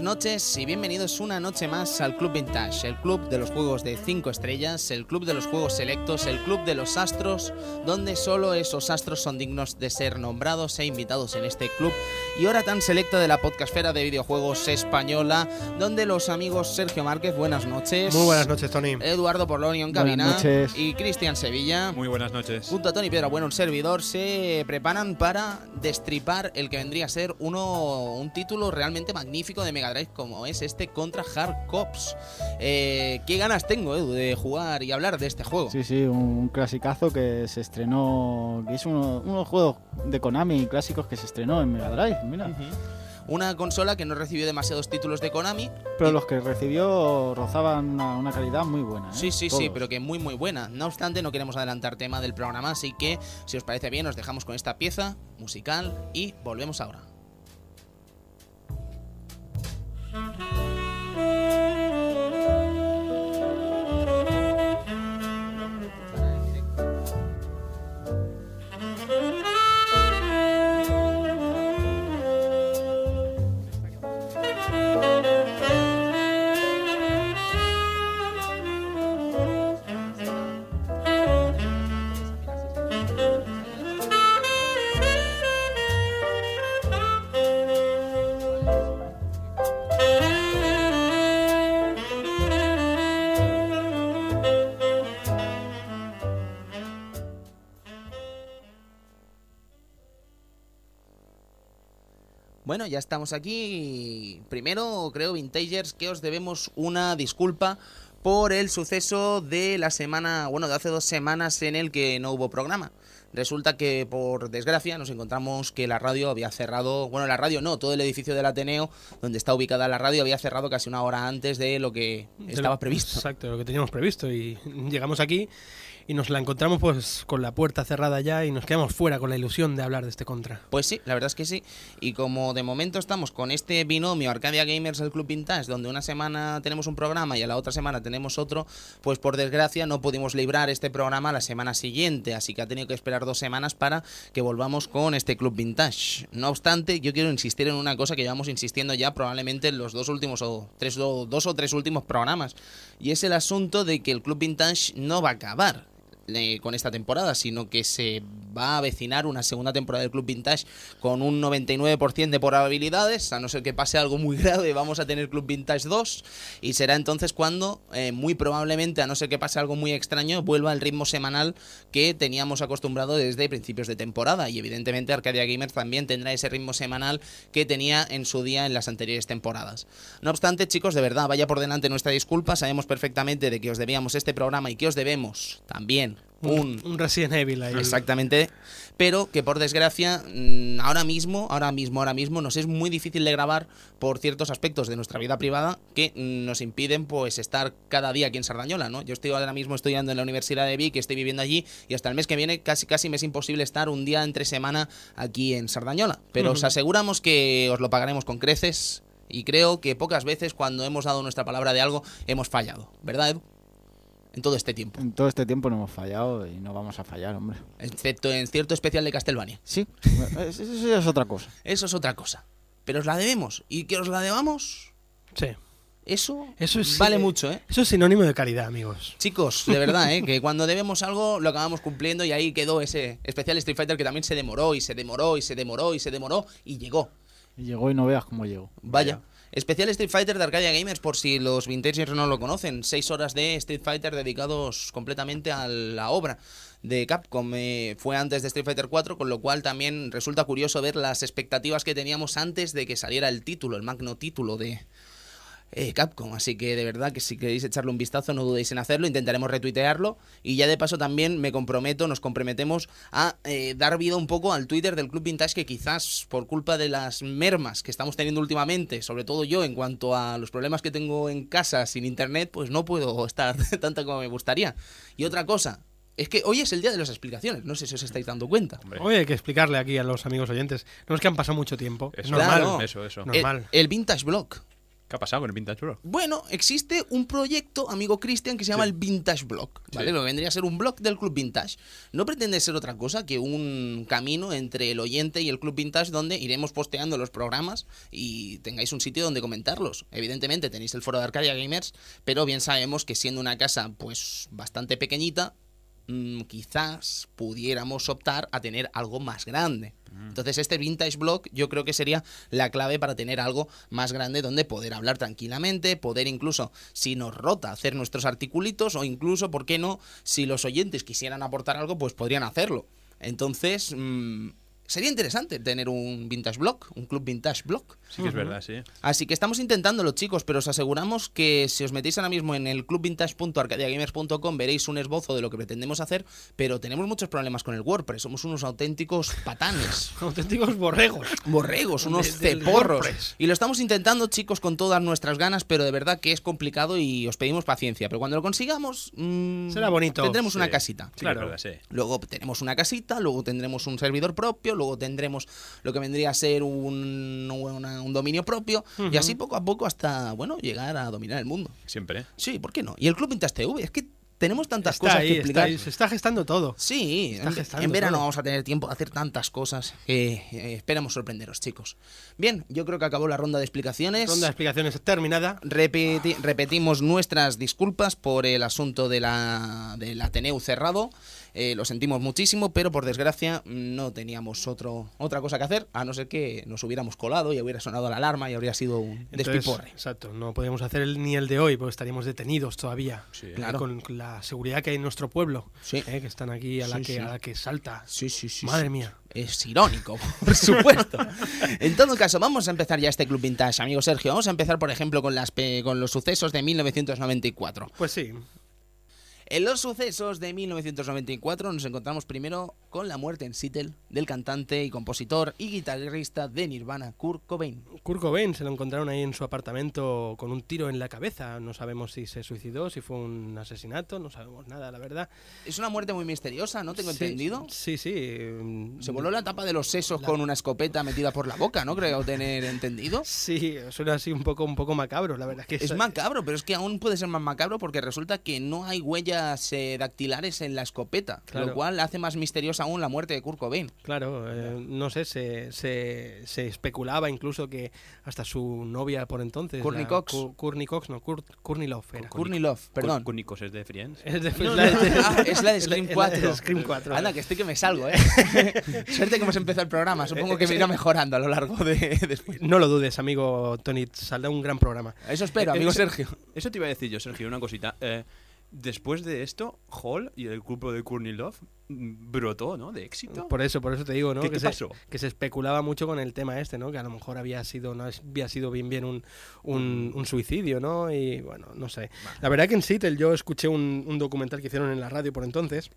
Buenas noches y bienvenidos una noche más al Club Vintage, el club de los juegos de 5 estrellas, el club de los juegos selectos, el club de los astros, donde solo esos astros son dignos de ser nombrados e invitados en este club y hora tan selecta de la podcastfera de videojuegos española, donde los amigos Sergio Márquez, buenas noches. Muy buenas noches, Tony. Eduardo Polonio en cabina y Cristian Sevilla. Muy buenas noches. Junto a Tony Piedra, bueno, un servidor, se preparan para destripar el que vendría a ser uno un título realmente magnífico de Mega Drive como es este contra Hard Cops. Eh, ¿Qué ganas tengo, Edu, de jugar y hablar de este juego? Sí, sí, un, clasicazo que se estrenó, que es uno, unos juegos de Konami clásicos que se estrenó en Mega Drive, mira. Una consola que no recibió demasiados títulos de Konami. Pero los que recibió rozaban una, calidad muy buena. ¿eh? Sí, sí, sí, pero que muy, muy buena. No obstante, no queremos adelantar tema del programa, así que si os parece bien, os dejamos con esta pieza musical y volvemos ahora. Ya estamos aquí. Primero, creo, Vintagers, que os debemos una disculpa por el suceso de la semana, bueno, de hace dos semanas en el que no hubo programa. Resulta que, por desgracia, nos encontramos que la radio había cerrado, bueno, la radio no, todo el edificio del Ateneo, donde está ubicada la radio, había cerrado casi una hora antes de lo que estaba previsto. Exacto, lo que teníamos previsto. Y llegamos aquí y nos la encontramos pues con la puerta cerrada ya y nos quedamos fuera con la ilusión de hablar de este contra. Pues sí, la verdad es que sí. Y como de momento estamos con este binomio Arcadia Gamers el Club Vintage, donde una semana tenemos un programa y a la otra semana tenemos otro, pues por desgracia no pudimos librar este programa la semana siguiente, así que ha tenido que esperar dos semanas para que volvamos con este Club Vintage. No obstante, yo quiero insistir en una cosa que llevamos insistiendo ya probablemente en los dos últimos o tres dos o tres últimos programas, y es el asunto de que el Club Vintage no va a acabar con esta temporada, sino que se va a avecinar una segunda temporada del Club Vintage con un 99% de probabilidades, a no ser que pase algo muy grave, vamos a tener Club Vintage 2 y será entonces cuando, eh, muy probablemente, a no ser que pase algo muy extraño, vuelva al ritmo semanal que teníamos acostumbrado desde principios de temporada y evidentemente Arcadia Gamers también tendrá ese ritmo semanal que tenía en su día en las anteriores temporadas. No obstante, chicos, de verdad, vaya por delante nuestra disculpa, sabemos perfectamente de que os debíamos este programa y que os debemos también un, un, Resident Evil ahí. Exactamente. Pero que por desgracia, mm, ahora mismo, ahora mismo, ahora mismo, nos es muy difícil de grabar por ciertos aspectos de nuestra vida privada que mm, nos impiden pues estar cada día aquí en Sardañola, ¿no? Yo estoy ahora mismo estudiando en la Universidad de Vic, estoy viviendo allí y hasta el mes que viene casi casi me es imposible estar un día entre semana aquí en Sardañola. Pero os aseguramos que os lo pagaremos con creces y creo que pocas veces cuando hemos dado nuestra palabra de algo hemos fallado, ¿verdad, Edu? En todo este tiempo. En todo este tiempo no hemos fallado y no vamos a fallar, hombre. Excepto en cierto especial de Castlevania. Sí, eso es otra cosa. Eso es otra cosa. Pero os la debemos. ¿Y que os la debamos? Sí. Eso, eso vale mucho, ¿eh? Eso es sinónimo de calidad, amigos. Chicos, de verdad, ¿eh? que cuando debemos algo lo acabamos cumpliendo y ahí quedó ese especial Street Fighter que también se demoró y se demoró y se demoró y se demoró y llegó. Y llegó y no veas cómo llegó. Vaya. Especial Street Fighter de Arcadia Gamers, por si los vintagers no lo conocen. Seis horas de Street Fighter dedicados completamente a la obra de Capcom. Eh, fue antes de Street Fighter 4, con lo cual también resulta curioso ver las expectativas que teníamos antes de que saliera el título, el magno título de, eh, Capcom. Así que de verdad que si queréis echarle un vistazo, no dudéis en hacerlo. Intentaremos retuitearlo. Y ya de paso también me comprometo, nos comprometemos a eh, dar vida un poco al Twitter del Club Vintage, que quizás por culpa de las mermas que estamos teniendo últimamente, sobre todo yo en cuanto a los problemas que tengo en casa sin internet, pues no puedo estar tanto como me gustaría. Y otra cosa, es que hoy es el día de las explicaciones, no sé si os estáis dando cuenta. Hoy hay que explicarle aquí a los amigos oyentes. No es que han pasado mucho tiempo. Es normal. Eso, eso. Normal. El, el Vintage Blog ¿Qué ha pasado con el Vintage Blog? Bueno, existe un proyecto, amigo Cristian, que se llama Sí. el Vintage Blog, ¿vale? Sí. Lo que vendría a ser un blog del Club Vintage. No pretende ser otra cosa que un camino entre el oyente y el Club Vintage donde iremos posteando los programas y tengáis un sitio donde comentarlos. Evidentemente tenéis el foro de Arcadia Gamers, pero bien sabemos que siendo una casa pues bastante pequeñita, mm, quizás pudiéramos optar a tener algo más grande. Entonces este vintage blog yo creo que sería la clave para tener algo más grande donde poder hablar tranquilamente, poder incluso, si nos rota, hacer nuestros articulitos o incluso, ¿por qué no? Si los oyentes quisieran aportar algo, pues podrían hacerlo. Entonces, mm, sería interesante tener un vintage blog, un club vintage blog. Sí que es verdad, sí. Así que estamos intentándolo, chicos, pero os aseguramos que si os metéis ahora mismo en el clubvintage.arcadiagamers.com veréis un esbozo de lo que pretendemos hacer, pero tenemos muchos problemas con el WordPress. Somos unos auténticos patanes. Auténticos borregos. Borregos, unos ceporros. Y lo estamos intentando, chicos, con todas nuestras ganas, pero de verdad que es complicado y os pedimos paciencia. Pero cuando lo consigamos, mm, Será bonito. Tendremos una casita. Sí Claro. verdad, sí. Luego tenemos una casita, luego tendremos un servidor propio, luego tendremos lo que vendría a ser un, una- un dominio propio, y así poco a poco hasta, bueno, llegar a dominar el mundo. Siempre. ¿eh? Sí, ¿por qué no? Y el Club TV, es que tenemos tantas Está cosas ahí, que está explicar. ahí, se está gestando todo. Sí, Está en, gestando en verano todo. vamos a tener tiempo de hacer tantas cosas que eh, esperamos sorprenderos, chicos. Bien, yo creo que acabó la ronda de explicaciones. Ronda de explicaciones terminada. Repeti- repetimos nuestras disculpas por el asunto de la, del Ateneu cerrado. Eh, lo sentimos muchísimo, pero por desgracia no teníamos otro, otra cosa que hacer, a no ser que nos hubiéramos colado y hubiera sonado la alarma y habría sido un despiporre. Exacto, no podemos hacer el, ni el de hoy porque estaríamos detenidos todavía. Sí. Eh, Claro. Con, la seguridad que hay en nuestro pueblo. Sí. eh, que están aquí a la, Sí, que, a la que salta. Sí, sí, sí. Madre mía. Es irónico, por supuesto. En todo caso, vamos a empezar ya este Club Vintage, amigo Sergio. Vamos a empezar, por ejemplo, con, las con los sucesos de 1994. Pues sí. En los sucesos de 1994 nos encontramos primero con la muerte en Seattle del cantante y compositor y guitarrista de Nirvana, Kurt Cobain. Kurt Cobain se lo encontraron ahí en su apartamento con un tiro en la cabeza. No sabemos si se suicidó, si fue un asesinato, no sabemos nada, la verdad. Es una muerte muy misteriosa, ¿no? Tengo Sí, entendido. Sí, sí. mm, Se voló la tapa de los sesos La- con una escopeta metida por la boca, ¿no? Creo tener entendido. Sí, suena así un poco, un poco macabro, la verdad. Que Es macabro, pero es que aún puede ser más macabro porque resulta que no hay huellas eh, dactilares en la escopeta, Claro. lo cual hace más misteriosa aún la muerte de Kurt Cobain. Claro, eh, no sé, se, se, se especulaba incluso que hasta su novia por entonces. Courtney Cox. Courtney Cox, no, Courtney Love era. Courtney Love, perdón. Cúnicos es de Friends. Es de, No, es la no, de- ah, es la de es Scream es la 4. de Scream 4. Anda, que estoy que me salgo, ¿eh? Suerte que hemos empezado el programa. Supongo que me irá mejorando a lo largo de después. No lo dudes, amigo Tony, saldrá un gran programa. Eso espero, Eh, amigo Sergio. Eso te iba a decir yo, Sergio, una cosita. Eh, después de esto, Hall y el grupo de Courtney Love mm, brotó, ¿no? De éxito. Por eso, por eso te digo, ¿no? ¿Qué- que qué se, pasó? Que se especulaba mucho con el tema este, ¿no? Que a lo mejor había sido, no había sido bien bien un, un, un suicidio, ¿no? Y bueno, no sé. La verdad que en Seattle yo escuché un, un documental que hicieron en la radio por entonces.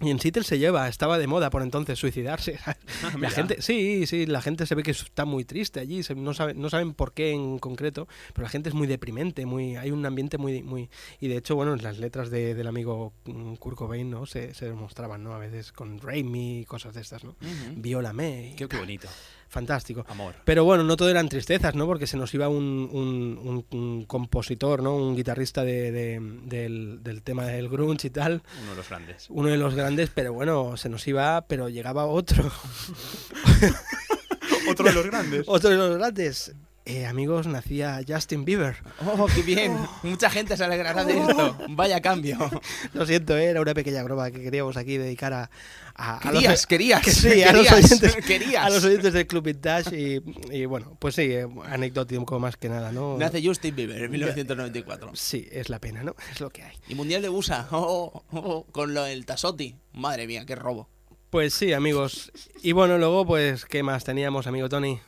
Y en Seattle se lleva, estaba de moda por entonces suicidarse. Ah, la gente, sí, sí, la gente se ve que está muy triste allí, se- no, sabe- no saben por qué en concreto, pero la gente es muy deprimente, muy, hay un ambiente muy, muy, y de hecho, bueno, las letras de- del amigo mm, Kurt Cobain, ¿no? Se, se demostraban, ¿no? A veces con Raimi y cosas de estas, ¿no? Viólame. y Qué, qué bonito. Fantástico. Amor. Pero bueno, no todo eran tristezas, ¿no? Porque se nos iba un, un- un- un compositor, ¿no? Un guitarrista de- de- del, del tema del grunge y tal. Uno de los grandes. Uno de los grandes, pero bueno, se nos iba, pero llegaba otro. Otro de los grandes. otro de los grandes. Eh, amigos, nacía Justin Bieber. Oh, qué bien. Mucha gente se alegrará de esto. Vaya cambio. Lo siento, ¿eh? era una pequeña broma que queríamos aquí dedicar a, a, a los- Querías, querías. que sí, a los querías, oyentes, querías. a los oyentes del Club Vintage y, y bueno, pues sí, eh, anecdótico más que nada, ¿no? Nace Justin Bieber en 1994. Sí, es la pena, ¿no? Es lo que hay. Y Mundial de USA. Oh, oh, oh, con lo del Tasotti. Madre mía, qué robo. Pues sí, amigos. Y bueno, luego, pues, ¿qué más teníamos, amigo Tony?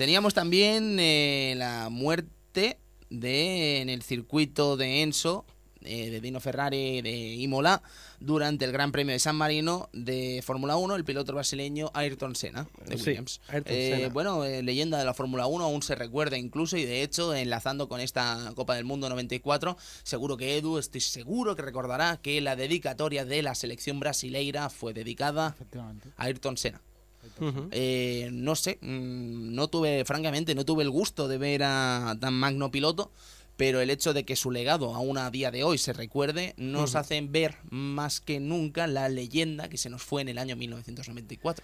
Teníamos también eh, la muerte de en el circuito de Enzo, eh, de Dino Ferrari de Imola, durante el Gran Premio de San Marino de Fórmula 1, el piloto brasileño Ayrton Senna de Sí, Williams. Ayrton Eh, Senna. bueno, eh, leyenda de la Fórmula 1 aún se recuerda incluso y de hecho, enlazando con esta Copa del Mundo 94, seguro que Edu, estoy seguro que recordará que la dedicatoria de la selección brasileira fue dedicada a Ayrton Senna. Eh, no sé, mm, no tuve, francamente, no tuve el gusto de ver a tan magno piloto, pero el hecho de que su legado aún a día de hoy se recuerde nos Ujú. hace ver más que nunca la leyenda que se nos fue en el año 1994.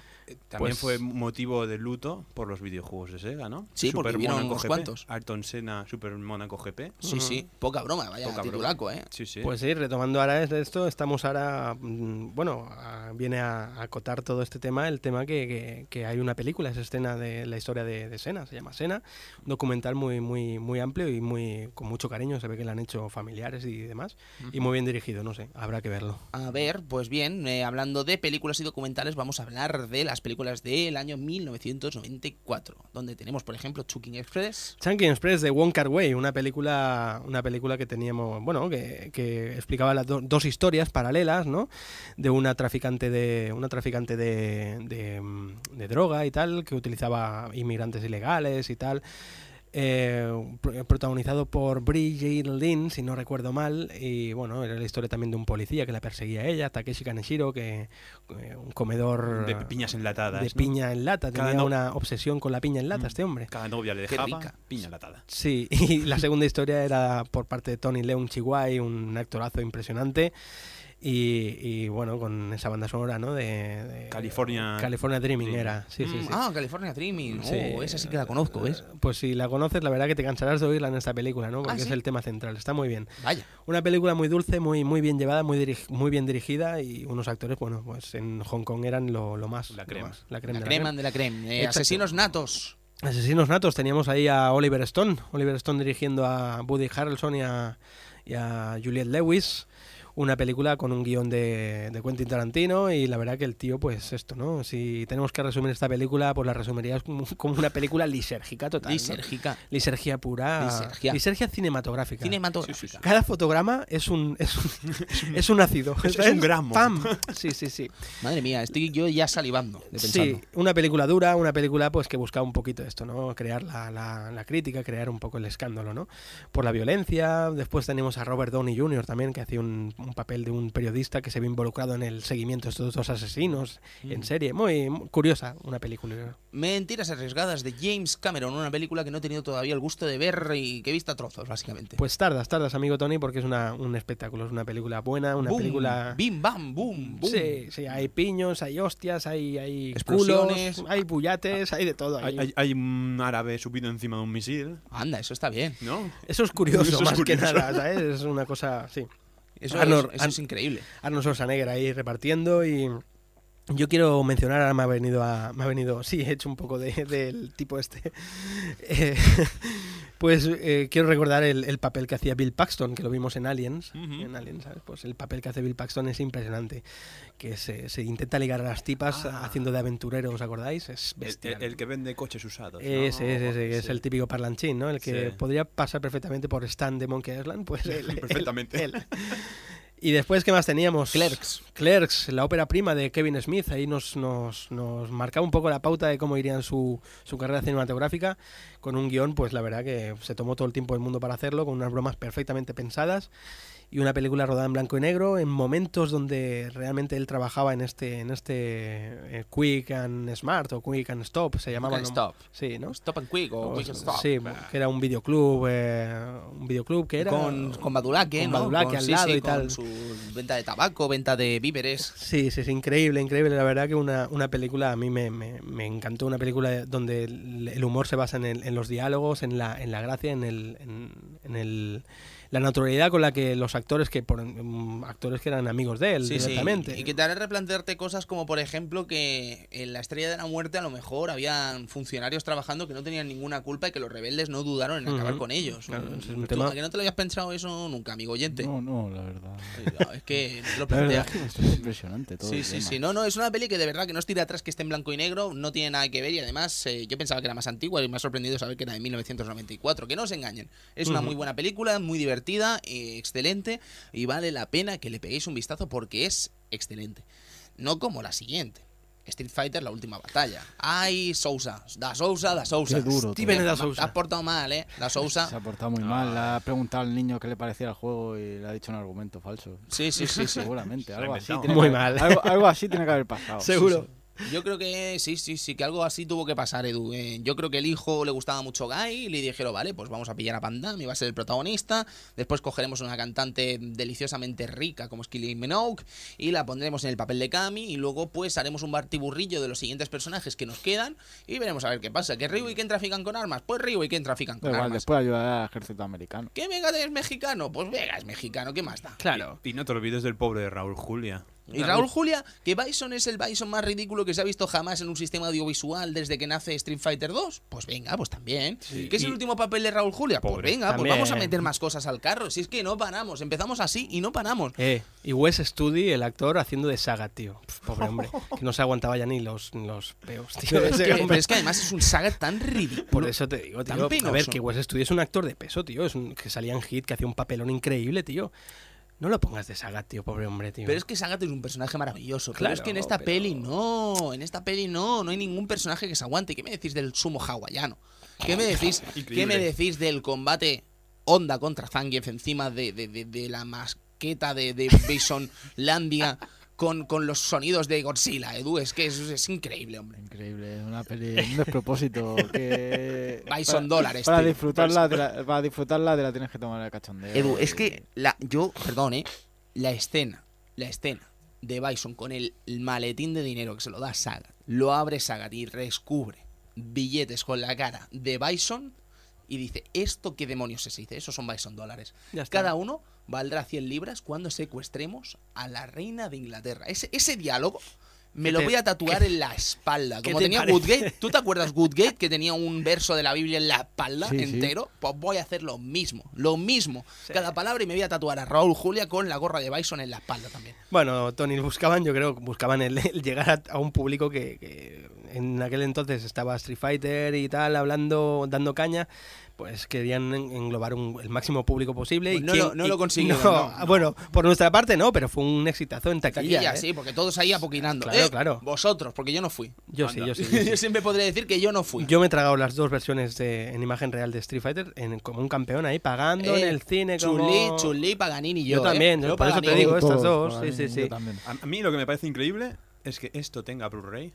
También Pues- fue motivo de luto por los videojuegos de Sega, ¿no? Sí, porque hubieron Mónaco unos GP, cuantos. Ayrton Senna, Super Mónaco GP. Sí, sí, poca broma, vaya Poca broma. titulaco, ¿eh? Sí, sí. Pues sí, retomando ahora esto, estamos ahora, mm, bueno, a- viene a, acotar todo este tema, el tema que, que- que hay una película, es escena de la historia de, de Sena, se llama Sena, un documental muy, muy, muy amplio y muy con mucho cariño, se ve que lo han hecho familiares y demás, y muy bien dirigido, no sé, habrá que verlo. A ver, pues bien, eh, hablando de películas y documentales, vamos a hablar de las películas del año 1994, donde tenemos, por ejemplo, Chucking Express. Chunky Express de Wong Kar Wai, una película, una película que teníamos, bueno, que, que explicaba las do- dos historias paralelas, ¿no? De una traficante de, una traficante de, de, mm, de droga y tal, que utilizaba inmigrantes ilegales y tal. Eh, pro- protagonizado por Bridget Lynn, si no recuerdo mal, y bueno, era la historia también de un policía que la perseguía a ella, Takeshi Kaneshiro, que eh, un comedor de piñas enlatadas. de ¿no? piña en lata, Cada tenía no- una obsesión con la piña en lata Mm. este hombre. Cada novia le dejaba rica. piña enlatada. Sí, y la segunda historia era por parte de Tony Leung Chihuahua, un actorazo impresionante. Y, y, bueno, con esa banda sonora, ¿no? De, de- California California Dreaming era, sí, sí, Mm, sí. Ah, California Dreaming. Sí. Oh, esa sí que la conozco, ¿ves? Pues si la conoces, la verdad que te cansarás de oírla en esta película, ¿no? Porque Ah, es ¿sí? el tema central, está muy bien. Vaya. Una película muy dulce, muy, muy bien llevada, muy, muy bien dirigida y unos actores, bueno, pues en Hong Kong eran lo, lo más. La crema. más, la crema La de la crema de la crema. Eh, asesinos natos. Asesinos natos, teníamos ahí a Oliver Stone, Oliver Stone dirigiendo a Woody Harrelson y a, y a Juliette Lewis, una película con un guion de, de Quentin Tarantino y la verdad que el tío, pues esto, ¿no? Si tenemos que resumir esta película, pues la resumirías como, como una película lisérgica total. ¿no? Lisérgica. Lisergia pura, Lisergia. lisergia cinematográfica. Cinematográfica. Cada fotograma es un, es un, es un ácido. Es- un gramo. ¡Pam! Sí, sí, sí. Madre mía, estoy yo ya salivando de Sí, una película dura, una película pues que busca un poquito esto, ¿no? Crear la, la- la crítica, crear un poco el escándalo, ¿no? Por la violencia. Después tenemos a Robert Downey Jr. también, que hacía un, un papel de un periodista que se ve involucrado en el seguimiento de estos dos asesinos en serie. Muy, muy curiosa una película. Mentiras arriesgadas de James Cameron, una película que no he tenido todavía el gusto de ver y que he visto a trozos, básicamente. Pues tardas, tardas, amigo Tony, porque es una, un espectáculo, es una película buena, una Boom, película... Bim, bam, boom, boom. Sí, sí, hay piños, hay hostias, hay, hay Explosiones. culos, hay bullates, hay de todo. Hay, hay- hay un árabe subido encima de un misil, Anda, eso está bien. ¿no? Eso es curioso, Eso es más que curioso. nada, ¿sabes? Es una cosa, sí. Eso, Arnold- es, eso es increíble. Arnold Schwarzenegger ahí repartiendo y yo quiero mencionar, ahora me ha venido a, me ha venido, sí, he hecho un poco de- del tipo este. Eh, pues eh, quiero recordar el, el papel que hacía Bill Paxton, que lo vimos en Aliens, en Aliens, ¿sabes? Pues el papel que hace Bill Paxton es impresionante, que se, se intenta ligar a las tipas Ah. haciendo de aventurero, ¿os acordáis? Es bestial. el- el que vende coches usados. ¿no? Ese, ese, ese, que es Sí. el típico parlanchín, ¿no? El que Sí. podría pasar perfectamente por Stan de Monkey Island, pues él, él- Perfectamente. él. Y después, ¿qué más teníamos? Clerks. Clerks, la ópera prima de Kevin Smith, ahí nos, nos, nos marcaba un poco la pauta de cómo iría su, su carrera cinematográfica, con un guion, pues la verdad que se tomó todo el tiempo del mundo para hacerlo, con unas bromas perfectamente pensadas, y una película rodada en blanco y negro, en momentos donde realmente él trabajaba en este, en este eh, Quick and Smart, o Quick and Stop, se llamaba. Quick and ¿no? Stop. Sí, ¿no? Stop and Quick o O- Quick and Stop. Sí, que era un videoclub, eh, un videoclub que era... Con, con Badulaque, con ¿no? Badulaque al sí, lado sí, y tal. Con su venta de tabaco, venta de víveres. Sí, sí, es increíble, increíble. La verdad que una, una película a mí me, me- me encantó, una película donde el, el humor se basa en, el- en los diálogos, en la, en la gracia, en el... En, en el la naturalidad con la que los actores que por mm, actores que eran amigos de él Sí, sí. directamente Y que te hará replantearte cosas como, por ejemplo, que en la Estrella de la Muerte a lo mejor habían funcionarios trabajando que no tenían ninguna culpa y que los rebeldes no dudaron en acabar Ujú. con ellos. Claro, es un ¿Tú, tema- ¿a que no te lo habías pensado eso nunca, amigo oyente? No, no, la verdad. Es que lo planteas. es que es impresionante todo Sí, sí, tema. sí. No, no, es una peli que de verdad que no os tira atrás que esté en blanco y negro, no tiene nada que ver y además eh, yo pensaba que era más antigua y me ha sorprendido saber que era de 1994. Que no os engañen. Es una Ujú. muy buena película, muy divertida, eh, excelente y vale la pena que le peguéis un vistazo porque es excelente. No como la siguiente. Street Fighter, la última batalla. Ay, Sousa. Da Sousa, da Sousa. Qué duro Steven da Te Sousa. has portado mal, ¿eh? Da Sousa. Se ha portado muy mal. Le ha preguntado al niño qué le parecía el juego y le ha dicho un argumento falso. Sí, sí, sí, sí. Seguramente. Algo así, Muy que mal. Algo, algo así tiene que haber pasado. seguro Yo creo que sí, sí, sí, que algo así tuvo que pasar, Edu. Eh, yo creo que el hijo le gustaba mucho Guy y le dijeron, vale, pues vamos a pillar a Panda, me va a ser el protagonista. Después cogeremos una cantante deliciosamente rica como es Kylie Minogue y la pondremos en el papel de Cami y luego pues haremos un bartiburrillo de los siguientes personajes que nos quedan y veremos a ver qué pasa. ¿Que Ryu y quién trafican con armas? Pues Ryu y quién trafican con igual, armas. después ayudará al ejército americano. ¿Que Vega es mexicano? Pues Vega es mexicano, ¿qué más da? Claro. Y no te olvides del pobre Raúl Julia. Y Raúl Julia, que Bison es el Bison más ridículo que se ha visto jamás en un sistema audiovisual desde que nace Street Fighter 2. Pues venga, pues también. ¿Qué es el último papel de Raúl Julia? Pues Pobre. venga, pues vamos a meter más cosas al carro. Si es que no paramos, empezamos así y no paramos. Eh, y Wes Studi, el actor, haciendo de Saga, tío. Pobre hombre. Que no se aguantaba ya ni los, ni los peos, tío. Pero es, que, hombre. pero es que además es un saga tan ridículo. Por eso te digo, Tan tío. A penoso. ver, que Wes Studi es un actor de peso, tío. Es un, que salía en hit, que hacía un papelón increíble, tío. No lo pongas de Saga, tío, pobre hombre, tío. Pero es que Sagat es un personaje maravilloso. Pero Claro, es que en esta pero- peli no. En esta peli no. No hay ningún personaje que se aguante. ¿Qué me decís del sumo hawaiano? ¿Qué me decís, ¿qué me decís del combate Honda contra Zangief encima de, de- de- de la masqueta de, de Bisonlandia con, con los sonidos de Godzilla, Edu? Es que es, es increíble, hombre. Increíble, es una peli, un despropósito que... Bison dólares, Para tío. disfrutarla, te la, para disfrutarla te la tienes que tomar el cachondeo. Edu, es y- que la, yo, perdón, ¿eh? La escena, la escena de Bison con el, el maletín de dinero que se lo da a Sagat, lo abre Sagat y descubre billetes con la cara de Bison y dice, ¿esto qué demonios es? Y dice, esos son Bison dólares. Ya está. Cada uno valdrá 100 libras cuando secuestremos a la reina de Inglaterra. Ese, ese diálogo me ¿Qué lo te- voy a tatuar en la espalda. Como te tenía parece? Woodgate. ¿Tú te acuerdas Woodgate que tenía un verso de la Biblia en la espalda Sí, sí. entero? Pues voy a hacer lo mismo. Lo mismo. Cada palabra y me voy a tatuar a Raúl Julia con la gorra de Bison en la espalda también. Bueno, Tony, buscaban, yo creo, buscaban el, el llegar a, a un público que, que en aquel entonces estaba Street Fighter y tal, hablando, dando caña, pues querían en- englobar un- el máximo público posible. Pues y no quién- lo- no y- lo consiguieron, no, no, no. Bueno, por nuestra parte no, pero fue un exitazo en taquilla. Taquilla, ¿eh? sí, porque todos ahí apoquinando. Claro, Eh, claro. Vosotros, porque yo no fui. Yo sí, yo sí. yo sí. yo siempre podré decir que yo no fui. Yo me he tragado las dos versiones de- en imagen real de Street Fighter en- como un campeón ahí, pagando Eh, en el cine. Como... Chun-Li, Chun-Li, Paganini y yo. Yo también, ¿eh? yo por eso te Paganini. digo, estas dos, para sí, sí, yo sí. también. A mí lo que me parece increíble es que esto tenga Blu-ray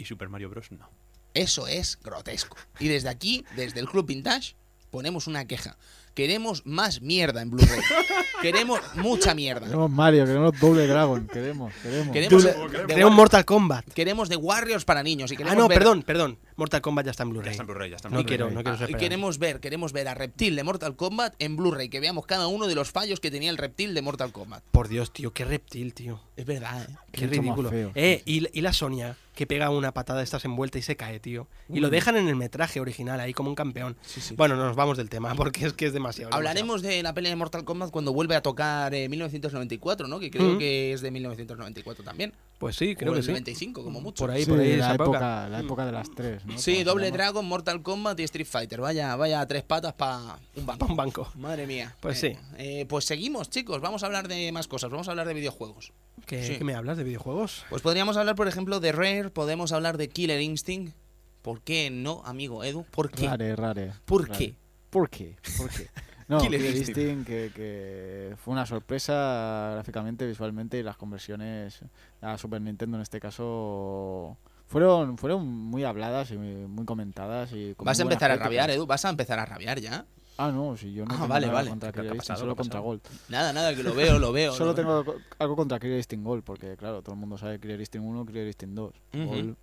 y Super Mario Bros. no. Eso es grotesco. Y desde aquí, desde el Club Vintage, ponemos una queja. Queremos más mierda en Blu-ray. Queremos mucha mierda. Queremos Mario, queremos Double Dragon, queremos, queremos. Queremos, de Tenemos Mortal Kombat. queremos de Warriors para niños. Y Ah, queremos no, ver- perdón, perdón. Mortal Kombat ya está en Ya Blu-ray. está en Blu-ray, ya está en No Blu-ray. quiero, no quiero Ah, ser queremos ver, queremos ver a Reptil de Mortal Kombat en Blu-ray, que veamos cada uno de los fallos que tenía el Reptil de Mortal Kombat. Por Dios, tío, qué reptil, tío. Es verdad, ¿eh? Qué Mucho más ridículo. feo. Eh, y, y la Sonia, que pega una patada de estas envuelta y se cae, tío. Y lo dejan en el metraje original, ahí como un campeón. Sí, sí. Bueno, no nos vamos del tema, porque es que es demasiado. Hablaremos de la pelea de Mortal Kombat cuando vuelve a tocar eh, 1994, ¿no? Que creo que es de 1994 también. Pues sí, creo o que el sí. 95, como mucho. Por ahí, Sí, por ahí, la esa época, época. la época de las tres, ¿no? Sí, Doble llama. Dragon, Mortal Kombat y Street Fighter. Vaya, vaya tres patas para un banco. Pa' un banco. Madre mía. Pues Eh, eh, pues seguimos, chicos. Vamos a hablar de más cosas. Vamos a hablar de videojuegos. ¿Qué, Sí. qué me hablas de videojuegos? Pues podríamos hablar, por ejemplo, de Rare. Podemos hablar de Killer Instinct. ¿Por qué no, amigo Edu? ¿Por qué? Rare, rare. ¿Por rare. qué? ¿Por qué? ¿Por qué? No, Killer Killer, Instinct. Instinct, que, que fue una sorpresa gráficamente, visualmente y las conversiones a Super Nintendo en este caso fueron fueron muy habladas y muy, comentadas y con Vas a empezar a críticas. rabiar, Edu. Vas a empezar a rabiar ya. Ah, no, si yo no Ah, tengo vale, nada vale. contra ¿Qué- qué Killer ha Instinct, pasado? solo ¿Qué ha contra? Gold. Nada, nada, que lo veo, lo veo. Solo lo veo. tengo co- algo contra Killer Instinct Gold, porque claro, todo el mundo sabe Killer Instinct 1, Killer Instinct 2. Ujú. Gold,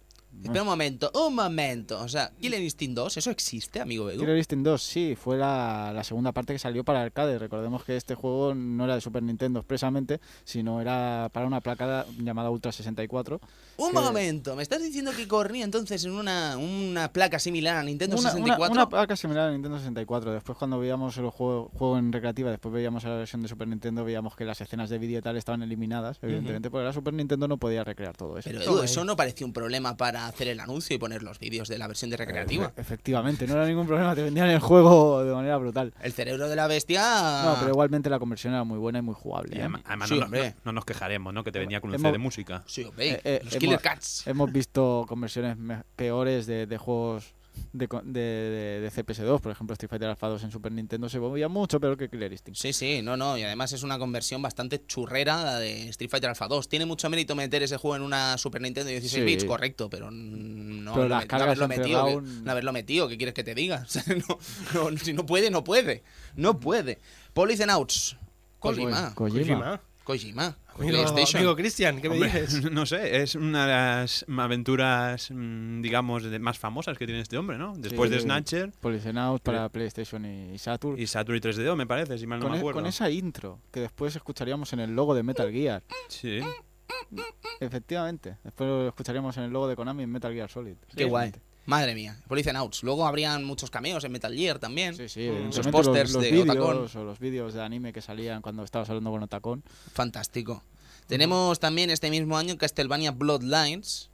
Espera un momento, un momento. O sea, Killer Instinct 2, ¿eso existe, amigo Edu? Killer Instinct 2, sí, fue la, la segunda parte que salió para arcade. Recordemos que este juego no era de Super Nintendo expresamente, sino era para una placa llamada Ultra 64. Un que- momento, ¿me estás diciendo que corría entonces en una, una placa similar a Nintendo Una, una- 64? una placa similar a Nintendo 64. Después cuando veíamos el juego, juego en recreativa, después veíamos la versión de Super Nintendo, veíamos que las escenas de vídeo y tal estaban eliminadas, evidentemente, porque la Super Nintendo no podía recrear todo eso. Pero Edu, eso no parecía un problema para hacer el anuncio y poner los vídeos de la versión de recreativa. Efe- Efectivamente, no era ningún problema, te vendían el juego de manera brutal. El cerebro de la bestia... No, pero igualmente la conversión era muy buena y muy jugable. Y ¿eh? además, además Sí, no, hombre. no- no nos quejaremos, ¿no? Que te venía con un Hemos- C de música. Sí, hombre, Eh, eh, los hemos- Killer Cats. Hemos visto conversiones peores de, de juegos de, co- de, de- de CPS2, por ejemplo, Street Fighter Alpha 2 en Super Nintendo se movía mucho peor que Killer Instinct. Sí, sí, no, no, y además es una conversión bastante churrera la de Street Fighter Alpha 2. Tiene mucho mérito meter ese juego en una Super Nintendo de 16 Sí. bits, correcto, pero no, Pero no, las no cargas haberlo metido, no haberlo metido, ¿qué quieres que te diga? O sea, no, no, si no puede, no puede. No puede. Polycenauts. Kojima. Kojima. Kojima. Kojima. Amigo, Cristian, ¿qué me Hombre, dices? no sé, es una de las aventuras, mm, digamos, de- más famosas que tiene este hombre, ¿no? Después de. Snatcher Policenauts para PlayStation y Saturn. y Saturn y 3DO, me parece, si mal no con, me e- acuerdo. con esa intro que después escucharíamos en el logo de Metal Gear. Sí. Efectivamente. Después lo escucharíamos en el logo de Konami en Metal Gear Solid. Qué guay. Madre mía. Polycenauts. Luego habrían muchos cameos en Metal Gear también. Sí, sí. Mm. Los pósters de vídeos Otacon. o los vídeos de anime que salían cuando estabas hablando con Otacon. Fantástico. Tenemos también este mismo año Castlevania Bloodlines.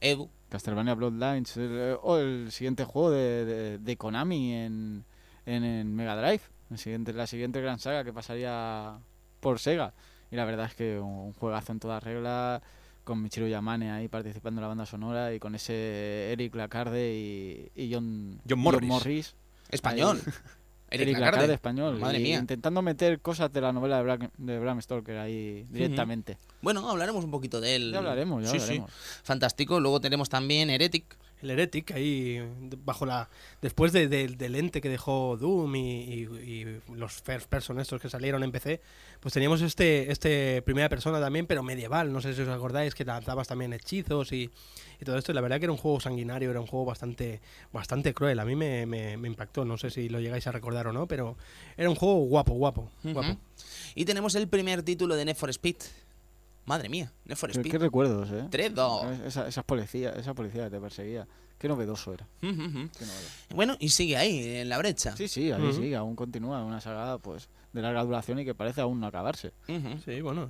Edu. Castlevania Bloodlines. El, eh, o el siguiente juego de, de- de Konami en, en, en Mega Drive. El siguiente, la siguiente gran saga que pasaría por Sega. Y la verdad es que un, un juegazo en toda regla. Con Michiru Yamane ahí participando en la banda sonora. Y con ese Eric Lacarde y, y John, John Morris. Español. Eric, Eric Lacarde. Lacarde español. Madre mía. Intentando meter cosas de la novela de Bram, de Bram Stoker ahí directamente. Bueno, hablaremos un poquito de él. Ya hablaremos, ya Sí, sí. hablaremos. Fantástico. Luego tenemos también Heretic. El Heretic ahí bajo la después de- de- del ente que dejó Doom y, y- y los first person estos que salieron en PC pues teníamos este este primera persona también pero medieval. No sé si os acordáis que lanzabas también hechizos y, y todo esto. Y la verdad que era un juego sanguinario era un juego bastante bastante cruel. A mí me, me- me impactó. No sé si lo llegáis a recordar o no pero era un juego guapo guapo guapo. Y tenemos el primer título de Need for Speed. Madre mía, Need for Speed. qué recuerdos, ¿eh? 3, 2. Esa, esas policías, esa policía que te perseguía. Qué novedoso era. Qué novedoso. Bueno, y sigue ahí, en la brecha. Sí, sí, ahí sí, aún continúa una saga pues de larga duración y que parece aún no acabarse. Sí bueno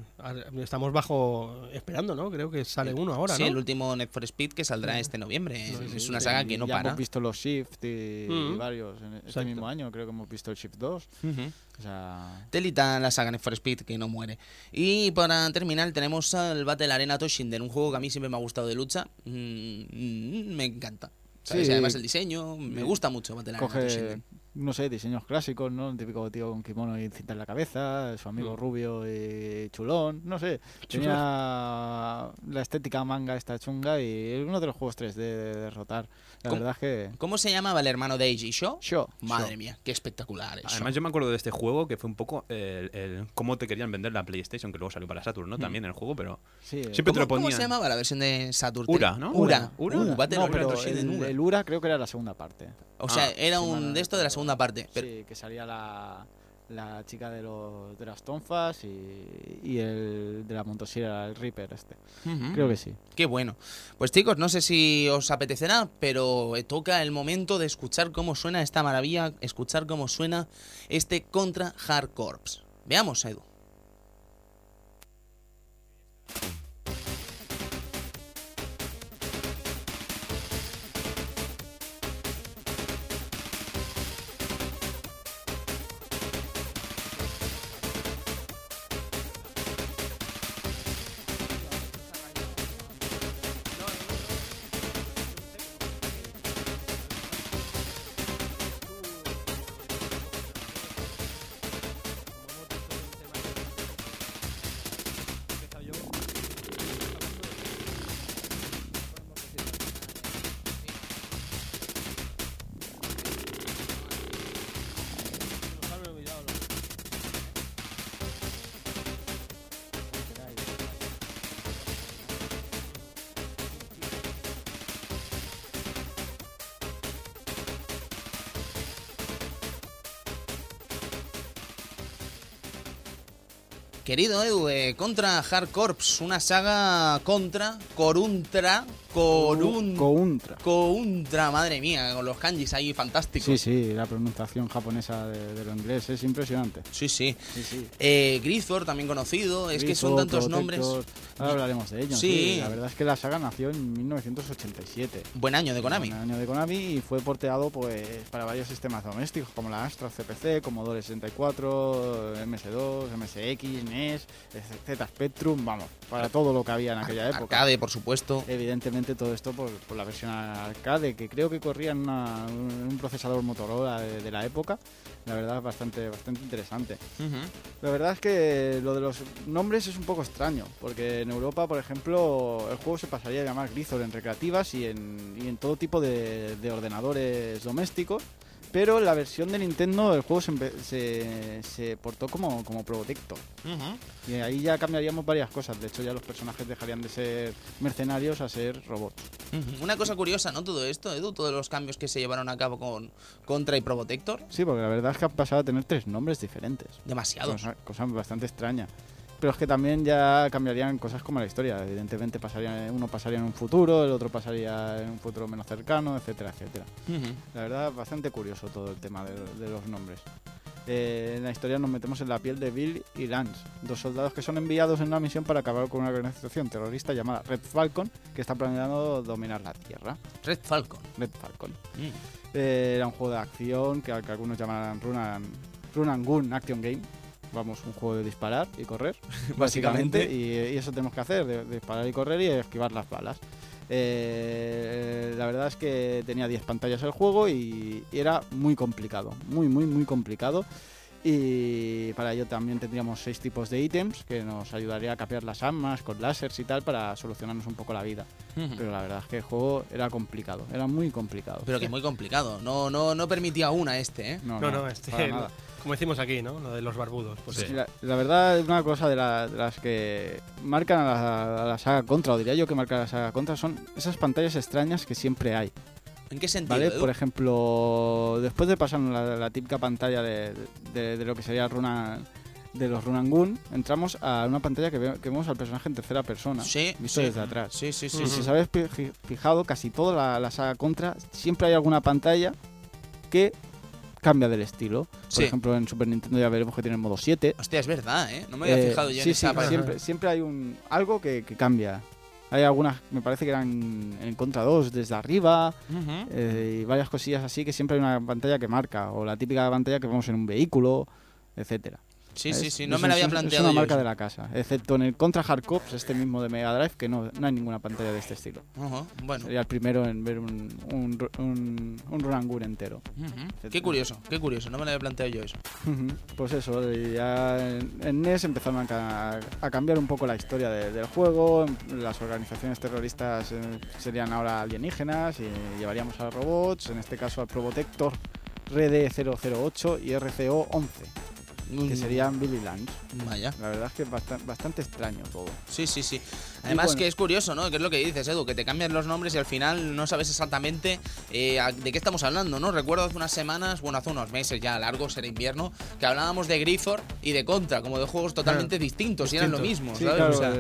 estamos bajo esperando no creo que sale uno ahora Sí, no el último Need for Speed que saldrá este noviembre. Sí, es sí, una sí, saga que no ya para. hemos visto los Shift y, varios. En este Exacto. mismo año creo que hemos visto el Shift 2. Ujú. O sea, Telita la saga Need for Speed que no muere. Y para terminar tenemos el Battle Arena Toshinden, un juego que a mí siempre me ha gustado de lucha. Mm, mm, me encanta. ¿Sabes? Sí. Además el diseño, me gusta mucho Battle Arena coge, Toshinden. No sé, diseños clásicos, ¿no? El típico tío con kimono y cinta en la cabeza, su amigo Mm. rubio y chulón, no sé. Tenía la estética manga esta chunga y es uno de los juegos 3D de derrotar. La verdad es que... ¿Cómo se llamaba el hermano de Eiji Sho? Sho, Madre Sho. mía, qué espectacular eso. Además, yo me acuerdo de este juego que fue un poco el, el cómo te querían vender la PlayStation, que luego salió para Saturn, ¿no? Mm. También el juego, pero Sí, Siempre te ¿Cómo, se llamaba la versión de Saturn? Ura, ¿no? Ura. Ura. Uh, no, pero Toshinden, el, Ura. el Ura creo que era la segunda parte. O sea, Ah, era sí, un de esto de la segunda parte. Pero, Sí, que salía la, la chica de, los, de las tonfas y, y el de la motosierra, el Reaper este. Creo que sí. Qué bueno. Pues chicos, no sé si os apetecerá, pero toca el momento de escuchar cómo suena esta maravilla, escuchar cómo suena este contra Hard Corps. Veamos, Edu. Querido Edu, contra Hard Corps, una saga contra, coruntra, corun, Countra. countra, madre mía, con los kanjis ahí fantásticos. Sí, sí, la pronunciación japonesa de, de lo inglés es impresionante. sí. sí. Sí, sí. Eh, también conocido, es que son tantos nombres. Ahora hablaremos de ellos. Sí. Sí. La verdad es que la saga nació en 1987. Buen año de Konami. Un año de Konami y fue porteado pues para varios sistemas domésticos como la Astra CPC, Commodore 64, MS2, MSX, NES, Z Spectrum, vamos, para todo lo que había en aquella época. Arcade, por supuesto. Obviamente todo esto por, por la versión arcade, que creo que corría en, una- un procesador Motorola de, de la época. La verdad es bastante, bastante interesante. Ujú. La verdad es que lo de los nombres es un poco extraño, porque en Europa, por ejemplo, el juego se pasaría a llamar Grisor en recreativas y en, y en todo tipo de, de ordenadores domésticos, pero la versión de Nintendo el juego se, se, se portó como, como Probotector. Y ahí ya cambiaríamos varias cosas, de hecho ya los personajes dejarían de ser mercenarios a ser robots. Una cosa curiosa, ¿no? Todo esto, Edu, todos los cambios que se llevaron a cabo con Contra y Probotector, Sí, porque la verdad es que han pasado a tener tres nombres diferentes. demasiados. Cosa, cosa bastante extraña. Pero es que también ya cambiarían cosas como la historia. Evidentemente pasaría, uno pasaría en un futuro, el otro pasaría en un futuro menos cercano, etcétera, etcétera. La verdad, bastante curioso todo el tema de, de los nombres. Eh, en la historia nos metemos en la piel de Bill y Lance, dos soldados que son enviados en una misión para acabar con una organización terrorista llamada Red Falcon, que está planeando dominar la Tierra. Red Falcon. Red Falcon. Mm. Eh, era un juego de acción que, que algunos llamarán Run and, Run and Gun Action Game. Vamos, un juego de disparar y correr, básicamente. Básicamente. y, y eso tenemos que hacer, de, de disparar y correr y esquivar las balas. Eh, la verdad es que tenía 10 pantallas el juego y, y era muy complicado, muy, muy, muy complicado. Y para ello también tendríamos seis tipos de ítems que nos ayudaría a capear las armas con láseres y tal para solucionarnos un poco la vida. Pero la verdad es que el juego era complicado, era muy complicado. Pero que muy complicado. No, no, no permitía una este, ¿eh? No, no, este, para nada. como decimos aquí, ¿no? Lo de los barbudos. Pues Sí. sí. La, la verdad es una cosa de, la- de las que marcan a la, a la saga Contra, o diría yo que marcan a la saga Contra, son esas pantallas extrañas que siempre hay. ¿En qué sentido? ¿Vale? Por ejemplo, después de pasar la, la típica pantalla de, de- de lo que sería Runa, de los Runangun, entramos a una pantalla que, ve- que vemos al personaje en tercera persona, Sí, visto sí. desde atrás. Sí, sí, sí. Y si os habéis fijado, casi toda la, la saga Contra, siempre hay alguna pantalla que cambia del estilo. Por Sí. ejemplo, en Super Nintendo ya veremos que tiene el modo 7. Hostia, es verdad, ¿eh? No me había Eh, fijado yo en esa siempre, siempre hay un algo que, que cambia. Hay algunas, me parece que eran en Contra 2 desde arriba eh, y varias cosillas así que siempre hay una pantalla que marca o la típica pantalla que vemos en un vehículo, etcétera. Sí, sí, Es- sí. No es me la había es planteado una yo marca eso. de la casa, excepto en el Contra Hard Corps, este mismo de Mega Drive, que no, no hay ninguna pantalla de este estilo. Ujú, Bueno. Sería el primero en ver un, un, un, un run gun entero. Ujú. Qué curioso, qué curioso. No me lo había planteado yo eso. Pues eso, ya en, en NES empezaron a, a cambiar un poco la historia de- del juego. Las organizaciones terroristas eh, serían ahora alienígenas y llevaríamos a robots, en este caso al Probotector RD008 y RCO11, que Mm, serían Billy Lance. Vaya. La verdad es que es bastante, bastante extraño todo. Sí, sí, sí. Además bueno. que es curioso, ¿no? Que es lo que dices, Edu, que te cambian los nombres y al final no sabes exactamente eh, de qué estamos hablando, ¿no? Recuerdo hace unas semanas, bueno, hace unos meses ya largos, era invierno, que hablábamos de Griffor y de Contra, como de juegos totalmente distintos, y eran lo mismo, Sí, ¿sabes? claro, O sea,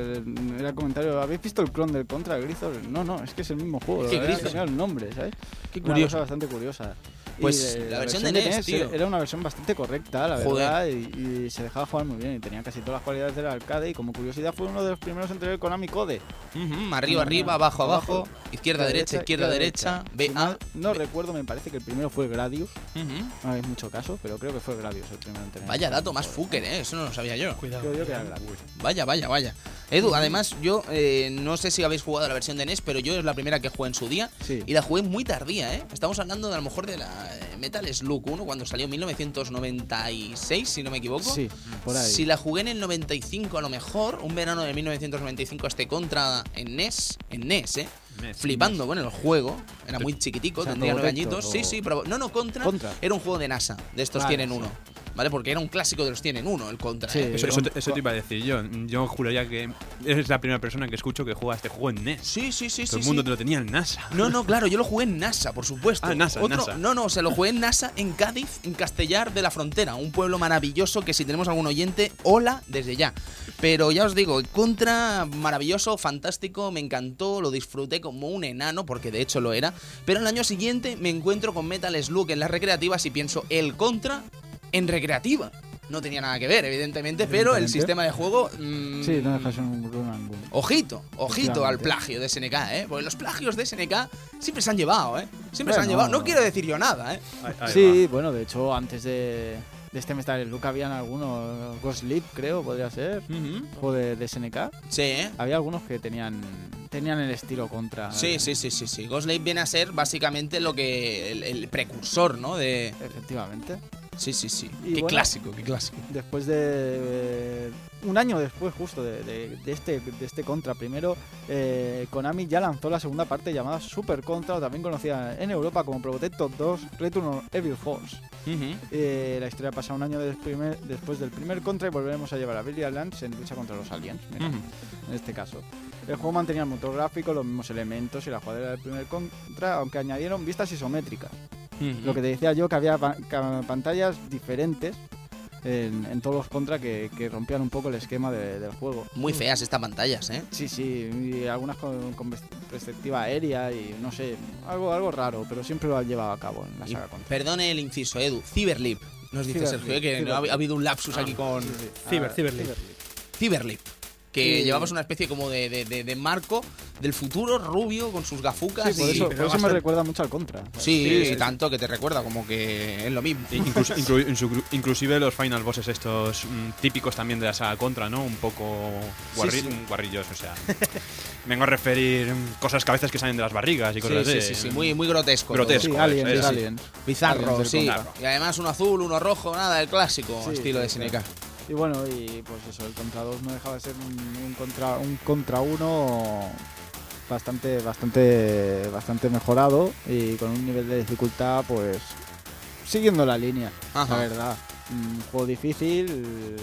era el comentario, ¿habéis visto el clon del Contra Grisor? No, no, es que es el mismo juego, Es que el nombre, ¿sabes? qué Una curioso. cosa bastante curiosa. Pues la versión de NES, tío. era una versión bastante correcta, la Joder. verdad, y, y se dejaba jugar muy bien y tenía casi todas las cualidades del arcade y como curiosidad fue uno de los primeros en tener Konami Code. Arriba, No, arriba, no, abajo, abajo, abajo, izquierda, derecha, izquierda, derecha, B, A. No recuerdo, me parece que el primero fue Gradius, Ujú. no hay mucho caso, pero creo que fue Gradius el primero en tener. Vaya dato más fucker, ¿eh? Eso no lo sabía yo. Cuidado. Creo yo que era Gradius. Vaya, vaya, vaya. Edu, además, yo eh, no sé si habéis jugado la versión de NES, pero yo es la primera que jugué en su día. Sí. Y la jugué muy tardía, ¿eh? Estamos hablando de a lo mejor de la Metal Slug 1 cuando salió en 1996, si no me equivoco. Sí, por ahí. Si la jugué en el 95 a lo mejor, un verano de 1995 este contra en NES, en NES, ¿eh? Mes, Flipando con el juego, era muy chiquitico, O sea, tendría nueve añitos. Sí, o- sí, pero no, no, contra, Contra. Era un juego de NASA, de estos Vale, tienen sí. ¿Vale? Porque era un clásico de los tienen uno, el contra. Sí. ¿eh? Eso, te, eso te iba a decir yo. Yo juraría que eres la primera persona que escucho que juega este juego en NES. Sí, sí, sí, Todo sí. el mundo sí. te lo tenía en NASA. No, no, claro, yo lo jugué en NASA, por supuesto. Ah, NASA, Otro- NASA. No, no, se lo jugué en NASA, en Cádiz, en Castellar de la Frontera, un pueblo maravilloso que si tenemos algún oyente, hola desde ya. Pero ya os digo, contra maravilloso, fantástico, me encantó, lo disfruté como un enano, porque de hecho lo era. Pero el año siguiente me encuentro con Metal Slug en las recreativas y pienso, el contra en recreativa. No tenía nada que ver, evidentemente, pero el sistema de juego... mm, Sí, no dejas un run. Ojito, ojito al plagio de SNK, ¿eh? Porque los plagios de SNK siempre se han llevado, ¿eh? Siempre se han llevado. No quiero decir yo nada, ¿eh? Ahí- ahí Sí, bueno, de hecho, antes de, de este Metal Slug habían algunos, Ghost Sleep creo, podría ser, juego de, de SNK. Sí, ¿eh? Había algunos que tenían tenían el estilo contra. Sí, sí, sí, sí, sí. Ghost Lake viene a ser básicamente lo que. el, el precursor, ¿no? De. Efectivamente. Sí, sí, sí. Y qué bueno, clásico, qué clásico. Después de. eh, un año después, justo, de, de- de este, de este Contra, primero, eh, Konami ya lanzó la segunda parte llamada Super Contra, o también conocida en Europa como Protector 2 Return of Evil Force. Eh, la historia pasa un año primer- después del primer Contra y volveremos a llevar a Billy Lance en lucha contra los aliens. mira, en este caso. El juego mantenía el motor gráfico, los mismos elementos y la jugabilidad del primer Contra, aunque añadieron vistas isométricas. Lo que te decía yo, que había pa- pantallas diferentes en, en todos los Contra que, que rompían un poco el esquema de- del juego. Muy feas estas pantallas, ¿eh? Sí, sí, y algunas con, con pers- perspectiva aérea y no sé, algo, algo raro, pero siempre lo han llevado a cabo en la Y saga Contra. perdone el inciso, Edu. Cyberlip. Nos dice Cyberlip, Sergio, ¿eh? que no ha, habido un lapsus aquí con Sí, sí. Ciber- Ah, Cyberlip. Cyberlip. Que Y- llevabas una especie como de, de- de- de marco del futuro rubio con sus gafucas. Sí, por y- eso, pero por eso me recuerda mucho al Contra. Sí, Sí, sí, tanto que te recuerda como que es lo mismo. Incluso, inclu- inclusive los final bosses estos mm, típicos también de la saga Contra, ¿no? Un poco guarri- Sí, sí. mm, guarrillos, o sea. vengo a referir mm, cosas que a veces que salen de las barrigas y cosas sí, así. sí, sí, muy, muy grotesco. Grotesco. Sí, eso, aliens, aliens. Bizarro, Aliens sí. Contra. Y además uno azul, uno rojo, nada, el clásico Sí, estilo sí, de SNK. Y bueno, y pues eso, el Contra 2 no dejaba de ser un, un contra un contra uno bastante, bastante, bastante mejorado y con un nivel de dificultad, pues siguiendo la línea, Ajá. la verdad. Un juego difícil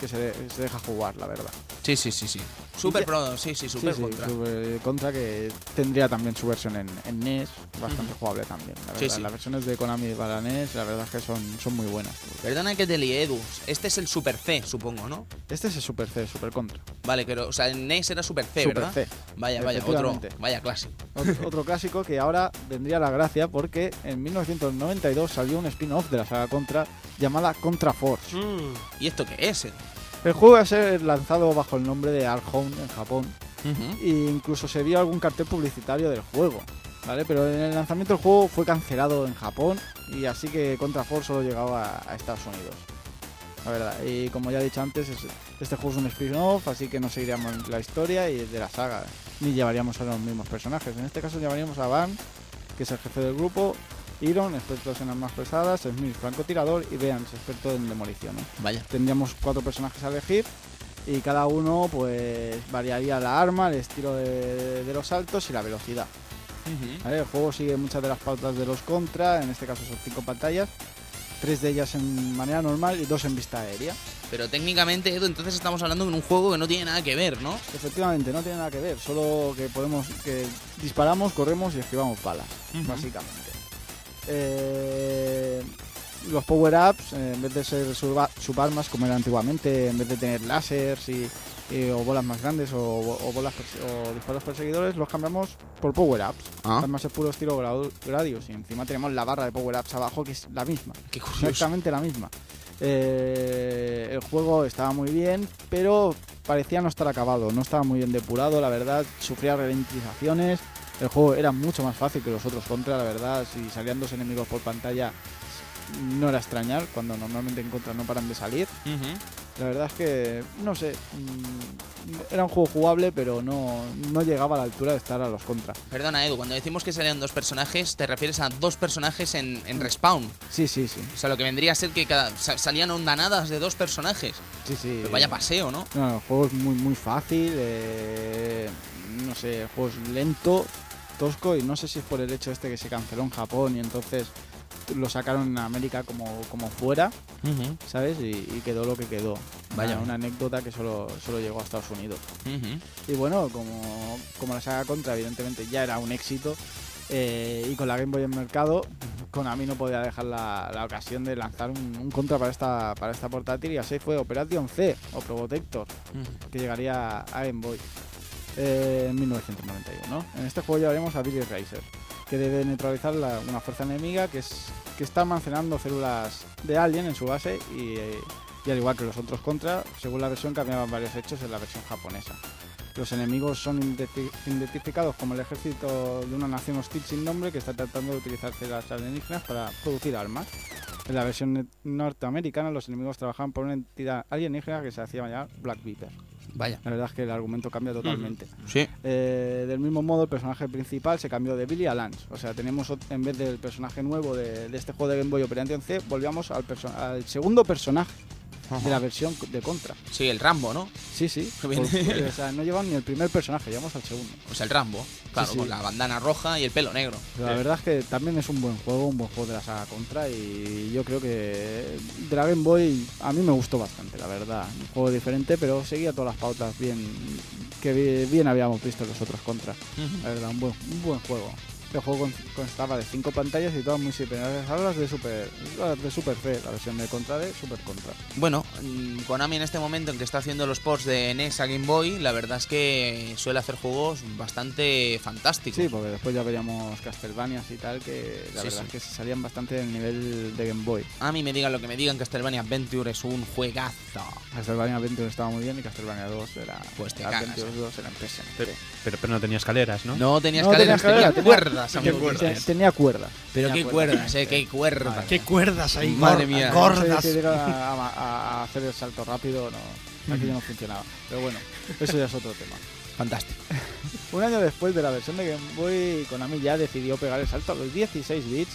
que se, se deja jugar, la verdad. Sí, sí, sí, sí. Super Pro, sí, sí, Super sí, sí, Contra. Super Contra que tendría también su versión en, en NES, bastante jugable también. La verdad. sí. Las versiones de Konami para NES, la verdad es que son, son muy buenas. Perdona que te lié, Edu. Este es el Super C, supongo, ¿no? Este es el Super C, Super Contra. Vale, pero, o sea, en NES era Super C, Super ¿verdad? C. Vaya, vaya, otro, vaya clásico. Ot- Otro clásico que ahora vendría la gracia porque en 1992 salió un spin-off de la saga Contra llamada Contra Force. Mm. ¿Y esto qué es? Edu? El juego va a ser lanzado bajo el nombre de Art Home en Japón e incluso se vio algún cartel publicitario del juego. ¿Vale? Pero en el lanzamiento del juego fue cancelado en Japón y así que Contra Force solo llegaba a Estados Unidos. La verdad, y como ya he dicho antes, es- este juego es un spin-off, así que no seguiríamos la historia y de la saga, ni llevaríamos a los mismos personajes. En este caso llevaríamos a Van, que es el jefe del grupo, Iron, expertos en armas pesadas, Smith, francotirador y Beans, experto en demoliciones. Vaya. Tendríamos cuatro personajes a elegir y cada uno pues variaría la arma, el estilo de, de los saltos y la velocidad. ¿vale? El juego sigue muchas de las pautas de los contra, en este caso son cinco pantallas, tres de ellas en manera normal y dos en vista aérea. Pero técnicamente, Edu, entonces estamos hablando de un juego que no tiene nada que ver, ¿no? Efectivamente, no tiene nada que ver, solo que podemos que disparamos, corremos y esquivamos balas, básicamente. Eh, los power-ups, eh, en vez de ser suba- subarmas como era antiguamente, en vez de tener láseres y, y- o bolas más grandes o, o bolas o disparos perseguidores, los cambiamos por power-ups. Ah, Además es puro estilo Gradius y encima tenemos la barra de power-ups abajo que es la misma. qué. Exactamente la misma. Eh, el juego estaba muy bien, pero parecía no estar acabado, no estaba muy bien depurado, la verdad, sufría ralentizaciones. El juego era mucho más fácil que los otros contra, la verdad, si salían dos enemigos por pantalla no era extrañar, cuando normalmente en contra no paran de salir. Ujú. La verdad es que, no sé, mm, era un juego jugable, pero no, no llegaba a la altura de estar a los contra. Perdona, Edu, cuando decimos que salían dos personajes, te refieres a dos personajes en, en respawn. Sí, sí, sí. O sea, lo que vendría a ser que cada, sa- salían ondanadas de dos personajes. sí, sí. Pero vaya paseo, ¿no? No, el juego es muy, muy fácil. eh, no sé, el juego es lento, tosco y no sé si es por el hecho este que se canceló en Japón y entonces lo sacaron en América como, como fuera, ¿sabes? Y, y quedó lo que quedó. Vaya. Una, una anécdota que solo, solo llegó a Estados Unidos. Y bueno, como, como la saga Contra evidentemente ya era un éxito eh, y con la Game Boy en mercado, Konami no podía dejar la, la ocasión de lanzar un, un Contra para esta, para esta portátil y así fue Operation C o Probotector que llegaría a Game Boy en 1991. En este juego llevaremos a Billy Racer, que debe neutralizar la- una fuerza enemiga que, es, que está almacenando células de alien en su base y, eh, y al igual que los otros contra, según la versión cambiaban varios hechos en la versión japonesa. Los enemigos son identifi- identificados como el ejército de una nación hostil sin nombre que está tratando de utilizar células alienígenas para producir armas. En la versión norteamericana, los enemigos trabajaban por una entidad alienígena que se hacía llamar Black Viper. Vaya. La verdad es que el argumento cambia totalmente. Sí. Eh, del mismo modo, el personaje principal se cambió de Billy a Lance. O sea, tenemos en vez del personaje nuevo de, de este juego de Game Boy Operation C, volvíamos al, al segundo personaje de la versión de Contra. Sí, el Rambo, ¿no? Sí, sí. Por- o sea, no llevan ni el primer personaje, llevamos al segundo. O sea, el Rambo. Claro, Sí, sí. con la bandana roja y el pelo negro. Pero la verdad es que también es un buen juego, un buen juego de la saga Contra y yo creo que Game Boy a mí me gustó bastante, la verdad. Un juego diferente, pero seguía todas las pautas bien que bi- bien habíamos visto los otros Contra. La verdad, un buen, un buen juego. Este juego con- constaba de cinco pantallas y todas muy similares a las de Super, las de Super C, la versión de Contra de Super Contra. Bueno, mm, Konami en este momento en que está haciendo los ports de NES a Game Boy, la verdad es que suele hacer juegos bastante fantásticos. Sí, porque después ya veríamos Castlevanias y tal, que la Sí, verdad sí. es que se salían bastante del nivel de Game Boy. A mí me digan lo que me digan, Castlevania Adventure es un juegazo. Castlevania Adventure estaba muy bien y Castlevania 2 era. Pues te Adventure cagas, 2 era impresionante. Pero, pero, pero no tenía escaleras, ¿no? No tenía No tenía escaleras, tenía, escalera, tenía- cuerdas, tenía amigo. cuerdas. Tenía. Pero Tenía qué cuerdas, eh, qué cuerdas. Madre Qué cuerdas ahí, Madre mía. gordas. No sé que llega a, a- a hacer el salto rápido, no. Aquí no funcionaba. Pero bueno, eso ya es otro tema. Fantástico. Un año después de la versión de Game Boy, Konami ya decidió pegar el salto a los 16 bits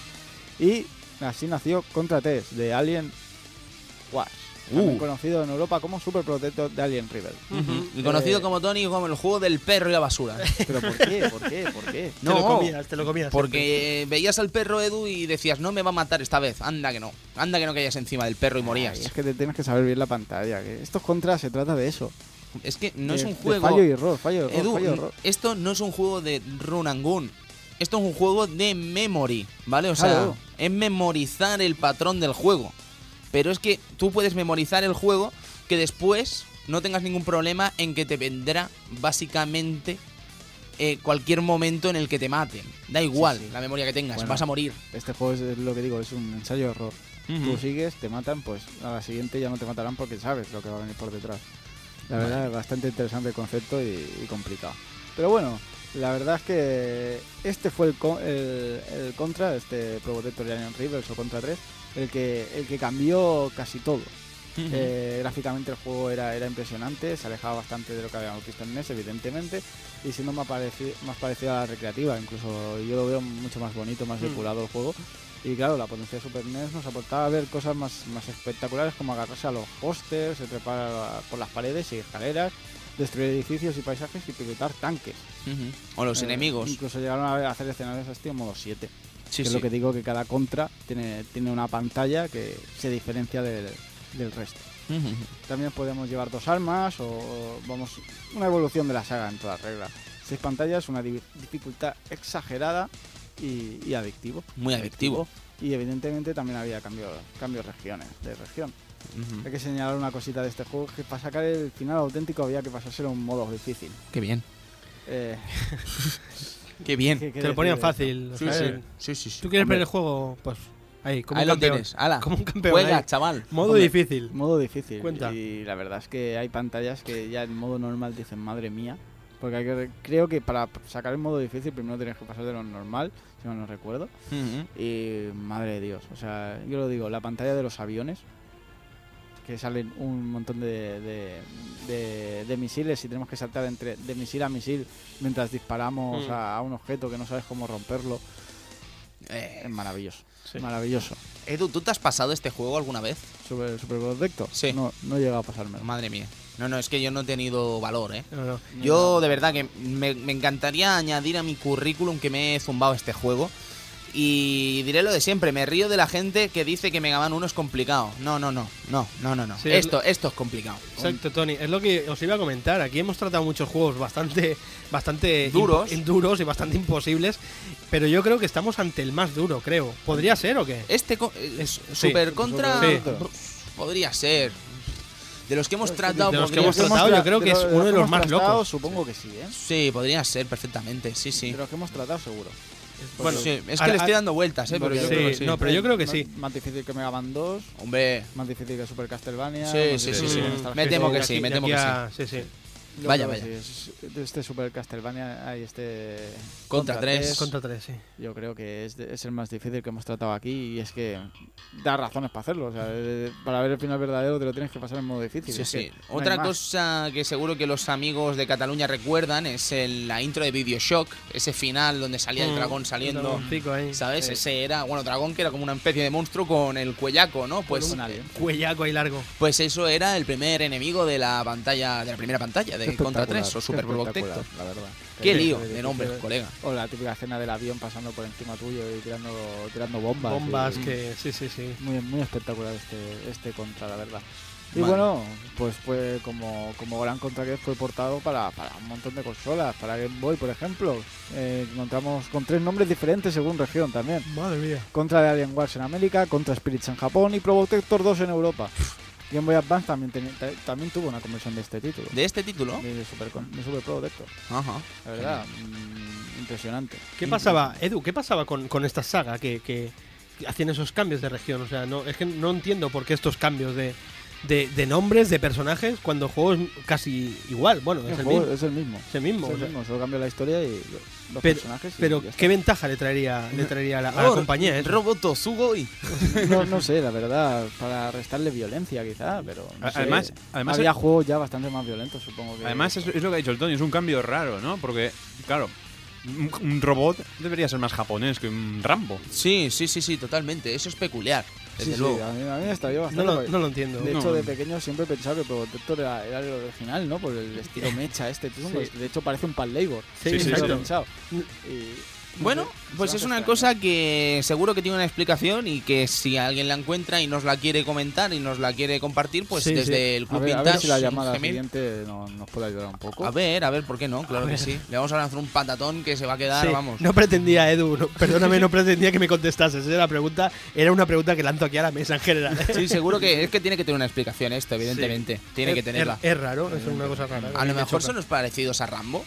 y así nació Contra 3 de Alien Uh. conocido en Europa como Super Protector de Alien Rival. Y conocido Eh, como Tony como el juego del perro y la basura. ¿Pero por qué? ¿Por qué? ¿Por qué? Te lo No, comías, te lo comías. Porque veías al perro Edu y decías, no me va a matar esta vez. Anda que no. Anda que no cayas encima del perro y morías. Ay, es que te tienes que saber bien la pantalla. Que estos contras se trata de eso. Es que no de- es un de juego. fallo y error, fallo y error, Edu, fallo y error. esto no es un juego de run and gun. Esto es un juego de memory, ¿vale? O sea, Claro. es memorizar el patrón del juego. Pero es que tú puedes memorizar el juego que después no tengas ningún problema en que te vendrá básicamente eh, cualquier momento en el que te maten. Da igual sí. la memoria que tengas, Bueno. vas a morir. Este juego es, es lo que digo, es un ensayo error. Tú sigues, te matan, pues a la siguiente ya no te matarán porque sabes lo que va a venir por detrás. La Vale. verdad es bastante interesante el concepto y, y complicado. Pero bueno, la verdad es que este fue el, co- el, el contra, este Pro Protector Alien Rivers o Contra 3, el que, el que cambió casi todo. Eh, gráficamente el juego era, era impresionante, se alejaba bastante de lo que habíamos visto en NES, evidentemente, y siendo más, pareci- más parecido a la recreativa, incluso yo lo veo mucho más bonito, más Mm. depurado el juego. Y claro, la potencia de Super NES nos aportaba a ver cosas más, más espectaculares como agarrarse a los pósters, trepar por las paredes y escaleras, destruir edificios y paisajes y pilotar tanques. O los Eh, enemigos. Incluso llegaron a hacer escenarios así en modo 7. Sí, que es lo que digo que cada contra tiene, tiene una pantalla que se diferencia del, del resto. También podemos llevar dos armas o vamos una evolución de la saga en toda regla. Seis pantallas, una di- dificultad exagerada y, y adictivo. Muy adictivo. Y evidentemente también había cambios cambios regiones, de región. Hay que señalar una cosita de este juego, que para sacar el final auténtico había que pasárselo en un modo difícil. Qué bien. Eh, Qué bien. ¿qué- qué Te lo ponían fácil. o Sí, sea, sí. Sí, sí, sí. ¿Tú quieres Hombre, ver el juego? Pues ahí, como Ahí un lo campeón. tienes. Ala. Como un campeón. Juega, ahí. chaval. Modo Hombre. difícil. Modo difícil. Cuenta. Y la verdad es que hay pantallas que ya en modo normal dicen, madre mía. Porque hay que, creo que para sacar el modo difícil primero tienes que pasar de lo normal, si no no recuerdo. Ujú. Y madre de Dios, o sea, yo lo digo, la pantalla de los aviones, que salen un montón de, de, de- de misiles y tenemos que saltar entre de misil a misil mientras disparamos Mm. a, a un objeto que no sabes cómo romperlo. Eh, Es maravilloso, Sí. maravilloso. Edu, ¿tú te has pasado este juego alguna vez? Super, super Protector, Sí. no, no he llegado a pasármelo. Madre mía. No, no, es que yo no he tenido valor, ¿eh? No, no. Yo de verdad que me, me encantaría añadir a mi currículum que me he zumbado este juego. Y diré lo de siempre, me río de la gente que dice que Mega Man 1 es complicado. No, no, no, no, no, no, no. Sí, es esto, esto es complicado. Exacto, Tony. Es lo que os iba a comentar. Aquí hemos tratado muchos juegos bastante, bastante Duros. duros y bastante imposibles. Pero yo creo que estamos ante el más duro, creo. ¿Podría ser o qué? Este co- eh, Es- Super sí. Contra Sí. podría ser. De los que hemos tratado, de los que hemos tratado, yo creo que es de uno de los hemos más tratado, locos. Supongo que sí, ¿eh? Sí, podría ser perfectamente, sí, sí. De los que hemos tratado, seguro. Bueno, Sí, es que ahora- le estoy dando vueltas, ¿eh? Pero yo Sí, creo que sí. no, pero yo creo que sí. Más, más difícil que Mega Man 2, Hombre, más difícil que Super Castlevania. Sí, sí, sí, sí. Me temo que sí, me temo que a- sí. sí. Yo Vaya, vaya. sí, este Super Castlevania, hay este Contra tres. Contra tres, sí. yo creo que es, de- es el más difícil que hemos tratado aquí y es que da razones para hacerlo. O sea, para ver el final verdadero te lo tienes que pasar en modo difícil. Sí, sí. no Otra cosa que seguro que los amigos de Cataluña recuerdan es el- la intro de Bioshock, ese final donde salía el Mm, dragón un saliendo. dragoncico ahí. ¿Sabes? Sí. Ese era, bueno, dragón que era como una especie de monstruo con el cuellaco, ¿no? Pues, un alien. Cuellaco ahí largo. pues eso era el primer enemigo de la pantalla, de la primera pantalla de Contra Espectacular, 3 o Super Protector. La verdad. Qué lío de nombres, colega. O la típica escena del avión pasando por encima tuyo y tirando, tirando bombas. Bombas y- que. Sí, sí, sí. Muy, muy espectacular este, este contra, la verdad. Y bueno, pues fue como, como gran contra que fue portado para, para un montón de consolas, para Game Boy, por ejemplo. Eh, encontramos con tres nombres diferentes según región también. Madre mía. Contra de Alien Wars en América, Contra Spirits en Japón y Protector 2 en Europa. Game Boy Advance también, ta- también tuvo una conversión de este título. De este título. De Super, Con- de Super Protector. Ajá. La verdad, mm, impresionante. ¿Qué pasaba, Edu? ¿Qué pasaba con, con esta saga que, que hacían esos cambios de región? O sea, no, es que no entiendo por qué estos cambios de, de, de nombres, de personajes, cuando el juego es casi igual. Bueno, es El mismo. es el mismo. Es el mismo. Es o el sea, mismo, solo cambia la historia y los Pero- personajes. pero. ¿qué ventaja le traería, le traería a la, a la compañía? eso? Roboto Sugoi. No, no sé, la verdad, para restarle violencia quizá, pero no sé. Además, además, había juegos ya bastante más violentos, supongo que. además es, es lo que ha dicho el Tony, es un cambio raro, ¿no? Porque, claro, un, un robot debería ser más japonés que un Rambo. Sí, sí, sí, sí, totalmente. Eso es peculiar. Sí, Desde sí, luego. a mí, a mí me extrañó No bastante. lo, no lo entiendo. de No. hecho, de pequeño siempre he pensado que Protector era, era el original, ¿no? Por el estilo mecha este. Sí. De hecho, parece un Pal Labor. Sí, Sí, sí, Siempre lo he exacto. pensado. Y, no Bueno, pues es una cosa que seguro que tiene una explicación y que si alguien la encuentra y nos la quiere comentar y nos la quiere compartir, pues Sí, sí. desde el. Club A ver, a ver Vintage si la llamada siguiente no- nos puede ayudar un poco. A ver, a ver, ¿por qué no? Claro que sí. Le vamos a lanzar un patatón que se va a quedar, Sí, vamos. No pretendía, Edu, no- perdóname, no pretendía que me contestases. Era, la pregunta, era una pregunta que lanzo aquí a la mesa en general. Sí, seguro que es que tiene que tener una explicación esto, evidentemente. Tiene Es- que tenerla. Es, es raro, es una cosa rara. A lo me mejor son los parecidos a Rambo,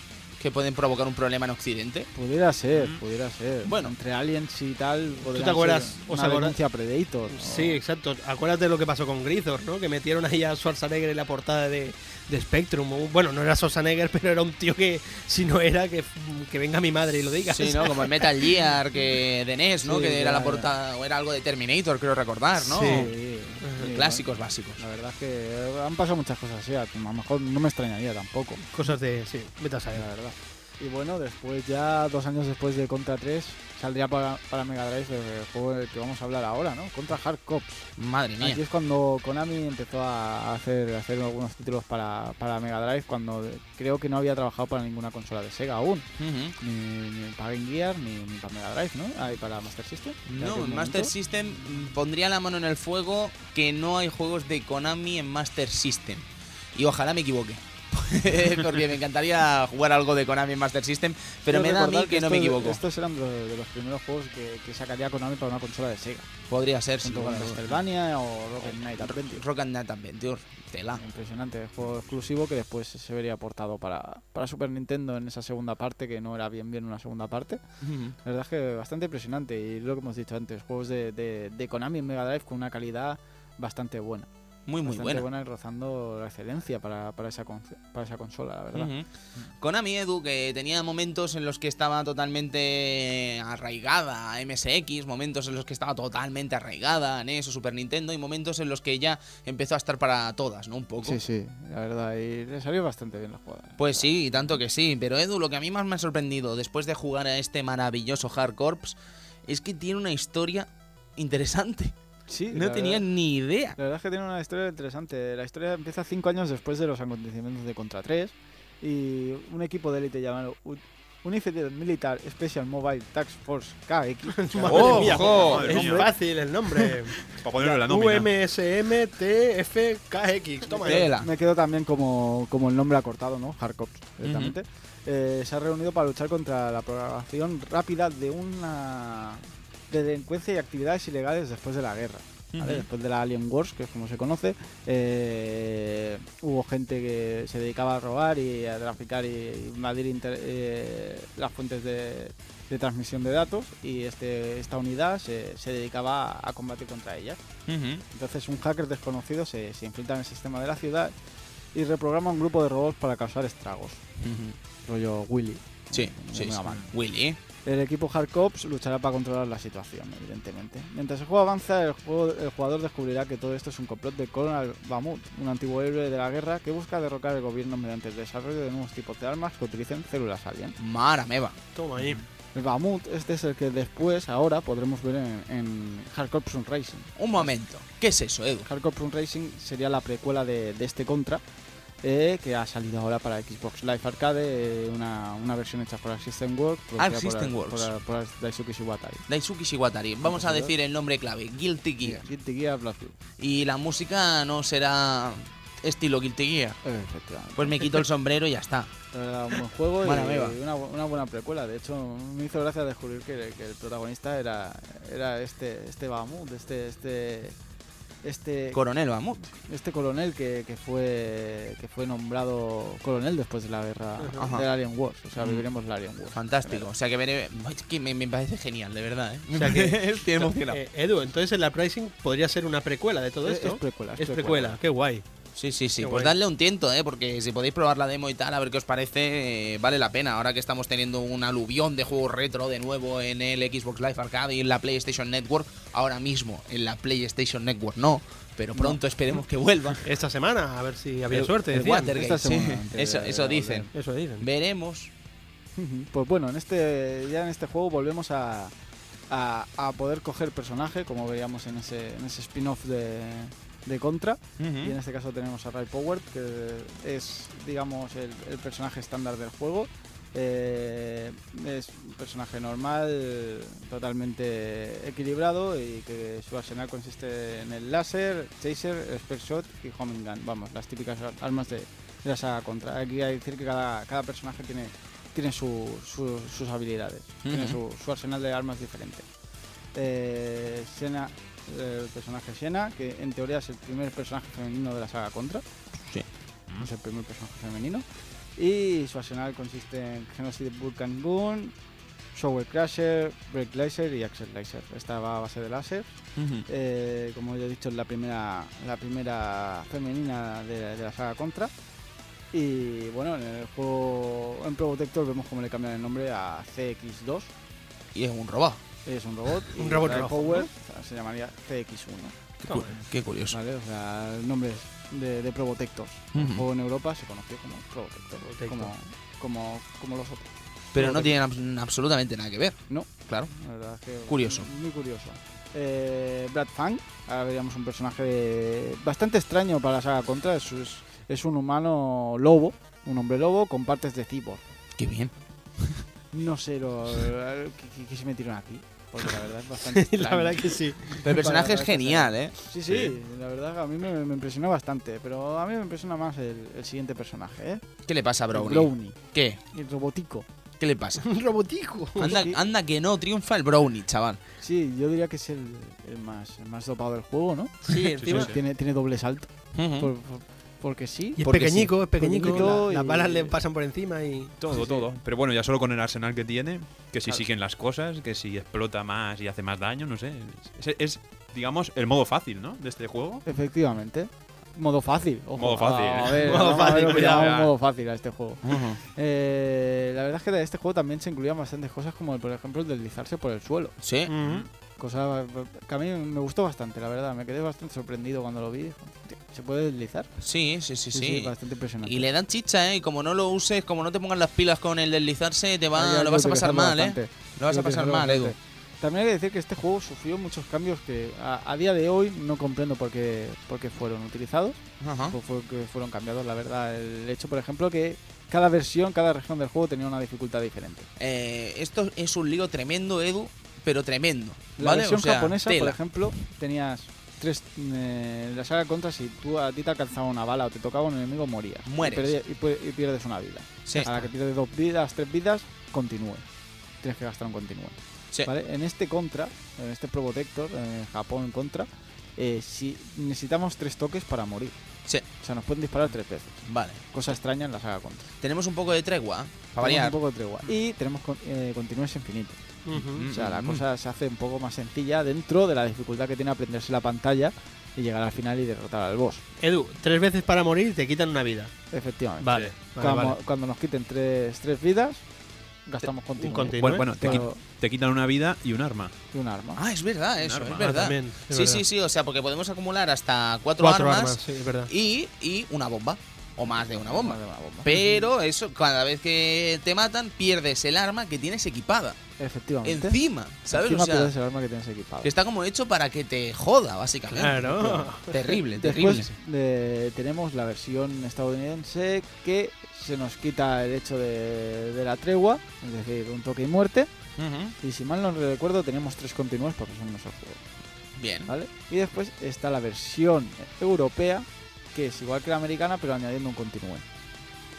que pueden provocar un problema en Occidente. Pudiera ser, pudiera ser. Bueno. entre aliens y tal. podrían te acuerdas? ser ¿Os Una acordáis? denuncia Predator. o- Sí, exacto. Acuérdate de lo que pasó con Grithor, ¿no? Que metieron ahí a Schwarzenegger en la portada de, de Spectrum. Bueno, no era Schwarzenegger, pero era un tío que, si no era, que, que venga mi madre y lo diga. Sí, ¿no? Como el Metal Gear que de NES, ¿no? Sí, que era la portada, o era algo de Terminator, creo recordar, ¿no? Sí. Sí, sí, Clásicos básicos. La verdad es que han pasado muchas cosas así. A lo mejor no me extrañaría tampoco, Cosas de. Sí, vete a la verdad. Y bueno, después ya, dos años después de Contra 3, saldría para, para Mega Drive el juego del que vamos a hablar ahora, ¿no? Contra Hard Cops. Madre mía. Aquí es cuando Konami empezó a hacer, a hacer algunos títulos para, para Mega Drive, cuando creo que no había trabajado para ninguna consola de Sega aún. Ni, ni para Game Gear, ni, ni para Mega Drive, ¿no? Ahí para Master System. No, en Master. System mm, pondría la mano en el fuego que no hay juegos de Konami en Master System. Y ojalá me equivoque. Porque me encantaría jugar algo de Konami en Master System, pero Quiero me da a mí que no me equivoco. Estos eran de los, de los primeros juegos que, que sacaría Konami para una consola de Sega. Podría ser, lugar con. Castlevania o Rocket Knight Adventure. Rock and Night Adventure, tela. Impresionante, juego exclusivo que después se vería portado para, para Super Nintendo en esa segunda parte, que no era bien bien una segunda parte. Ujú. La verdad es que bastante impresionante y lo que hemos dicho antes, juegos de, de, de Konami en Mega Drive con una calidad bastante buena. Muy, muy buena. buena y rozando la excelencia para, para, esa, para esa consola, la verdad. Ujú. Konami Edu, que tenía momentos en los que estaba totalmente arraigada a MSX, momentos en los que estaba totalmente arraigada a NES o Super Nintendo, y momentos en los que ya empezó a estar para todas, ¿no? Un poco. Sí, sí, la verdad, y le salió bastante bien la jugada. Pues sí, tanto que sí. Pero Edu, lo que a mí más me ha sorprendido después de jugar a este maravilloso Hard Corps es que tiene una historia interesante. Sí, No tenía verdad- ni idea. La verdad es que tiene una historia interesante. La historia empieza cinco años después de los acontecimientos de Contra 3 y un equipo de élite llamado U- Unified Military Special Mobile Task Force KX. ¡Ojo! Madre es mía. fácil el nombre. Para ponerlo en la nómina. UMSMTFKX. Toma ya. Tela. Me quedo también como, como el nombre acortado, ¿no? Hardcops, directamente. Eh, se ha reunido para luchar contra la propagación rápida de una de delincuencia y actividades ilegales después de la guerra. Después de la Alien Wars, que es como se conoce, eh, hubo gente que se dedicaba a robar y a traficar y invadir inter- eh, las fuentes de, de transmisión de datos y este, esta unidad se, se dedicaba a combatir contra ellas. Entonces un hacker desconocido se, se infiltra en el sistema de la ciudad y reprograma un grupo de robots para causar estragos. Ujú. Rollo Willy. Sí, sí, sí. Willy. El equipo Hard Cops luchará para controlar la situación, evidentemente. Mientras el juego avanza, el, juego- el jugador descubrirá que todo esto es un complot de Colonel Bahamut, un antiguo héroe de la guerra que busca derrocar el gobierno mediante el desarrollo de nuevos tipos de armas que utilicen células alien. Mara meva. Toma ahí. El Bahamut, este es el que después, ahora, podremos ver en, en Hard Corps Run Racing. Un momento. ¿Qué es eso, Edu? Hard Corps Run Racing sería la precuela de, de este Contra, eh, que ha salido ahora para Xbox Live Arcade, eh, una, una versión hecha por System Works, por- System por, Works. por Daisuke Shiwatari. Daisuke Shiwatari. Vamos a decir el nombre clave. Guilty Gear. Guilty Gear Black. Y la música no será estilo Guilty Gear. Efectivamente. Pues me quito el sombrero y ya está. La verdad, un buen juego y una, bu- una buena precuela. De hecho, me hizo gracia descubrir que, que el protagonista era, era este, este Bahamut, este, este, este, Coronel Bamut. este coronel que, que fue que fue nombrado coronel después de la guerra Ajá. del Alien Wars. O sea, Mm. viviremos la Alien Wars. Fantástico. O sea que veré. Es que me, me parece genial, de verdad. ¿eh? O sea que- Estoy emocionado. Eh, Edu, entonces el Uprising podría ser una precuela de todo Es- esto. Es precuela. Es precuela, qué guay. Sí, sí, sí. Qué Pues guay. dadle un tiento, ¿eh? Porque si podéis probar la demo y tal, a ver qué os parece, eh, vale la pena. Ahora que estamos teniendo un aluvión de juegos retro de nuevo en el Xbox Live Arcade y en la PlayStation Network, ahora mismo en la PlayStation Network no, pero pronto esperemos que vuelva. Esta semana, a ver si había El- suerte. el. Watergate, Esta sí. Eso, eso dicen. Eso dicen. Veremos. Pues bueno, en este ya en este juego volvemos a, a, a poder coger personaje, como veíamos en ese, en ese spin-off de, de Contra. Y en este caso tenemos a Ray Power, que es, digamos, el, el personaje estándar del juego. Eh, es un personaje normal, totalmente equilibrado y que su arsenal consiste en el láser, chaser, expert shot y homing gun. Vamos, las típicas ar- armas de, de la saga contra. Aquí hay que decir que cada, cada personaje tiene, tiene su- su- sus habilidades, tiene su, su arsenal de armas diferente. Eh, eh, el personaje Xena, que en teoría es el primer personaje femenino de la saga Contra. Sí. Es el primer personaje femenino. Y su arsenal consiste en Genocide Vulcan Gun, Shower Crusher, Break Laser y Axel Laser. Esta va a base de láser. Eh, como ya he dicho, es la primera, la primera femenina de, de la saga Contra. Y bueno, en el juego en Probotector vemos cómo le cambian el nombre a CX2. Y es un robot. Es un robot. y Un robot rojo, Power se llamaría CX1. Qué, cu- qué curioso. ¿Vale? O sea, el nombre es de, de Probotector. El juego en Europa se conoció como Probotector. Probotector. Como, como, como los otros. Pero no tienen abs- absolutamente nada que ver. No. Claro. La verdad es que Curioso. Muy curioso. Eh, Brad Fang, ahora veríamos un personaje bastante extraño para la saga Contra. Es, es, es un humano lobo, un hombre lobo con partes de cyborg. Qué bien. No sé lo, qué- qué se metieron aquí, porque la verdad es bastante la verdad que sí. Pero el personaje es genial, ¿eh? Sí, sí, la verdad a mí me, me impresionó bastante, pero a mí me impresiona más el, el siguiente personaje, ¿eh? ¿Qué le pasa a El Brownie? Brownie, ¿Qué? el robotico. ¿Qué le pasa? Un robotico. Anda, Sí. anda que no, triunfa el Brownie, chaval. Sí, yo diría que es el, el más, el más dopado del juego, ¿no? Sí, sí. Tiene, tiene doble salto, por- por- porque sí. Y es Porque pequeñico, es pequeñico. La- las y- balas le pasan por encima y. Todo, Sí, todo. Pero bueno, ya solo con el arsenal que tiene, que si Claro. siguen las cosas, que si explota más y hace más daño, no sé. Es, es, digamos, el modo fácil, ¿no? De este juego. Efectivamente. Modo fácil. ojo. Modo fácil, A ver, Modo a cuidado, ya. modo fácil a este juego. Eh, la verdad es que de este juego también se incluían bastantes cosas como por ejemplo el deslizarse por el suelo. Sí. Ujú. Cosa que a mí me gustó bastante, la verdad. Me quedé bastante sorprendido cuando lo vi. ¿Se puede deslizar? Sí, sí, sí, sí. bastante impresionante. Y le dan chicha, ¿eh? Y como no lo uses, como no te pongan las pilas con el deslizarse, te va, lo vas a pasar mal, ¿eh? Lo vas a pasar mal, Edu. También hay que decir que este juego sufrió muchos cambios que a, a día de hoy no comprendo por qué, por qué fueron utilizados. Ajá. Por fue que fueron cambiados, la verdad. El hecho, por ejemplo, que cada versión, cada región del juego tenía una dificultad diferente. Eh, esto es un lío tremendo, Edu, pero tremendo. La ¿vale? versión o sea, japonesa, por ejemplo, tenías tres. eh, la saga contra, si tú a ti te alcanzaba una bala o te tocaba un enemigo, morías. Mueres. Y, pierdes una vida. Sí. A la que pierdes dos vidas, tres vidas, continúe. Tienes que gastar un continúe. Sí. ¿Vale? En este contra, en este Probotector, en Japón contra, eh, si necesitamos tres toques para morir. Sí. O sea, nos pueden disparar tres veces. Vale. Cosa extraña en la saga contra. Tenemos un poco de tregua, para Tenemos variar. un poco de tregua. Y tenemos con, eh, continúes O sea, la cosa se hace un poco más sencilla dentro de la dificultad que tiene aprenderse la pantalla y llegar al final y derrotar al boss. Edu, tres veces para morir te quitan una vida. Efectivamente. Vale, vale, cuando, vale. cuando nos quiten tres, tres vidas, gastamos continuo. Bueno, bueno, te, Pero- qui- te quitan una vida y un arma. y un arma. Ah, es verdad, eso, es Ah, verdad. también, es sí, verdad. sí, sí, o sea, porque podemos acumular hasta cuatro, Cuatro armas, armas, sí, es verdad. y, y una bomba. O más de una bomba. Más de una bomba. Pero eso, cada vez que te matan, pierdes el arma que tienes equipada. Efectivamente. Encima, ¿sabes? Encima o sea, pierdes el arma que tienes equipado. que está como hecho para que te joda, básicamente. Claro. Terrible, terrible. Después de- tenemos la versión estadounidense que se nos quita el hecho de, de la tregua, es decir, un toque y muerte. Y si mal no recuerdo, tenemos tres continuos para pasarnos el juego. Bien. ¿vale? Y después está la versión europea, que es igual que la americana, pero añadiendo un continúe.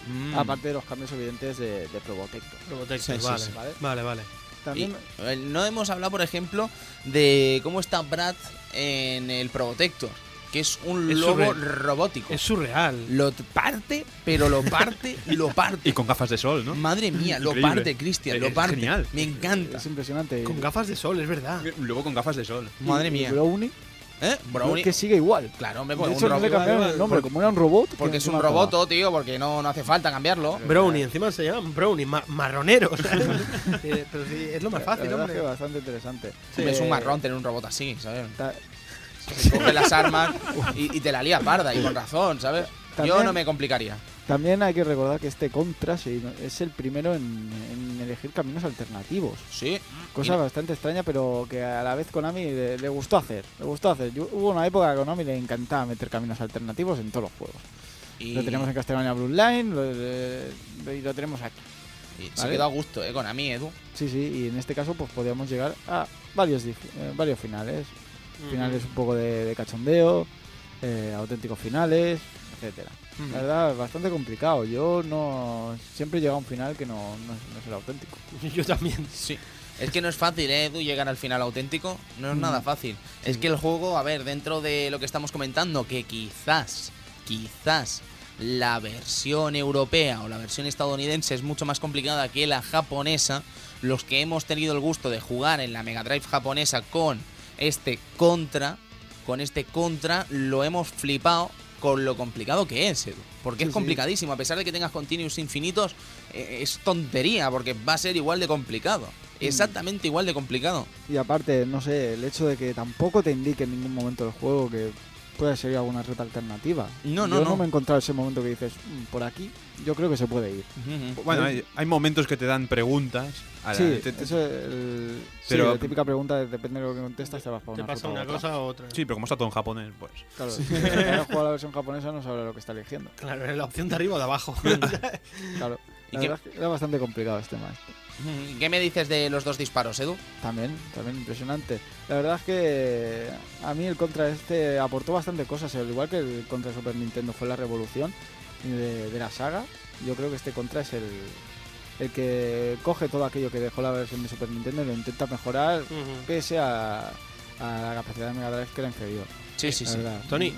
Mm. Aparte de los cambios evidentes de, de Probotector. Robotector, Sí, vale, sí. ¿vale? vale, vale. También, Y, eh, no hemos hablado, por ejemplo, de cómo está Brad en el Probotector, que es un Es lobo robótico. Es surreal. Lo parte, pero lo parte y lo parte. Y con gafas de sol, ¿no? Madre mía, lo Increíble. parte, Cristian, lo Es parte. genial. Me encanta. es impresionante. Con gafas de sol, es verdad. Luego con gafas de sol. Madre mía. Brownie, ¿Eh? Brownie. que sigue igual. Claro, hombre, De pues un hecho, no robot. cambiaron el nombre, como era un robot. Porque que es un encima roboto, tío, porque no, no hace falta cambiarlo. Brownie, encima se llaman Brownie, ma- marroneros. Eh, Pero sí, es lo más fácil, hombre. es que bastante interesante. Hombre, Es un Eh, marrón tener un robot así, ¿sabes? ta- Coge las armas y, y te la lía parda, y con razón, ¿sabes? Yo También- no me complicaría. También hay que recordar que este Contra sí, es el primero en, en elegir caminos alternativos. Sí. Cosa Y- bastante extraña, pero que a la vez Konami le, le gustó hacer. Le gustó hacer. Yo- hubo una época que a Konami le encantaba meter caminos alternativos en todos los juegos. Y, Lo tenemos en Castlevania Blue Line lo, lo- y lo tenemos aquí. y se ¿vale? quedó a gusto, ¿eh? Mí, Edu. Sí, sí, y en este caso pues podríamos llegar a varios, eh, varios finales. Finales un poco de, de cachondeo, eh, auténticos finales, etcétera. La verdad, es bastante complicado. Yo no siempre he llegado a un final que no, no es, no es el auténtico. Yo también. Sí. Es que no es fácil, ¿eh, Edu, llegar al final auténtico. No es Mm. nada fácil. Es que el juego, a ver, dentro de lo que estamos comentando, que quizás, quizás la versión europea o la versión estadounidense es mucho más complicada que la japonesa, los que hemos tenido el gusto de jugar en la Mega Drive japonesa con este contra, con este contra, lo hemos flipado con lo complicado que es, Edu. Porque Sí, es sí. complicadísimo, a pesar de que tengas continuos infinitos, eh, es tontería, porque va a ser igual de complicado. Mm. Exactamente igual de complicado. Y aparte, no sé, el hecho de que tampoco te indique en ningún momento del juego que puede ser alguna ruta alternativa. No, no, Yo no. no me he encontrado ese momento que dices, "Mm, por aquí, yo creo que se puede ir. Bueno, hay, hay momentos que te dan preguntas. a la- sí, te- te- eso es el, Pero- sí, la típica pregunta, de- depende de lo que contestas, te vas para Te una pasa ruta u una otra. cosa u otra. sí, pero como está todo en japonés, pues. Claro, si no has jugado la versión japonesa no sabe lo que está eligiendo. Claro, es la opción de arriba o de abajo. Claro. ¿Y La qué- verdad es que era bastante complicado este maestro. ¿Qué me dices de los dos disparos, Edu? También, también impresionante. La verdad es que a mí el contra este aportó bastante cosas, al igual que el contra Super Nintendo fue la revolución de, de la saga. Yo creo que este contra es el, el que coge todo aquello que dejó la versión de Super Nintendo y lo intenta mejorar Ujú. pese a, a la capacidad de Mega Drive que era inferior. Sí, sí, la sí. verdad. Tony.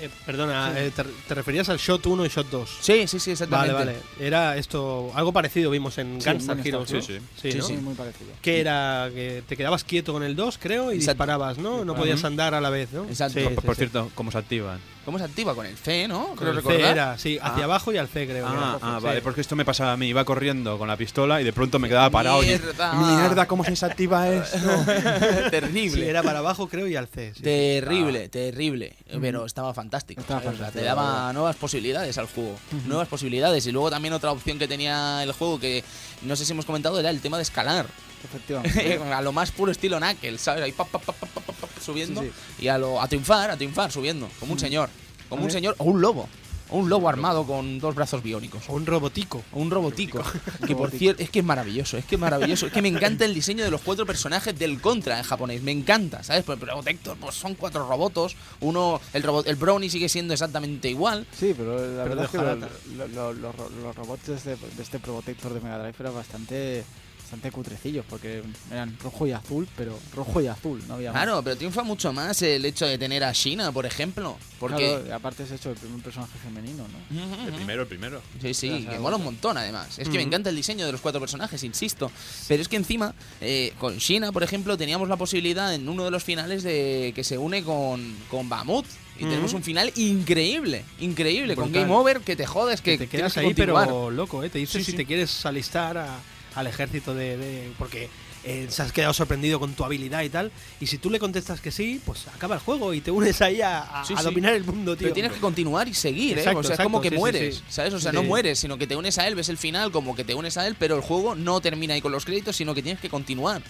Eh, perdona, Sí. eh, te, te referías al Shot 1 y Shot 2. Sí, sí, sí, exactamente. Vale, vale. Era esto, algo parecido vimos en Sí, Gunstar Heroes, Sí, ¿no? sí. Sí, Sí, ¿no? Sí, muy parecido. Que era que te quedabas quieto con el 2, creo, y Exacto. disparabas, ¿no? No podías andar a la vez, ¿no? Exacto. Sí, por sí, por sí. cierto, ¿cómo se activan? ¿Cómo se activa? Con el C, ¿no? Creo el C recordar. era, sí, hacia Ah. abajo y al C, creo. Ah, ah, Sí. vale, porque esto me pasaba a mí. Iba corriendo con la pistola y de pronto me quedaba parado. y- Mierda. Mierda, ¿cómo se desactiva esto? Terrible. Sí, era para abajo, creo, y al C. sí. Terrible, terrible. Pero estaba fantástico. Estaba ¿sabes? O sea, fantástico, te daba nuevas posibilidades al juego. Nuevas posibilidades. Y luego también otra opción que tenía el juego que no sé si hemos comentado era el tema de escalar. Efectivamente. a lo más puro estilo Knuckles, ¿sabes? Ahí pa, pa, pa, pa, pa, pa, pa, subiendo. Sí, Y a lo a triunfar, a triunfar, subiendo. Como un Mm. señor. Como un señor o un lobo. O un lobo armado con dos brazos biónicos. O un robotico. O un robotico. Que por cierto, es que es maravilloso, es que es maravilloso. Es que me encanta el diseño de los cuatro personajes del Contra en japonés. Me encanta, ¿sabes? Pues Protector, pues son cuatro robotos. Uno, el robot, el Brownie sigue siendo exactamente igual. Sí, pero la Pero verdad es que lo- lo- lo- los ro- los robots de este, de este Probotector de Mega Drive eran bastante bastante cutrecillos porque eran rojo y azul, pero rojo y azul, no había más. Claro, pero triunfa mucho más el hecho de tener a Shina, por ejemplo. Porque. Claro, aparte es hecho el primer personaje femenino, ¿no? Ujú, El ujú. primero, el primero. Sí, sí, que mola un montón además. Es que me Ujú. encanta el diseño de los cuatro personajes, insisto. Pero es que encima, eh, con Shina, por ejemplo, teníamos la posibilidad en uno de los finales de que se une con, con Bamut. Y Ujú. tenemos un final increíble, increíble, con Brutal. Game Over que te jodes, que, Que te quedas que ahí, continuar. pero loco, ¿eh? Te dice Sí, si sí. te quieres alistar a- al ejército de. de- porque eh, se has quedado sorprendido con tu habilidad y tal. Y si tú le contestas que sí, pues acaba el juego y te unes ahí a, a- Sí, a sí. dominar el mundo, tío. Pero tienes que continuar y seguir, ¿eh? O sea, es como que sí, mueres. ¿sabes? O sea, no mueres, sino que te unes a él, ves el final como que te unes a él, pero el juego no termina ahí con los créditos, sino que tienes que continuar.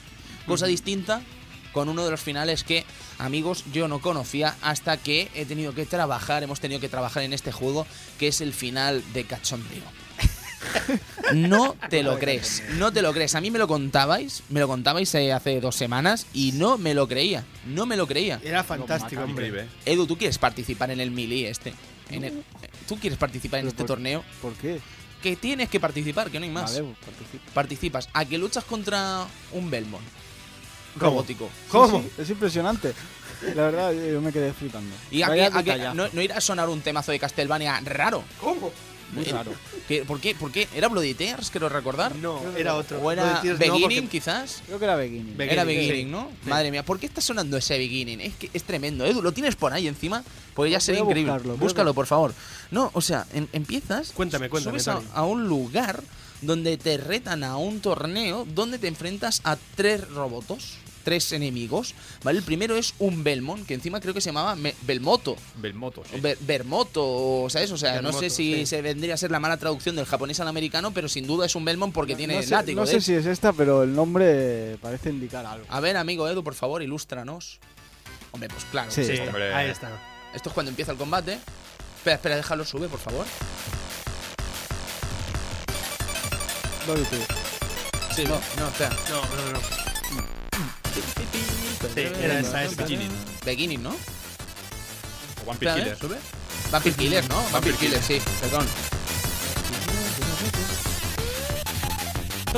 Cosa distinta con uno de los finales que, amigos, yo no conocía hasta que he tenido que trabajar, hemos tenido que trabajar en este juego, que es el final de Cachondeo. No te lo crees, no te lo crees. A mí me lo contabais, me lo contabais eh, hace dos semanas y no me lo creía, no me lo creía. Era fantástico, hombre. Edu, ¿tú quieres participar en el Melee este? En el- ¿Tú quieres participar en este por- torneo? ¿Por qué? Que tienes que participar, que no hay más. Vale, pues participa. Participas. ¿A que luchas contra un Belmont? ¿Cómo? Robótico. ¿Cómo? Sí, sí, es impresionante. La verdad, yo me quedé flipando. ¿Y a que, a no, no irá a sonar un temazo de Castlevania raro? ¿Cómo? Muy raro. ¿Qué- ¿Por qué? ¿Por qué? ¿Era Bloody Tears, quiero recordar? No, era otro. ¿O era no, Beginning, porque- quizás? Creo que era Beginning. Beginning, Era sí. Beginning, ¿no? Sí. Madre mía, ¿por qué está sonando ese Beginning? Es que es tremendo. Edu, ¿lo tienes por ahí encima? Porque ya sería increíble. buscarlo, Búscalo, por favor. No, o sea, em- empiezas. Cuéntame, cuéntame, Subes a, a un lugar donde te retan a un torneo donde te enfrentas a tres robotos, tres enemigos. ¿Vale? El primero es un Belmont, que encima creo que se llamaba Me- Belmoto. Belmoto, sí. o Ber- Bermoto, o ¿sabes? O sea, no sé si sí. se vendría a ser la mala traducción del japonés al americano, pero sin duda es un Belmont porque tiene no sé, látigo. no de sé si es esta, pero el nombre parece indicar algo. A ver, amigo Edu, por favor, ilústranos. Hombre, pues claro. Sí. Hombre. ahí está. Esto es cuando empieza el combate. Espera, espera, déjalo sube, por favor. Tears. Sí, no, no, espera. No, no, no. Sí, era esa, esa. Beginning. Beginning, ¿no? O Vampire. Killer. ¿Sube? Vampire Killers, ¿no? Vampire Killers, sí, perdón.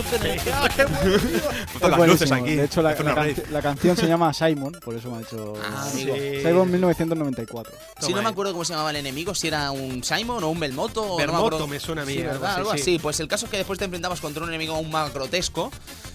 Las luces aquí. De hecho, la, canción se llama Simon, por eso me ha hecho. Ah. Sí. Simon 1994. Si no me acuerdo cómo se llamaba el enemigo, si era un Simon o un Belmoto. o no me suena a mí. Sí, algo ¿verdad? Algo sí. así. Pues el caso es que después te enfrentabas contra un enemigo aún más grotesco.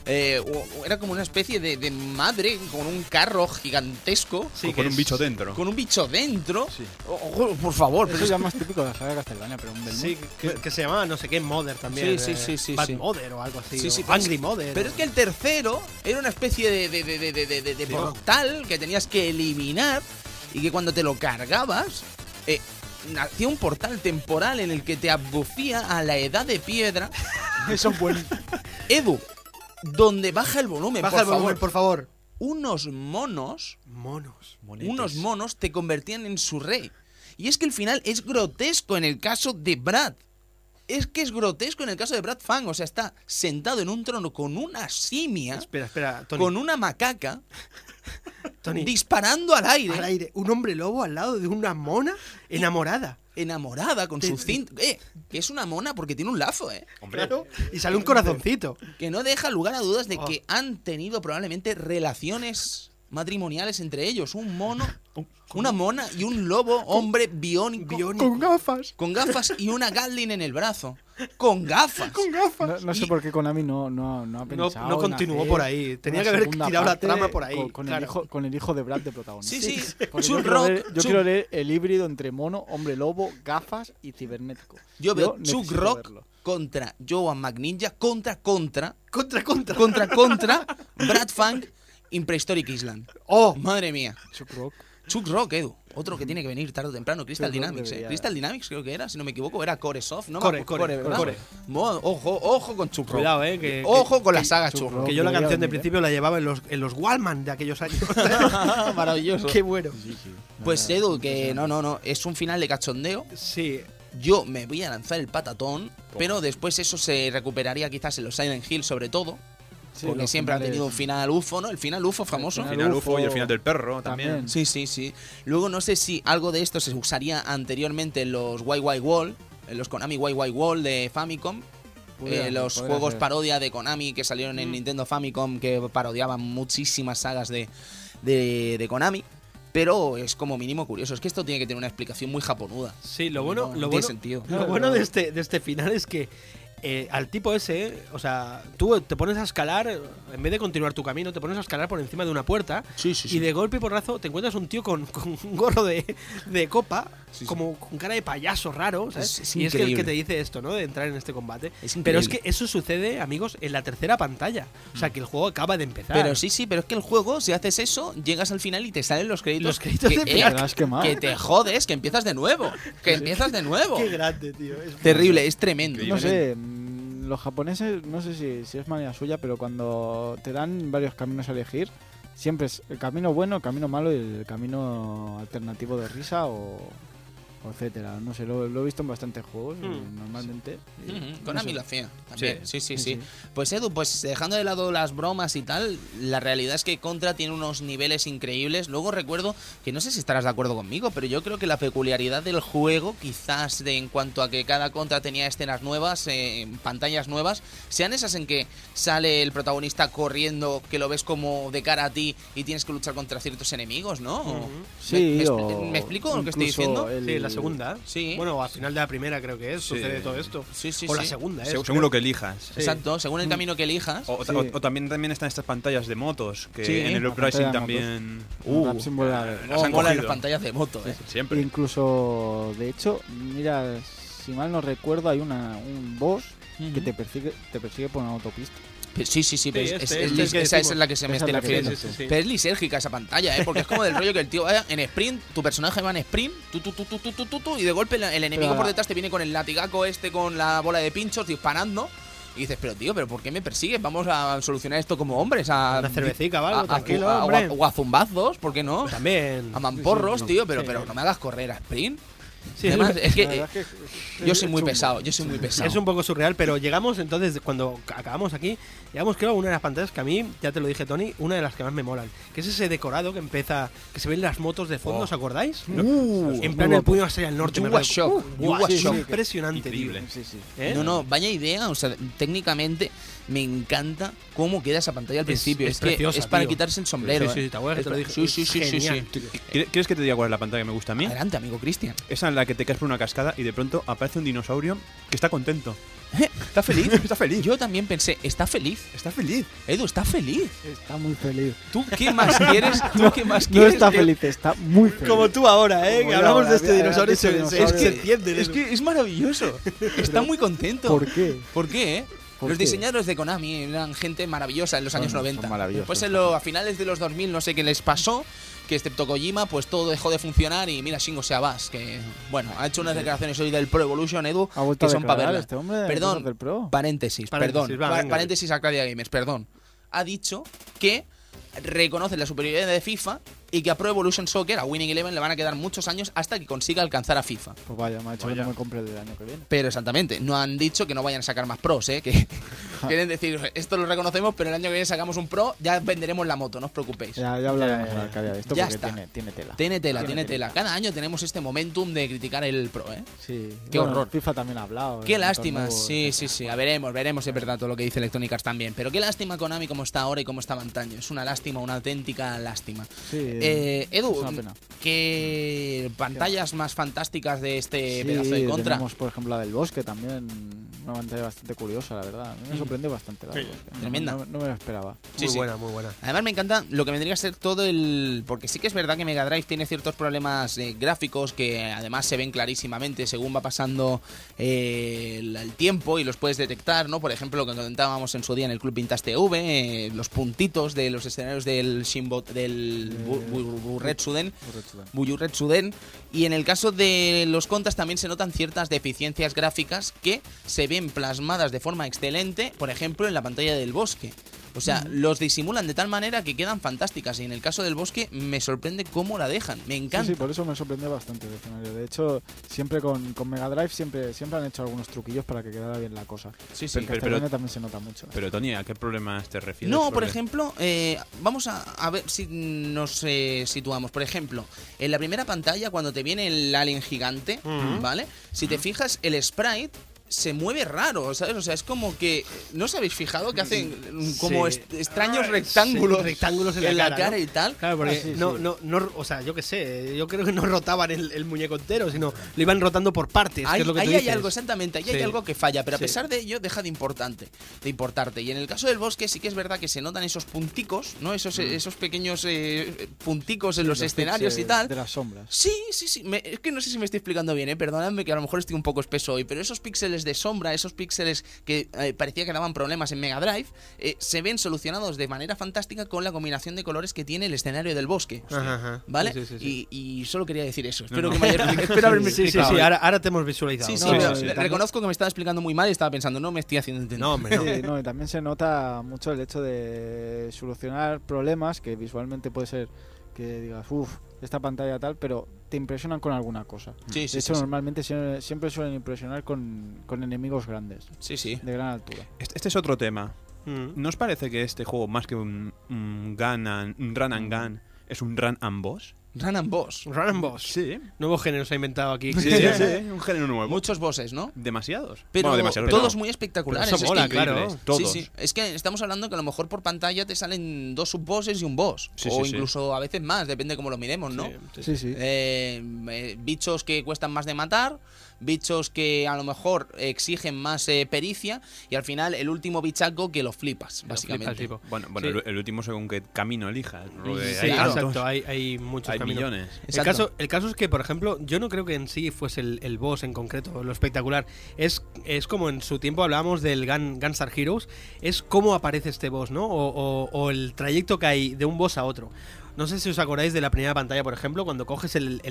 Eh, o- o era como una especie de, de madre con un carro gigantesco. Sí, con un es- bicho dentro. Con un bicho dentro. Sí. Ojo, por favor. pero Eso es- ya es más típico de la saga de Castlevania, pero un Belmont. Sí, que, que se llamaba no sé qué Mother también. Sí, sí, eh, sí, sí, Bad sí. Mother o algo así. Sí, sí, pero es- Angry Mother. Pero es que el tercero era una especie de, portal que tenías que eliminar y que cuando te lo cargabas, eh, nacía un portal temporal en el que te abducía a la edad de piedra. Eso es bueno. Edu, donde baja el volumen, Baja por el volumen, favor. por favor. Unos monos, Monos. unos monos te convertían en su rey. Y es que el final es grotesco en el caso de Brad. Es que es grotesco en el caso de Brad Fang. O sea, está sentado en un trono con una simia. Espera, espera, Tony. con una macaca Tony. disparando al aire, Al aire. Un hombre lobo al lado de una mona enamorada. enamorada con Te- su cinta. Eh, que es una mona porque tiene un lazo, eh. Hombre, Claro. Y sale un corazoncito. Que no deja lugar a dudas de Oh. que han tenido probablemente relaciones matrimoniales entre ellos. Un mono, una mona y un lobo, hombre biónico, Biónico. Con gafas. con gafas y una Gatling en el brazo. Con gafas. No, no sé Y- por qué Konami no, no, no ha pensado. no continuó por ahí. Tenía que haber tirado la trama por ahí. Con, con el hijo, con el hijo de Brad de protagonista. Sí, sí. Yo quiero, Rock. ver, yo quiero leer el híbrido entre mono, hombre lobo, gafas y cibernético. Yo veo Chuck Rock verlo. contra Joan McNinja contra contra Contra, contra. contra contra Brad Funk in Prehistoric Island. Oh, Madre mía. Chuck Rock. Chuck Rock, Edu. Otro que tiene que venir tarde o temprano. Crystal Chuck Dynamics, ¿eh? Crystal Dynamics creo que era, si no me equivoco. Era Core Soft, ¿no? Core, Me- Core, ¿verdad? Core. Ojo, ojo con Chuck Rock. cuidado, eh. Que, Ojo con la saga Chuck Chuck Rock. Rock. Que yo la canción de ¿eh? principio la llevaba en los, en los Wallman de aquellos años. Maravilloso. Qué bueno. Pues Edu, que no, no, no. Es un final de cachondeo. Sí. Yo me voy a lanzar el patatón, pero después eso se recuperaría quizás en los Silent Hill sobre todo. Sí, porque siempre han finales- tenido un final UFO, ¿no? El final UFO famoso. final el final UFO y el final del perro también. también. Sí, sí, sí. Luego no sé si algo de esto se usaría anteriormente en los YY Wall, en los Konami YY Wall de Famicom. Podría- Eh, los juegos ser. parodia de Konami que salieron en Nintendo Famicom que parodiaban muchísimas sagas de, de, de Konami. Pero es como mínimo curioso. Es que esto tiene que tener una explicación muy japonuda. Sí, lo bueno, No, no lo tiene bueno, sentido. lo bueno de este, de este final es que eh, al tipo ese, o sea, tú te pones a escalar, en vez de continuar tu camino, te pones a escalar por encima de una puerta Sí, sí, y de golpe y porrazo te encuentras un tío con, con un gorro de, de copa, Sí, sí. como con cara de payaso raro, ¿sabes? Es- es y es que el que te dice esto, ¿no? De entrar en este combate. Es Pero es que eso sucede, amigos, en la tercera pantalla. O sea, que el juego acaba de empezar. Pero sí, sí, pero es que el juego, si haces eso, llegas al final y te salen los créditos. Los créditos que, de eh, que te jodes, que empiezas de nuevo. Que empiezas de nuevo. Qué grande, tío. es- Terrible, es tremendo. No sé, mm, los japoneses, no sé si, si es manera suya, pero cuando te dan varios caminos a elegir, siempre es el camino bueno, el camino malo y el camino alternativo de risa o, o etcétera. No sé, lo, lo he visto en bastantes juegos eh, Hmm. normalmente. y Konami lo hacía. también. Sí, sí, sí, Sí, sí. Pues Edu, pues dejando de lado las bromas y tal, la realidad es que Contra tiene unos niveles increíbles. Luego recuerdo que no sé si estarás de acuerdo conmigo, pero yo creo que la peculiaridad del juego, quizás de en cuanto a que cada Contra tenía escenas nuevas, eh, pantallas nuevas, sean esas en que sale el protagonista corriendo, que lo ves como de cara a ti y tienes que luchar contra ciertos enemigos, ¿no? Ujú. Sí, ¿Me, me o ¿me explico lo que estoy diciendo? el- Sí, la segunda. Sí. Bueno, al final de la primera creo que es, Sí. sucede todo esto. Sí, sí, o la sí. segunda, ¿eh? Creo. según lo que elijas. Sí. Exacto, según el camino que elijas. O, Sí. o- o también, también están estas pantallas de motos, que Sí, en el Uprising también... Uh, las han mola las pantallas de moto, eh. Siempre. Incluso, de hecho, mira, si mal no recuerdo, hay una, un boss que te persigue, te persigue por una autopista. Sí, sí, sí, pero esa es la que se me está refiriendo. Pero es lisérgica esa pantalla, ¿eh? Porque es como del rollo que el tío vaya en sprint, tu personaje va en sprint, tú, tú, tú, tú, tú, tú, y de golpe el enemigo por detrás te viene con el latigaco este, con la bola de pinchos disparando. Y dices, pero tío, ¿pero por qué me persigues? Vamos a solucionar esto como hombres. A, Una cervecita o tranquilo, a, a, guazumbazos, ¿por qué no? También. A mamporros, tío, pero, pero no me hagas correr a sprint. Sí, Además, es, es que eh, es que yo soy muy pesado, yo soy muy pesado. es un poco surreal, pero llegamos entonces, cuando acabamos aquí, llegamos creo a una de las pantallas que a mí, ya te lo dije Tony, una de las que más me molan, que es ese decorado que empieza, que se ven las motos de fondo, Oh. ¿os acordáis? Uh, en plan el puño hacia el norte. Me shock, Uh, guau, was es shock. impresionante, tío. Increíble. Sí, sí. ¿Eh? No, no, vaya idea, o sea, técnicamente me encanta cómo queda esa pantalla al principio. es Es, que preciosa, es para tío. quitarse el sombrero. Sí, sí, ¿eh? te acuerdas que Es te lo dije. Sí, sí, sí, sí, Genial. sí. ¿Quieres quieres que te diga cuál es la pantalla que me gusta a mí? Adelante, amigo Cristian. Esa en la que te caes por una cascada y de pronto aparece un dinosaurio que está contento. ¿Está feliz? Está feliz. Yo también pensé, está feliz. Está feliz. Edu, está feliz. Está muy feliz. ¿Tú qué más quieres? ¿Tú qué más No quieres? está que- feliz, está muy feliz. Como tú ahora, ¿eh? Que hablamos ahora, de este dinosaurio y se, dinosaurio. Es que, es que es maravilloso. Está muy contento. ¿Por qué? ¿Por qué, eh? ¿Por los diseñadores de Konami eran gente maravillosa en los Son- años son 90. maravillosos. Después en lo- a finales de los 2000 no sé qué les pasó, que excepto Kojima pues todo dejó de funcionar y mira Shingo Seabas, que bueno, ha hecho unas declaraciones hoy del Pro Evolution Edu ¿Ha vuelto que son para este? Perdón. del Pro? Paréntesis, Paréntesis, perdón. va, venga. paréntesis a Arcadia Gamers, perdón. Ha dicho que reconoce la superioridad de FIFA y que a Pro Evolution Soccer, a Winning Eleven, le van a quedar muchos años hasta que consiga alcanzar a FIFA. Pues vaya, me ha dicho Vaya. que no me compre el del año que viene. Pero exactamente, no han dicho que no vayan a sacar más pros, ¿eh? Que quieren decir, esto lo reconocemos, pero el año que viene sacamos un pro, ya venderemos la moto, no os preocupéis. Ya, ya hablaremos Ya, ya, de esto Ya porque está. tiene, tiene tela. Tiene tela, tiene tela. Cada año tenemos este momentum de criticar el pro, ¿eh? Sí. Qué Bueno, horror. FIFA también ha hablado. Qué lástima, nuevo, sí, etcétera. sí, sí. A veremos, veremos es verdad todo lo que dice Electronic Arts también. Pero qué lástima Konami como está ahora y como estaba antaño. Es una lástima, una auténtica lástima. Sí, Eh, Edu. ¿qué pantallas más fantásticas de este Sí, pedazo de contra? tenemos, por ejemplo, la del bosque también. Una pantalla bastante curiosa, la verdad. A mí me Mm. sorprendió bastante la del Sí, tremenda. No, no me lo esperaba. Sí, muy sí. buena, muy buena. Además me encanta lo que vendría a ser todo el... Porque sí que es verdad que Mega Drive tiene ciertos problemas eh, gráficos que además se ven clarísimamente según va pasando eh, el, el tiempo y los puedes detectar, ¿no? Por ejemplo, lo que comentábamos en su día en el Club Vintage TV, eh, los puntitos de los escenarios del Shinbot, del Y en el caso de los contas también se notan ciertas deficiencias gráficas que se ven plasmadas de forma excelente, por ejemplo, en la pantalla del bosque. O sea, los disimulan de tal manera que quedan fantásticas. Y en el caso del bosque me sorprende cómo la dejan. Me encanta. sí, por eso me sorprendió bastante el escenario. De hecho, siempre con, con Mega Drive siempre, siempre han hecho algunos truquillos para que quedara bien la cosa. Sí, sí. Pero, pero- también se nota mucho. Pero Tony, ¿a qué problemas te refieres? No, por ejemplo, eh, vamos a, a ver si nos eh, situamos. Por ejemplo, en la primera pantalla, cuando te viene el alien gigante. ¿vale? Si te fijas, el sprite se mueve raro, ¿sabes? O sea, es como que. ¿No os habéis fijado que hacen mm, como Sí. est- extraños Sí, rectángulos, rectángulos en la cara, ¿no? y tal? Claro, porque Ah, sí, no, sí. no, no, o sea, yo qué sé, yo creo que no rotaban el, el muñeco entero, sino lo iban rotando por partes, Ahí, que es lo que ahí tú hay dices. algo, exactamente, ahí hay algo que falla, pero a Sí. pesar de ello deja de importante, de importarte. Y en el caso del bosque sí que es verdad que se notan esos punticos, ¿no? Esos, eh, esos pequeños eh, punticos en los, escenarios y tal. De las sombras. Sí, sí, sí. me- es que no sé si me estoy explicando bien, ¿eh? Perdóname que a lo mejor estoy un poco espeso hoy, pero esos píxeles de sombra, esos píxeles que eh, parecía que daban problemas en Mega Drive, eh, se ven solucionados de manera fantástica con la combinación de colores que tiene el escenario del bosque. Ajá, ajá. ¿Vale? Sí, sí, sí. Y, y solo quería decir eso. Espero no. que me haya explicado. Espero haberme Sí, sí, sí, explicado. ahora, ahora te hemos visualizado. Sí, sí, ¿no? No, pero sí, le- también- reconozco que me estaba explicando muy mal y estaba pensando, no me estoy haciendo entender. No, hombre, no. Sí, no, y también se nota mucho el hecho de solucionar problemas que visualmente puede ser que digas, uff, esta pantalla tal, pero te impresionan con alguna cosa. Sí, De sí, hecho, sí, normalmente sie- siempre suelen impresionar con, con enemigos grandes, Sí, sí. de gran altura. Este, este es otro tema. Mm. ¿No os parece que este juego, más que un, un gun and- un run and gun, es un run and boss? Run and boss. Run and Boss. Sí. Nuevo género se ha inventado aquí. Sí, sí, sí, un género nuevo. Muchos bosses, ¿no? Demasiados. Pero Bueno, demasiados todos no. muy espectaculares. Pero eso es mola, que- claro. increíbles, Todos. Sí, sí. Es que estamos hablando que a lo mejor por pantalla te salen dos subbosses y un boss. Sí, o sí, sí. incluso a veces más, depende cómo lo miremos, ¿no? Sí, sí. Sí, sí. Eh, eh, bichos que cuestan más de matar, bichos que a lo mejor exigen más eh, pericia y al final el último bichaco que lo flipas, Lo básicamente. Bueno, bueno Sí. el, el último según qué camino elijas. Sí, hay claro. exacto, hay, hay muchos hay caminos. millones. El caso, el caso es que, por ejemplo, yo no creo que en sí fuese el, el boss en concreto, lo espectacular. Es, es como en su tiempo hablábamos del Gun, Gunstar Heroes, es cómo aparece este boss, ¿no? O, o- o el trayecto que hay de un boss a otro. No sé si os acordáis de la primera pantalla, por ejemplo, cuando coges el,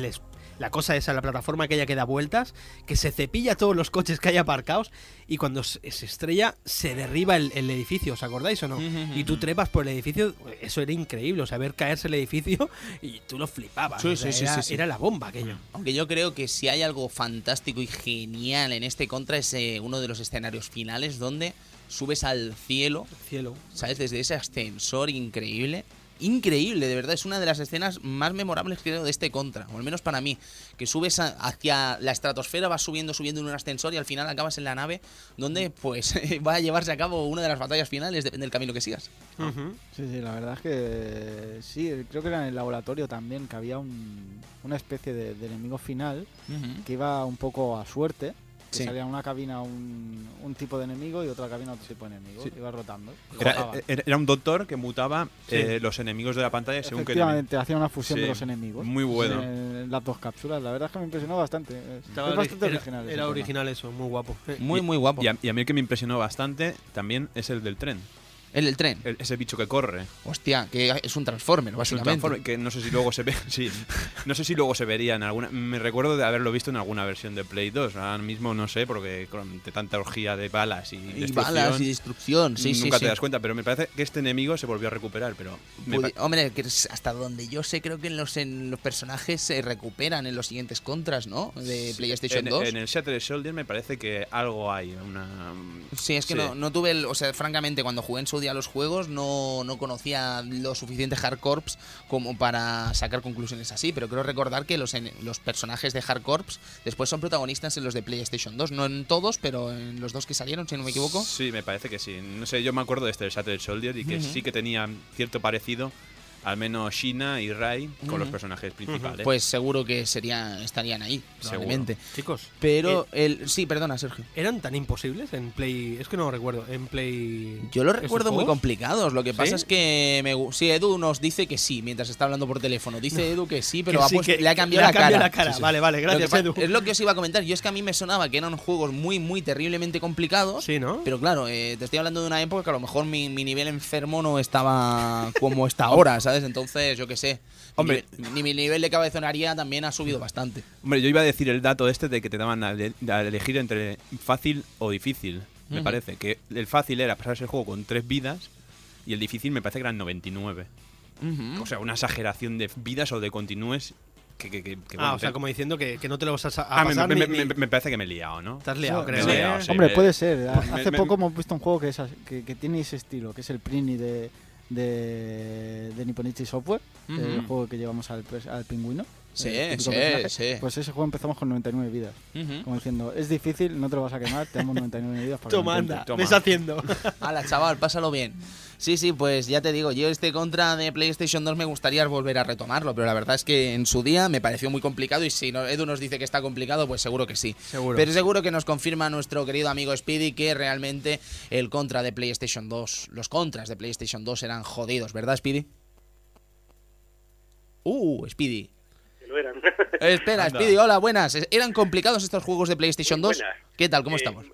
la cosa esa, la plataforma aquella que da vueltas, que se cepilla todos los coches que hay aparcados y cuando se, se estrella se derriba el, el edificio, ¿os acordáis o no? Y tú trepas por el edificio, eso era increíble, o sea, ver caerse el edificio y tú lo flipabas. Sí, o sea, sí, sí, era, sí, sí. era la bomba aquello. Aunque yo creo que si hay algo fantástico y genial en este contra es eh, uno de los escenarios finales donde subes al cielo, Cielo. ¿sabes? Desde ese ascensor increíble. Increíble, de verdad, es una de las escenas más memorables creo de este contra, o al menos para mí, que subes a- hacia la estratosfera, vas subiendo, subiendo en un ascensor y al final acabas en la nave donde pues va a llevarse a cabo una de las batallas finales, depende del camino que sigas. Sí, sí, la verdad es que sí, creo que era en el laboratorio también, que había un- una especie de, de enemigo final que iba un poco a suerte. Que Sí. salía una cabina un, un tipo de enemigo y otra cabina otro tipo de enemigo. Sí. Iba rotando. y Era, era- un doctor que mutaba Sí. eh, los enemigos de la pantalla según qué Efectivamente, hacía una fusión de los enemigos. muy bueno. En las dos cápsulas. La verdad es que me impresionó bastante. Es, Estaba es ori- bastante era, original. Era tema. original eso, muy guapo. Eh, Muy, Y- muy guapo. Y a, y a mí el que me impresionó bastante también es el del tren. El del tren. El- ese bicho que corre. Hostia, que es un transformer, Es un básicamente. Transformer, que no sé si luego se ve. sí, no sé si luego se vería en alguna. Me recuerdo de haberlo visto en alguna versión de Play 2. Ahora mismo no sé, porque con de tanta orgía de balas y, Y balas y destrucción, sí, sí, nunca sí. te das cuenta. Pero me parece que este enemigo se volvió a recuperar. Pero Pudi- Hombre, que hasta donde yo sé, creo que en los, en los personajes se recuperan en los siguientes contras, ¿no? De PlayStation en, 2. en el Shattered Soldier me parece que algo hay. Una, Sí, es que. No, no tuve, el- o sea, francamente, cuando jugué en su día los juegos no, no conocía lo suficiente Hardcorps como para sacar conclusiones así, pero creo recordar que los, en- los personajes de Hardcorps después son protagonistas en los de PlayStation 2, no en todos, pero en los dos que salieron, si no me equivoco. Sí, me parece que sí. No sé, yo me acuerdo de este Shattered Soldier y que sí que tenía cierto parecido, al menos Shina y Rai, con los Ujú. personajes principales. Pues seguro que sería, estarían ahí, probablemente. Chicos, Pero el... Sí, perdona, Sergio. ¿eran tan imposibles en Play? Es que no lo recuerdo. En Play. Yo lo ¿Esos recuerdo muy complicados. Lo que ¿Sí? pasa es que me, sí, Edu nos dice que sí mientras está hablando por teléfono. Dice Edu que sí, pero Que ha puesto- que- le ha cambiado le la, cambiado cara. la cara. Sí, sí. Vale, vale, gracias, Edu. Es lo que os iba a comentar. Yo es que a mí me sonaba que eran juegos muy, muy terriblemente complicados. Sí, ¿no? Pero claro, eh, te estoy hablando de una época que a lo mejor mi, mi nivel enfermo no estaba como está ahora, ¿sabes? Entonces, yo qué sé. Hombre. Mi, ni mi nivel de cabezonaría también ha subido bastante. Hombre, yo iba a decir el dato este de que te daban a, a elegir entre fácil o difícil. Me Ujú. parece que el fácil era pasarse el juego con tres vidas y el difícil me parece que eran 99. Ujú. O sea, una exageración de vidas o de continúes que... que, que- que, ah, bueno, o sea, te- como diciendo que, que no te lo vas a, a Ah, me, pasar me- ni- me- ni- me parece que me he liado, ¿no? Has liado, Sí, creo. me liado, sí. Hombre, me- puede ser. me- Hace me- poco hemos visto un juego que, es que tiene ese estilo, que es el Prini de, de, de Nipponichi Software, el Ujú. juego que llevamos al, al pingüino. Sí, el sí, sí. Pues ese juego empezamos con 99 vidas. Ujú. Como diciendo, es difícil, no te lo vas a quemar, tenemos 99 vidas para que lo Toma, intentes". anda, Toma. deshaciendo. Hala, chaval, pásalo bien. Sí, sí, pues ya te digo, yo este contra de PlayStation 2 me gustaría volver a retomarlo, pero la verdad es que en su día me pareció muy complicado y si no- Edu nos dice que está complicado, pues seguro que sí. Seguro. Pero seguro que nos confirma nuestro querido amigo Speedy que realmente el contra de PlayStation 2, los contras de PlayStation 2 eran jodidos, ¿verdad, Speedy? Uh, Speedy. Que lo eran. Espera, Anda. Speedy, hola, buenas. ¿Eran complicados estos juegos de PlayStation Muy 2? buenas. ¿Qué tal? ¿Cómo Eh, estamos?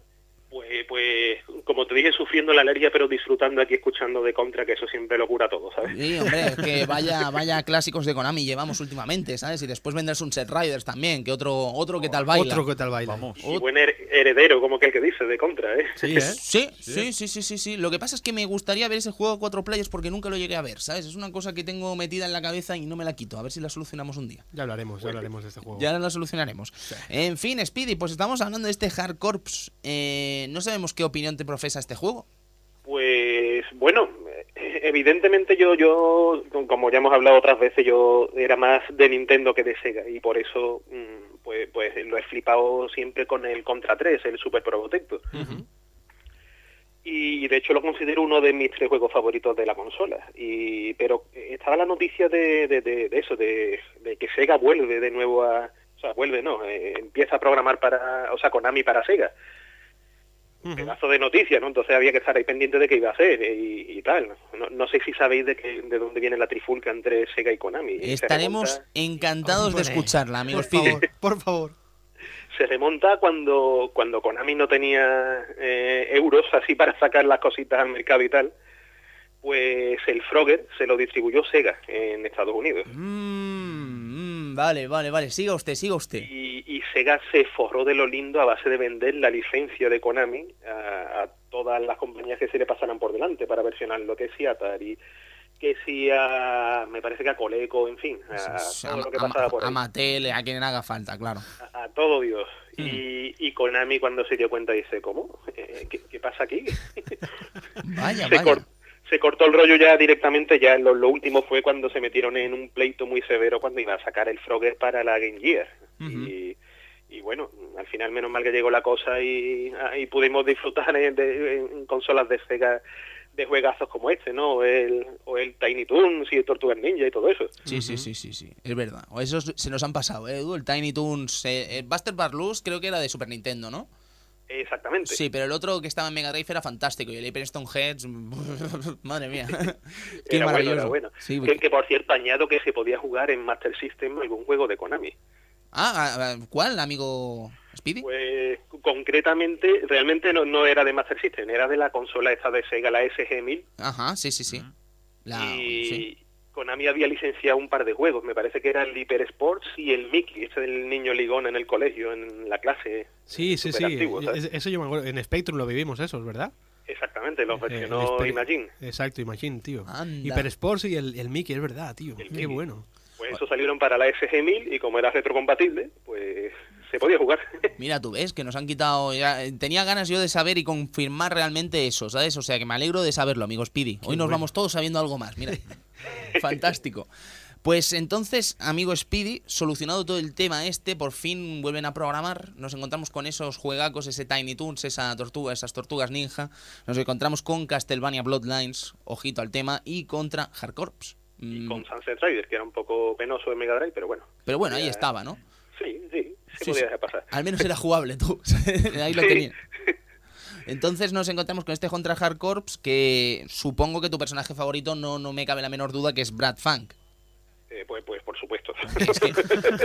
Pues, pues, como te dije, sufriendo la alergia, pero disfrutando aquí escuchando de contra, que eso siempre lo cura todo, ¿sabes? Sí, hombre, es que vaya, vaya clásicos de Konami llevamos últimamente, ¿sabes? Y después vendrás un Set Riders también, que otro, otro que tal baila. Otro que tal baila. Vamos. Y buen her- heredero, como que el que dice, de contra, ¿eh? Sí, ¿eh? Sí, sí, sí, sí, sí, sí. Lo que pasa es que me gustaría ver ese juego a cuatro players porque nunca lo llegué a ver, ¿sabes? Es una cosa que tengo metida en la cabeza y no me la quito. A ver si la solucionamos un día. Ya hablaremos, ya hablaremos de este juego. Ya la solucionaremos. En fin, Speedy, pues estamos hablando de este Hard Corps. Eh, no sabemos qué opinión te profesa este juego. Pues bueno, evidentemente yo, yo, como ya hemos hablado otras veces, yo era más de Nintendo que de Sega y por eso mm, pues, pues lo he flipado siempre con el Contra 3, el Super Probotector. Y de hecho lo considero uno de mis tres juegos favoritos de la consola. Y pero estaba la noticia de, de, de- de eso, de, de que Sega vuelve de nuevo a... O sea, vuelve, no, eh, empieza a programar para... O sea, Konami para Sega. Pedazo de noticia, ¿no? Entonces había que estar ahí pendiente de qué iba a hacer eh, y, y tal. No, no sé si sabéis de, qué, de dónde viene la trifulca entre Sega y Konami. Estaremos remonta- encantados de escucharla, amigo Por favor, por favor. se remonta cuando, cuando Konami no tenía eh, euros así para sacar las cositas al mercado y tal, pues el Frogger se lo distribuyó Sega en Estados Unidos. Mm, mm, vale, vale, vale. Siga usted, siga usted. Y, y Sega se forró de lo lindo a base de vender la licencia de Konami a, a todas las compañías que se le pasaran por delante para versionar lo que sí Atari, que sí a, me parece que a Coleco, en fin, a, todo lo que a, pasaba por a ahí. Mattel, a quien haga falta, claro. a, a todo Dios. Mm. Y, y Konami cuando se dio cuenta dice, ¿cómo? Eh, ¿qué, qué pasa aquí? Vaya, se, vaya. Se cortó el rollo ya directamente, ya lo, lo último fue cuando se metieron en un pleito muy severo cuando iba a sacar el Frogger para la Game Gear. y, y bueno, al final menos mal que llegó la cosa y, ah, y pudimos disfrutar en, de- en consolas de Sega de juegazos como este, ¿no? O el, o el Tiny Toons y el Tortugas Ninja y todo eso. Sí, sí, sí, sí, sí, es verdad. O esos se nos han pasado, ¿eh, Edu? El Tiny Toons, eh, el Buster Barloos creo que era de Super Nintendo, ¿no? Exactamente. Sí, pero el otro que estaba en Mega Drive era fantástico y el Hyper Stone Heads, madre mía, qué era bueno, maravilloso. era bueno. Sí, que, que, por cierto añado que se podía jugar en Master System algún juego de Konami. Ah, ah, ¿cuál, amigo Speedy? Pues concretamente, realmente no, no era de Master System, era de la consola esta de Sega, la SG-1000. Ajá, sí, sí, sí. La, y sí. Konami había licenciado un par de juegos, me parece que era el Hyper Sports y el Mickey, este del niño ligón en el colegio, en la clase. Sí, sí, sí. Antiguo, ¿sabes? Es- Eso yo me acuerdo. En Spectrum lo vivimos, esos, ¿verdad? Exactamente, los Eh, versionó Hyper- Imagine. Exacto, Imagine, tío. Anda. Hyper Sports y el, el Mickey, es verdad, tío. El Qué Mickey. bueno. Pues eso salieron para la SG-1000 y como era retrocompatible, pues se podía jugar. Mira, tú ves que nos han quitado. Ya, eh, tenía ganas yo de saber y confirmar realmente eso, ¿sabes? O sea que me alegro de saberlo, amigo Speedy. Hoy nos bueno. vamos todos sabiendo algo más, mira. Fantástico. Pues entonces, amigo Speedy, solucionado todo el tema este, por fin vuelven a programar. Nos encontramos con esos juegacos, ese Tiny Toons, esa tortuga, esas tortugas ninja. Nos encontramos con Castlevania Bloodlines, ojito al tema, y contra Hard Corps. y Mm, con Sunset Riders, que era un poco penoso en Mega Drive, pero bueno. Pero bueno, ahí estaba, ¿no? Sí, sí, Sí, podía sí. dejar pasar. Al menos era jugable tú. Ahí lo tenía. Entonces nos encontramos con este contra Hard Corps que supongo que tu personaje favorito no, no me cabe la menor duda que es Brad Funk. Eh, pues, pues por supuesto. Es que,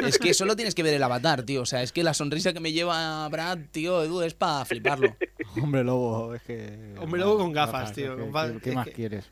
es que solo tienes que ver el avatar, tío. O sea, es que la sonrisa que me lleva Brad, tío, Edu, es para fliparlo. Hombre lobo, es que. Hombre lobo con gafas, tío, ¿Qué, qué- más que- quieres?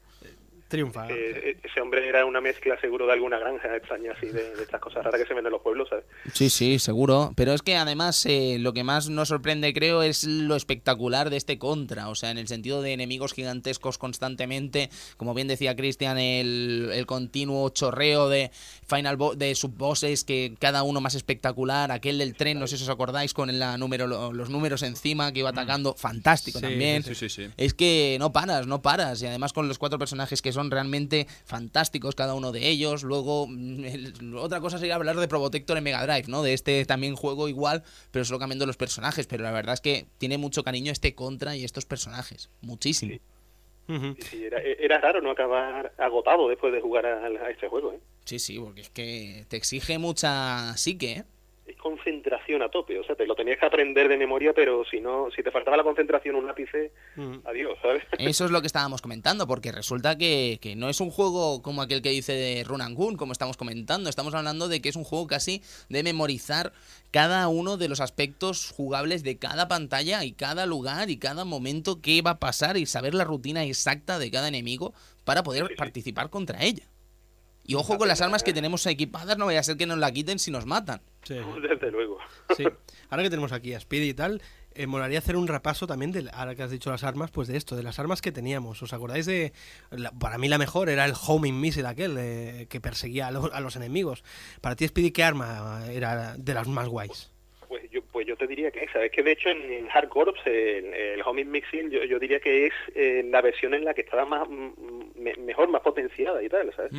Triunfa. Eh, ese hombre era una mezcla seguro de alguna granja extraña así, de, de estas cosas raras que se ven en los pueblos, ¿sabes? Sí, sí, seguro. Pero es que además eh, lo que más nos sorprende, creo, es lo espectacular de este contra. O sea, en el sentido de enemigos gigantescos constantemente. Como bien decía Cristian, el, el continuo chorreo de final bo- de subbosses, que cada uno más espectacular. Aquel del tren, no sé si os acordáis, con la número, lo- los números encima que iba atacando. Fantástico Sí, también. Sí, sí, sí. Es que no paras, no paras. Y además con los cuatro personajes que son, son realmente fantásticos cada uno de ellos. Luego, mm, el- otra cosa sería hablar de Probotector en Mega Drive, ¿no? De este también juego igual, pero solo cambiando los personajes. Pero la verdad es que tiene mucho cariño este contra y estos personajes. Muchísimo. Sí, sí, era, era raro no acabar agotado después de jugar a, a este juego, ¿eh? Sí, sí, porque es que te exige mucha psique, ¿eh? Es concentración a tope, o sea, te lo tenías que aprender de memoria, pero si no, si te faltaba la concentración un ápice, Mm. adiós, ¿sabes? Eso es lo que estábamos comentando, porque resulta que, que no es un juego como aquel que dice de Run and Gun, como estamos comentando. Estamos hablando de que es un juego casi de memorizar cada uno de los aspectos jugables de cada pantalla y cada lugar y cada momento que va a pasar y saber la rutina exacta de cada enemigo para poder Sí, sí. participar contra ella. Y ojo con las armas que tenemos equipadas, no vaya a ser que nos la quiten si nos matan. Sí. Desde luego. Sí. Ahora que tenemos aquí a Speedy y tal, eh, molaría hacer un repaso también de, ahora que has dicho las armas, pues de esto, de las armas que teníamos. ¿Os acordáis de, la- para mí la mejor era el homing missile aquel eh, que perseguía a, lo- a los enemigos? Para ti, Speedy, ¿qué arma era de las más guays? Pues yo, pues yo te diría que esa. Es que de hecho en, en Hard Corps, el, el Homing Mixing, yo, yo diría que es eh, la versión en la que estaba más me- mejor, más potenciada y tal, ¿sabes?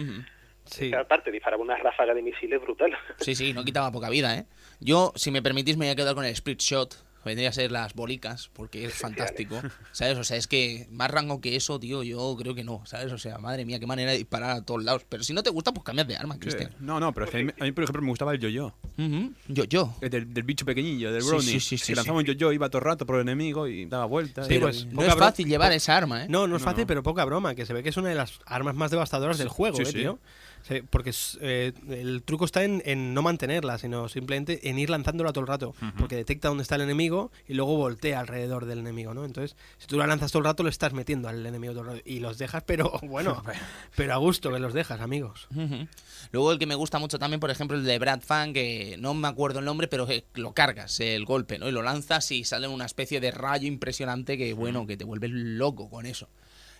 Sí. Aparte disparaba una ráfaga de misiles brutal. Sí, sí, no quitaba poca vida, ¿eh? Yo, si me permitís, me voy a quedar con el Split Shot. Vendría a ser las bolicas, porque es fantástico. ¿Sabes? O sea, es que más rango que eso, tío, yo creo que no. ¿Sabes? O sea, madre mía, qué manera de disparar a todos lados. Pero si no te gusta, pues cambias de arma, Cristian. No, no, pero es que a mí, a mí, por ejemplo, me gustaba el yo-yo. Ujú. Yo, yo. El Del, del bicho pequeñillo, del Sí, brownie. sí, sí, sí, que lanzaba un yo-yo, iba todo el rato por el enemigo y daba vueltas. Pero pues, no es fácil llevar esa arma, ¿eh? No, no es No, fácil, no. pero poca broma, que se ve que es una de las armas más devastadoras del juego, sí, ¿eh, sí. tío? Sí, porque eh, el truco está en, en no mantenerla, sino simplemente en ir lanzándola todo el rato, porque detecta dónde está el enemigo y luego voltea alrededor del enemigo, ¿no? Entonces, si tú la lanzas todo el rato, le estás metiendo al enemigo todo el rato y los dejas, pero bueno, pero a gusto que los dejas, amigos. Luego el que me gusta mucho también, por ejemplo, el de Brad Fan, que no me acuerdo el nombre, pero que lo cargas, el golpe, ¿no? Y lo lanzas y sale una especie de rayo impresionante que, bueno, que te vuelves loco con eso.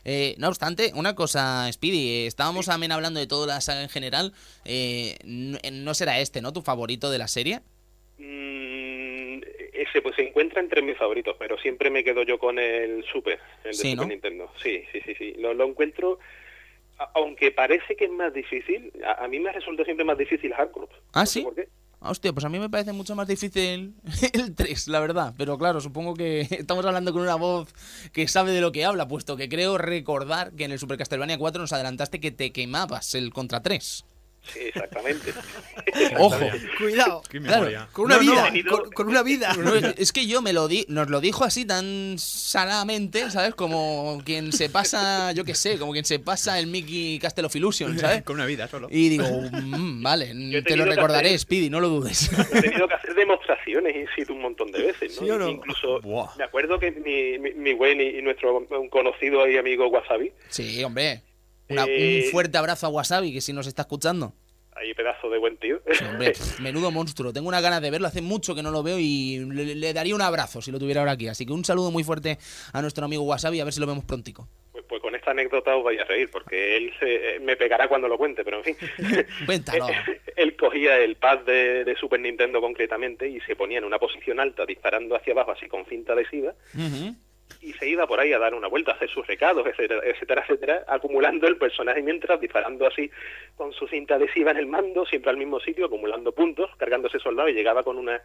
Eh, no obstante, una cosa, Speedy, eh, estábamos también hablando de toda la saga en general. eh, no, no será este, ¿no? ¿Tu favorito de la serie? Mm, ese pues se encuentra entre mis favoritos, pero siempre me quedo yo con el Super, el de Sí, Super ¿no? Nintendo. Sí, sí, sí, sí. Lo, lo encuentro, aunque parece que es más difícil, a, a mí me resulta siempre más difícil Hardcore. ¿Ah, No sí? por qué. Ah, Hostia, pues a mí me parece mucho más difícil el 3, la verdad. Pero claro, supongo que estamos hablando con una voz que sabe de lo que habla, puesto que creo recordar que en el Super Castlevania 4 nos adelantaste que te quemabas el contra 3. Sí, exactamente. Ojo, Cuidado, Qué Claro. con una No, vida, con, con una vida. No, es- que yo me lo di, nos lo dijo así tan salamente, ¿sabes? Como quien se pasa, yo qué sé, como quien se pasa el Mickey Castle of Illusion, ¿sabes? Con una vida solo. Y digo, "Mm, vale, te lo recordaré, hacer- Speedy, no lo dudes. He tenido que hacer demostraciones in situ un montón de veces, ¿no? ¿Sí o no? Incluso, Buah. me acuerdo que mi, mi, mi buen y, y nuestro un conocido y amigo Wasabi, Sí, hombre. Una- Eh, Un fuerte abrazo a Wasabi, que si nos está escuchando. ahí pedazo de buen tío. Sí, hombre, menudo monstruo. Tengo una ganas de verlo, hace mucho que no lo veo y le, le daría un abrazo si lo tuviera ahora aquí. Así que un saludo muy fuerte a nuestro amigo Wasabi, a ver si lo vemos prontico. Pues, pues con esta anécdota os vais a reír, porque él se, me pegará cuando lo cuente, pero en fin. Cuéntalo. él cogía el pad de, de Super Nintendo concretamente y se ponía en una posición alta disparando hacia abajo así con cinta adhesiva Ujú. Y se iba por ahí a dar una vuelta, a hacer sus recados, etcétera, etcétera, etcétera, acumulando el personaje mientras disparando así con su cinta adhesiva en el mando, siempre al mismo sitio, acumulando puntos, cargándose soldado y llegaba con unas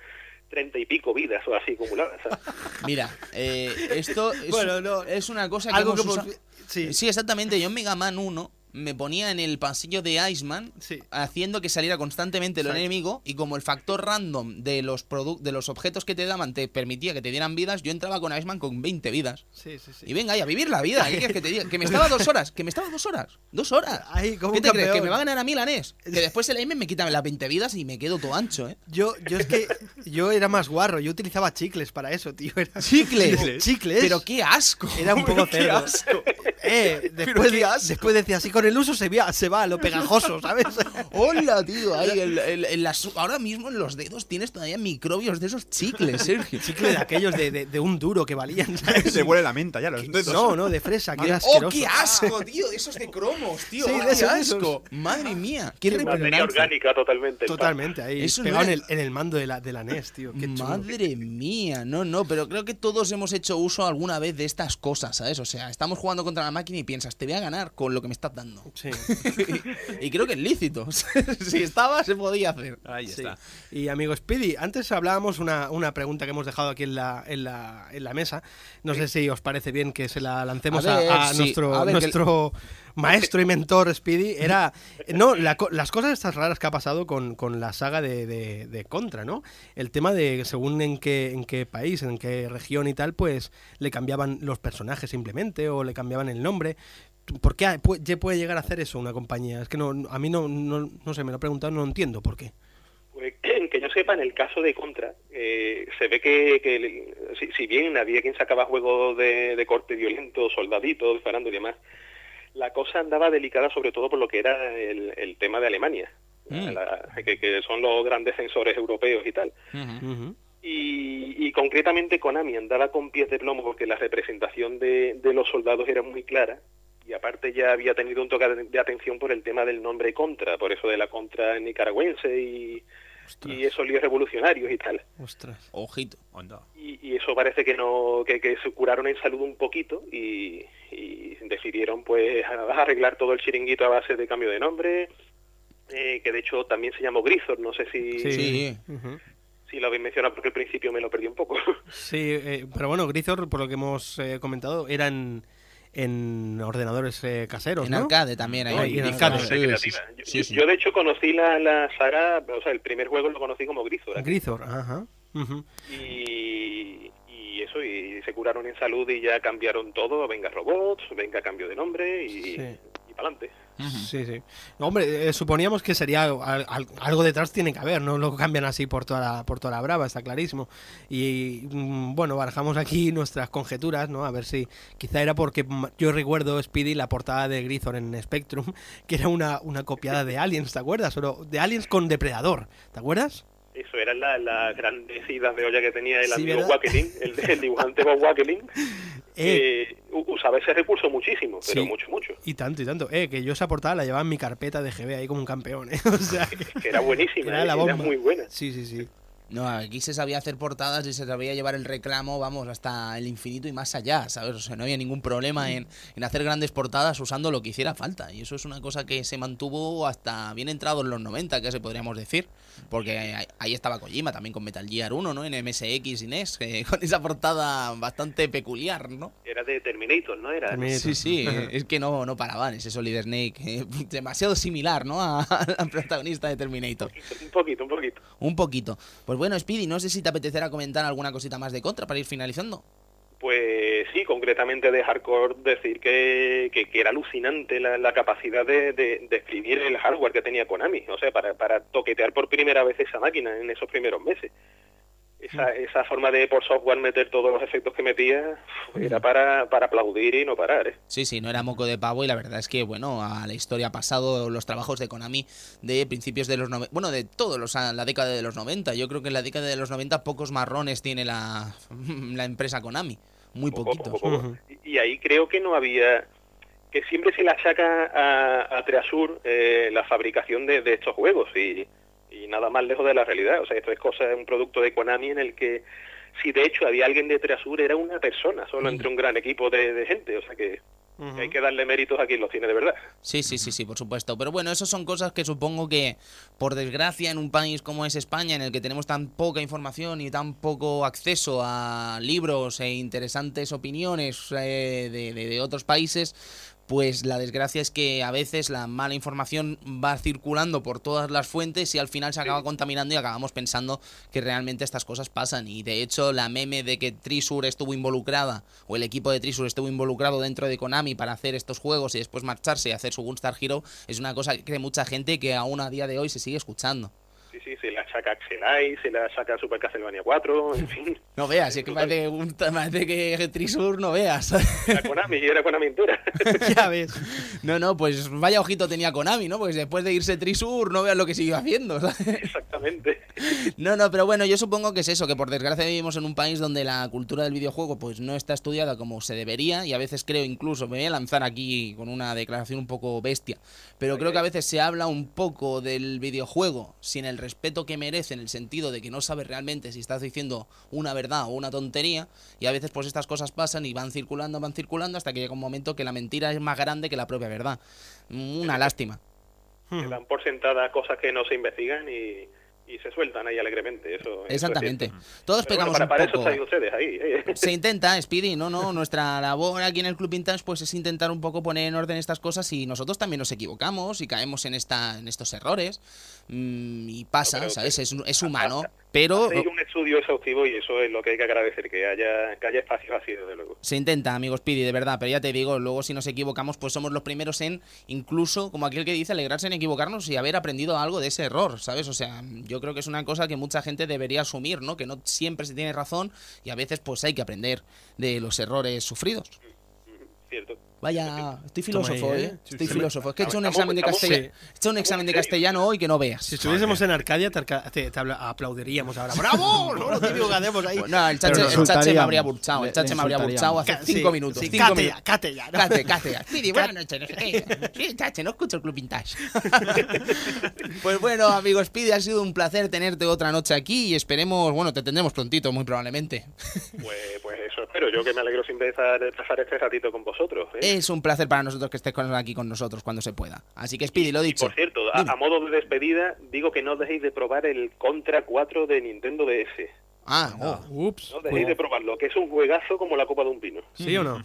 treinta y pico vidas o así acumuladas. ¿sabes? Mira, eh, esto es, Bueno, no. es una cosa que Algo hemos que sí. Sí, exactamente. Yo en Mega Man 1 me ponía en el pasillo de Iceman Sí. haciendo que saliera constantemente el Exacto. enemigo y como el factor random de los de los objetos que te daban te permitía que te dieran vidas, yo entraba con Iceman con 20 vidas. Sí, sí, sí. Y venga, y a vivir la vida. ¿Qué quieres que te diga? Que me estaba dos horas. Que me estaba dos horas. Dos horas. Ay, ¿Qué te crees? ¿Que me va a ganar a mí la NES? Que después el Aim me quita las 20 vidas y me quedo todo ancho, ¿eh? Yo, yo es que yo era más guarro, yo utilizaba chicles para eso, tío. Era... ¿Chicles? Chicles. Pero qué asco. Era un poco cerdo. asco. Eh, Pero después, asco. después decía así, con el uso se, va- se va lo pegajoso, ¿sabes? Hola, tío. Ahí, en las- ahora mismo en los dedos tienes todavía microbios de esos chicles, Sergio. Chicle de aquellos de, de- de un duro que valían, ¿sabes? Se huele la menta ya los dedos. No, no, de fresa, era ¡Oh, asqueroso. qué asco, tío! Esos de cromos, tío. Sí, ¡Oh, de qué esos, asco! Madre mía. Qué Materia orgánica totalmente. Totalmente, ahí, Eso no pegado en, el, en el mando de la, de la NES, tío. Qué. Madre mía, no, no, pero creo que todos hemos hecho uso alguna vez de estas cosas, ¿sabes? O sea, estamos jugando contra la máquina y piensas, te voy a ganar con lo que me estás dando. Sí. y creo que es lícito. si estaba, se podía hacer. Ahí Sí. está. Y amigo Speedy, antes hablábamos una, una pregunta que hemos dejado aquí en la, en la, en la mesa. No sé si os parece bien que se la lancemos A a, ver, a sí. nuestro, A ver, que- nuestro maestro y mentor Speedy. Era no la co- las cosas estas raras que ha pasado con, con la saga de, de- de Contra, ¿no? El tema de según en qué, en qué país, en qué región y tal, pues le cambiaban los personajes simplemente o le cambiaban el nombre. ¿Por qué ha- pu- puede llegar a hacer eso una compañía? Es que no, a mí no, no, no sé, me lo he preguntado, no entiendo por qué. Pues, que yo sepa, en el caso de Contra, eh, se ve que, si, si bien había quien sacaba juegos de, de corte violento, soldaditos, disparando y demás, la cosa andaba delicada sobre todo por lo que era el, el tema de Alemania, Mm. la- que, que son los grandes censores europeos y tal. Y, y concretamente Konami andaba con pies de plomo porque la representación de, de los soldados era muy clara y aparte ya había tenido un toque de, de atención por el tema del nombre Contra, por eso de la Contra nicaragüense y, y esos líos revolucionarios y tal. Ostras. Ojito. Onda. Y, y eso parece que no que, que se curaron en salud un poquito y, y decidieron pues arreglar todo el chiringuito a base de cambio de nombre eh, que de hecho también se llamó Grisor no sé si, Sí. Sí. Lo habéis mencionado porque al principio me lo perdí un poco Sí, eh, pero bueno, Grisor, por lo que hemos eh, comentado, eran en ordenadores eh, caseros, En ¿no? arcade también hay en arcade. Sí, sí, Yo- sí, sí. Yo, de hecho conocí la, la saga, o sea, el primer juego lo conocí como Grisor. aquí. Grisor, ajá. Y, y eso, y se curaron en salud y ya cambiaron todo. Venga robots, venga cambio de nombre y, Sí. y para adelante. Sí, sí. Hombre, eh, suponíamos que sería al- al- algo detrás tiene que haber, no lo cambian así por toda la, por toda la brava, está clarísimo. Y mm, bueno, barajamos aquí nuestras conjeturas, ¿no? A ver si quizá era porque mm, yo recuerdo Speedy la portada de Grisor en Spectrum, que era una, una copiada de Aliens, ¿te acuerdas? Pero de Aliens con Depredador, ¿te acuerdas? Eso eran las la grandes idas de olla que tenía el Sí, amigo ¿verdad? Wackelin, el, el dibujante Bob Wackelin. Eh, u- usaba ese recurso muchísimo, pero Sí. mucho, mucho. Y tanto, y tanto. Eh, que yo esa portada la llevaba en mi carpeta de GB ahí como un campeón, ¿eh? O sea, que- Que era buenísima, Era ¿eh? la era bomba. muy buena. sí, sí, sí. No, aquí se sabía hacer portadas y se sabía llevar el reclamo, vamos, hasta el infinito y más allá, ¿sabes? O sea, no había ningún problema en, en hacer grandes portadas usando lo que hiciera falta. Y eso es una cosa que se mantuvo hasta bien entrado en los 90, que se podríamos decir. Porque ahí, estaba Kojima también con Metal Gear 1, ¿no? En MSX y NES, eh, con esa portada bastante peculiar, ¿no? Era de Terminator, ¿no? Era Terminator. Sí, sí, es que no, no paraban ese Solid Snake. eh, demasiado similar, ¿no? A, al protagonista de Terminator. un poquito, un poquito. Un poquito. Pues bueno, Speedy, no sé si te apetecerá comentar alguna cosita más de contra para ir finalizando. Pues sí, concretamente de Hardcore decir que, que, que era alucinante la, la capacidad de, de, de escribir el hardware que tenía Konami, o sea, para, para toquetear por primera vez esa máquina en esos primeros meses. Esa, esa forma de por software meter todos los efectos que metía era para, para aplaudir y no parar. ¿eh? Sí, sí, no era moco de pavo y la verdad es que, bueno, a la historia ha pasado los trabajos de Konami de principios de los 90, bueno, de todos los, la década de los 90. Yo creo que en la década de los 90 pocos marrones tiene la, la empresa Konami. Muy Poco, poquitos. poco, poco. Ujú. Y y ahí creo que no había que siempre se la saca a, a Treasure eh, la fabricación de, de estos juegos y, y nada más lejos de la realidad. O sea, esto es cosa, un producto de Konami en el que si de hecho había alguien de Treasure era una persona, solo entre un gran equipo de, de gente. O sea que, hay que darle méritos a quien los tiene de verdad. Sí, sí, sí, sí, por supuesto. Pero bueno, eso son cosas que supongo que, por desgracia, en un país como es España, en el que tenemos tan poca información y tan poco acceso a libros e interesantes opiniones eh, de, de- de otros países, pues la desgracia es que a veces la mala información va circulando por todas las fuentes y al final se acaba contaminando y acabamos pensando que realmente estas cosas pasan. Y de hecho, la meme de que Trisur estuvo involucrada, o el equipo de Trisur estuvo involucrado dentro de Konami para hacer estos juegos y después marcharse y hacer su Gunstar Hero, es una cosa que cree mucha gente que aún a día de hoy se sigue escuchando. Sí, sí, la saca Axelai, se la saca Super Castlevania 4, en fin. No veas, es que parece, un- parece que Trisur no veas. Era Konami, era Konami entera. ya ves. No, no, pues vaya ojito tenía Konami, ¿no? Pues después de irse Trisur, no veas lo que siguió haciendo. ¿sabes? Exactamente. No, no, pero bueno, yo supongo que es eso, que por desgracia vivimos en un país donde la cultura del videojuego pues no está estudiada como se debería y a veces creo incluso, me voy a lanzar aquí con una declaración un poco bestia, pero creo que a veces se habla un poco del videojuego sin el respeto que merece en el sentido de que no sabes realmente si estás diciendo una verdad o una tontería y a veces pues estas cosas pasan y van circulando, van circulando hasta que llega un momento que la mentira es más grande que la propia verdad. Una lástima. Se dan por sentada cosas que no se investigan y, y se sueltan ahí alegremente. Eso, eso es Exactamente. Todos Pero bueno, pegamos para, para un poco. estáis ustedes ahí. ¿eh? Se intenta, Speedy, no, no, nuestra labor aquí en el Club Vintage pues es intentar un poco poner en orden estas cosas y nosotros también nos equivocamos y caemos en esta en estos errores Mm, y pasa, ¿sabes? Es, es humano, pero Hacéis un estudio exhaustivo y eso es lo que hay que agradecer, que haya, que haya espacios así, desde luego. se intenta, amigos Speedy, de verdad, pero ya te digo, luego si nos equivocamos pues somos los primeros en incluso, como aquel que dice, alegrarse en equivocarnos y haber aprendido algo de ese error, ¿sabes? O sea, yo creo que es una cosa que mucha gente debería asumir, ¿no? Que no siempre se tiene razón y a veces pues hay que aprender de los errores sufridos. Cierto. Vaya, estoy filósofo, ahí, ¿eh? ¿eh? Estoy Sí, filósofo. Es que he hecho un examen de castellano. He hecho un examen de castellano hoy que no veas. Si estuviésemos en Arcadia, te, arca- te- te habla- aplaudiríamos ahora. ¡Bravo! ¿No? Lo típico que hacemos ahí. No, el chache, el me habría burchado. El chache me habría burchado hace Ca- cinco minutos. sí, cinco cate minutos. ya, cate ya, ¿no? Cate, cate ya. Buenas noches. no sé qué. Sí, chache, no escucho el Club Vintage. pues bueno, amigos, Pidi, ha sido un placer tenerte otra noche aquí y esperemos, bueno, te tendremos prontito, muy probablemente. Pues, pues eso espero. Yo que me alegro siempre de estar- de pasar este ratito con vosotros. ¿eh? Es un placer para nosotros que estés con- aquí con nosotros cuando se pueda. Así que, Speedy, lo Y dicho. por cierto, a, modo de despedida, digo que no dejéis de probar el Contra 4 de Nintendo DS. Ah, oh. Ups. No dejéis de probarlo, que es un juegazo como la copa de un pino. ¿Sí o no?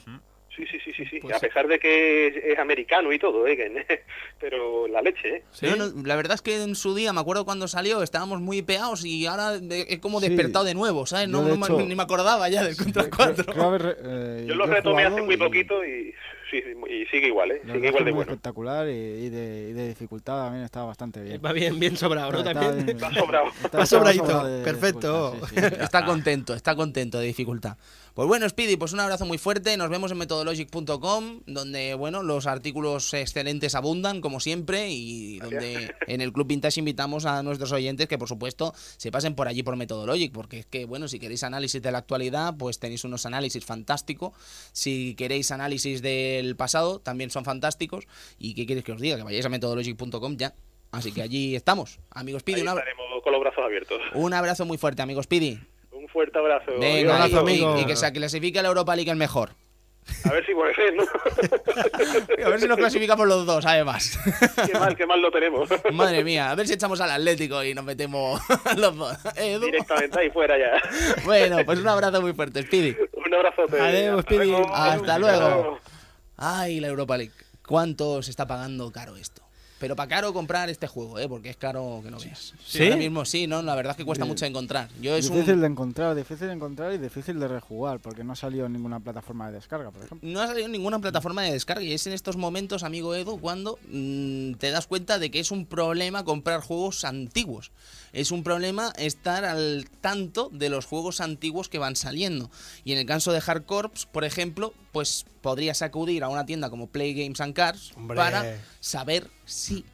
Sí, sí, sí, sí, sí. Pues a sí. pesar de que es, es americano y todo, ¿eh? pero la leche, ¿eh? ¿Sí? No, no, la verdad es que en su día, me acuerdo cuando salió, estábamos muy pegados y ahora he como Sí. despertado de nuevo, ¿sabes? No, no me- ni me acordaba ya del Contra Creo- 4. creo eh, Yo lo retomé hace muy y poquito y, sí, y sigue igual, ¿eh? Sigue igual es de muy bueno. espectacular y, y de, y de dificultad también estaba bastante bien. Va bien, bien sobrado, ¿no? Está- También. está Va sobrado. está- Va está sobradito. Perfecto. dificultad, sí, sí. Está contento, está contento de dificultad. Pues bueno, Speedy, pues un abrazo muy fuerte. Nos vemos en methodologic.com, donde, bueno, los artículos excelentes abundan, como siempre, y donde en el Club Vintage invitamos a nuestros oyentes que, por supuesto, se pasen por allí por Methodologic, porque es que, bueno, si queréis análisis de la actualidad, pues tenéis unos análisis fantásticos. Si queréis análisis del pasado, también son fantásticos. ¿Y qué queréis que os diga? Que vayáis a methodologic.com ya. Así que allí estamos. Amigos Speedy, Ahí un, abra- estaremos con los brazos abiertos. un abrazo muy fuerte, amigos Speedy. Fuerte abrazo. Venga, abrazo, y- amigo. Y, que se clasifique a la Europa League el mejor. A ver si puede ser, ¿no? A ver si nos clasificamos los dos, además. qué mal, qué mal lo tenemos. Madre mía, a ver si echamos al Atlético y nos metemos los dos. ¿Eh? Directamente ahí fuera ya. Bueno, pues un abrazo muy fuerte, Speedy. Un abrazote. Adiós, Speedy. Hasta luego. Ay, la Europa League. ¿Cuánto se está pagando caro esto? Pero para caro comprar este juego, ¿eh? Porque es caro que no veas. ¿Sí? Ahora mismo sí, ¿no? La verdad es que cuesta mucho encontrar. Yo es difícil un... de encontrar, difícil de encontrar y difícil de rejugar, porque no salió en ninguna plataforma de descarga, por ejemplo. No ha salido en ninguna plataforma de descarga y es en estos momentos, amigo Edu, cuando mm, te das cuenta de que es un problema comprar juegos antiguos. Es un problema estar al tanto de los juegos antiguos que van saliendo. Y en el caso de Hard Corps, por ejemplo, pues podrías acudir a una tienda como Play Games and Cars Hombre. para saber si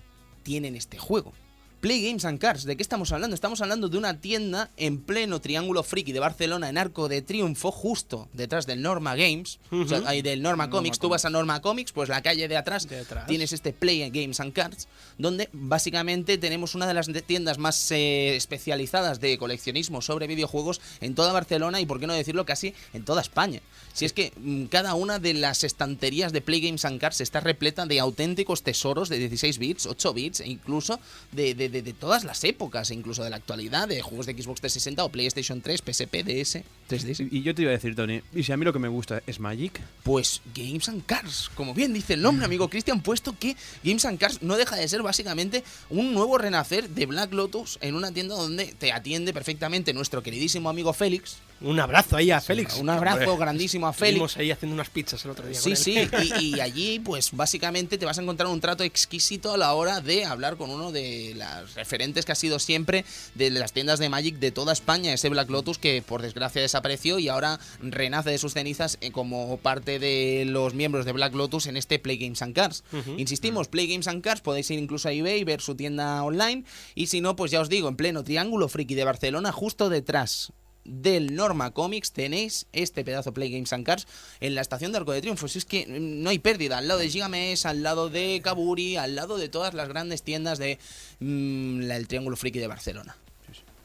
tienen este juego. Play Games and Cars, ¿de qué estamos hablando? Estamos hablando de una tienda en pleno Triángulo Friki de Barcelona, en Arco de Triunfo, justo detrás del Norma Games, o sea, ahí del Norma Norma Comics. Tú vas a Norma Comics, pues la calle de atrás, De atrás. tienes este Play Games and Cards, donde básicamente tenemos una de las tiendas más eh, especializadas de coleccionismo sobre videojuegos en toda Barcelona y, por qué no decirlo, casi en toda España. Si es que mm, cada una de las estanterías de Play Games and Cards está repleta de auténticos tesoros de 16 bits, 8 bits e incluso de, de- de- de todas las épocas, incluso de la actualidad, de juegos de Xbox 360 o PlayStation 3, PSP, DS, 3DS. Y yo te iba a decir, Tony, y si a mí lo que me gusta es Magic, Pues Games and Cars, como bien dice el nombre, amigo Cristian, puesto que Games and Cars no deja de ser básicamente un nuevo renacer de Black Lotus en una tienda donde te atiende perfectamente nuestro queridísimo amigo Félix. Un abrazo ahí a Félix. Un abrazo grandísimo a Félix. Estuvimos ahí haciendo unas pizzas el otro día. Sí, con sí, y, y allí pues básicamente te vas a encontrar un trato exquisito a la hora de hablar con uno de las referentes que ha sido siempre de las tiendas de Magic de toda España, ese Black Lotus que por desgracia desapareció y ahora renace de sus cenizas eh, como parte de los miembros de Black Lotus en este Play Games and Cars. Insistimos, Play Games and Cars, podéis ir incluso a eBay, ver su tienda online y si no, pues ya os digo, en pleno Triángulo Friki de Barcelona, justo detrás del Norma Comics tenéis este pedazo Play Games and Cars en la estación de Arco de Triunfo. Si es que mm, no hay pérdida. Al lado de Gigamesh, al lado de Kaburi, al lado de todas las grandes tiendas de mm, el Triángulo Friki de Barcelona.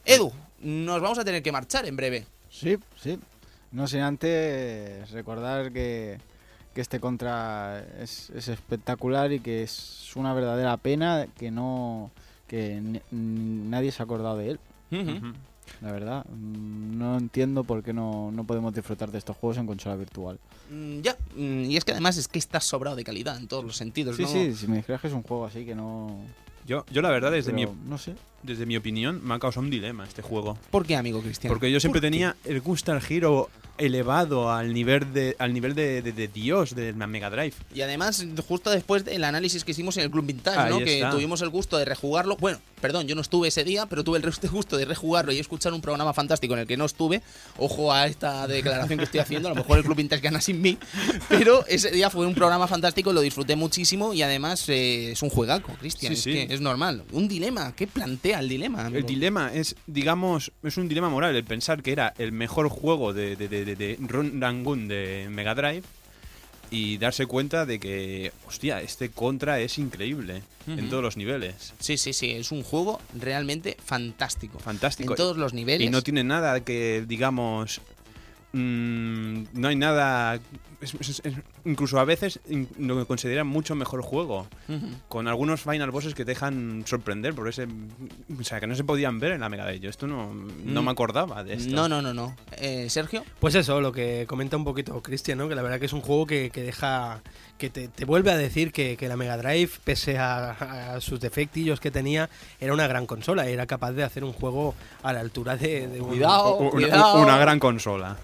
Edu, nos vamos a tener que marchar en breve. Sí, sí. No sin antes recordar que, que este contra es, es espectacular y que es una verdadera pena que no que nadie se ha acordado de él. La verdad, Mm, no entiendo por qué no, no podemos disfrutar de estos juegos en consola virtual. Mm, ya, mm, y es que además es que está sobrado de calidad en todos los sentidos, Sí, ¿no? sí, si me dijeras que es un juego así que no... Yo, yo la verdad, desde, pero mi, no sé. Desde mi opinión, me ha causado un dilema este juego. ¿Por qué, amigo Cristian? Porque yo siempre tenía el Gunstar Hero elevado al nivel de al nivel de, de- de Dios de la Mega Drive. Y además, justo después del análisis que hicimos en el Club Vintage, Ahí ¿no? Que tuvimos el gusto de rejugarlo. Bueno, perdón, yo no estuve ese día, pero tuve el gusto de rejugarlo y escuchar un programa fantástico en el que no estuve. Ojo a esta declaración que estoy haciendo, a lo mejor el Club Vintage gana sin mí. Pero ese día fue un programa fantástico, lo disfruté muchísimo y además eh, es un juegaco, Cristian. Sí, es sí. que es normal. Un dilema. ¿Qué plantea el dilema? El dilema es, digamos, es un dilema moral el pensar que era el mejor juego de, de, de, de, Run Gun de Mega Drive y darse cuenta de que, hostia, este contra es increíble en todos los niveles. Sí, sí, sí. Es un juego realmente fantástico. Fantástico. En todos los niveles. Y no tiene nada que, digamos, mm, no hay nada... es- es- es- incluso a veces in- lo consideran mucho mejor juego. Con algunos final bosses que te dejan sorprender por ese... O sea, que no se podían ver en la Mega Drive. Yo esto no, no Mm. me acordaba de esto. No, no, no, no. Eh, Sergio. Pues eso, lo que comenta un poquito Cristian, ¿no? Que la verdad que es un juego que, que deja. que te, te vuelve a decir que, que la Mega Drive, pese a, a sus defectillos que tenía, era una gran consola. Era capaz de hacer un juego a la altura de. de un- Cuidado. U- una, cuidado. una gran consola.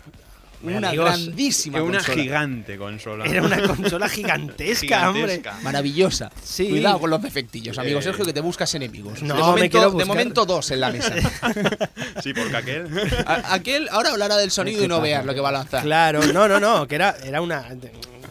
Una amigos, grandísima una consola. gigante consola. Era una consola gigantesca, hombre. Maravillosa. Sí. Cuidado con los defectillos, amigo Eh. Sergio, que te buscas enemigos. No, de, me momento, quiero de momento dos en la mesa. Sí, porque aquel... A- aquel ahora hablará del sonido y no veas lo que va a lanzar. Claro, no, no, no, que era, era una.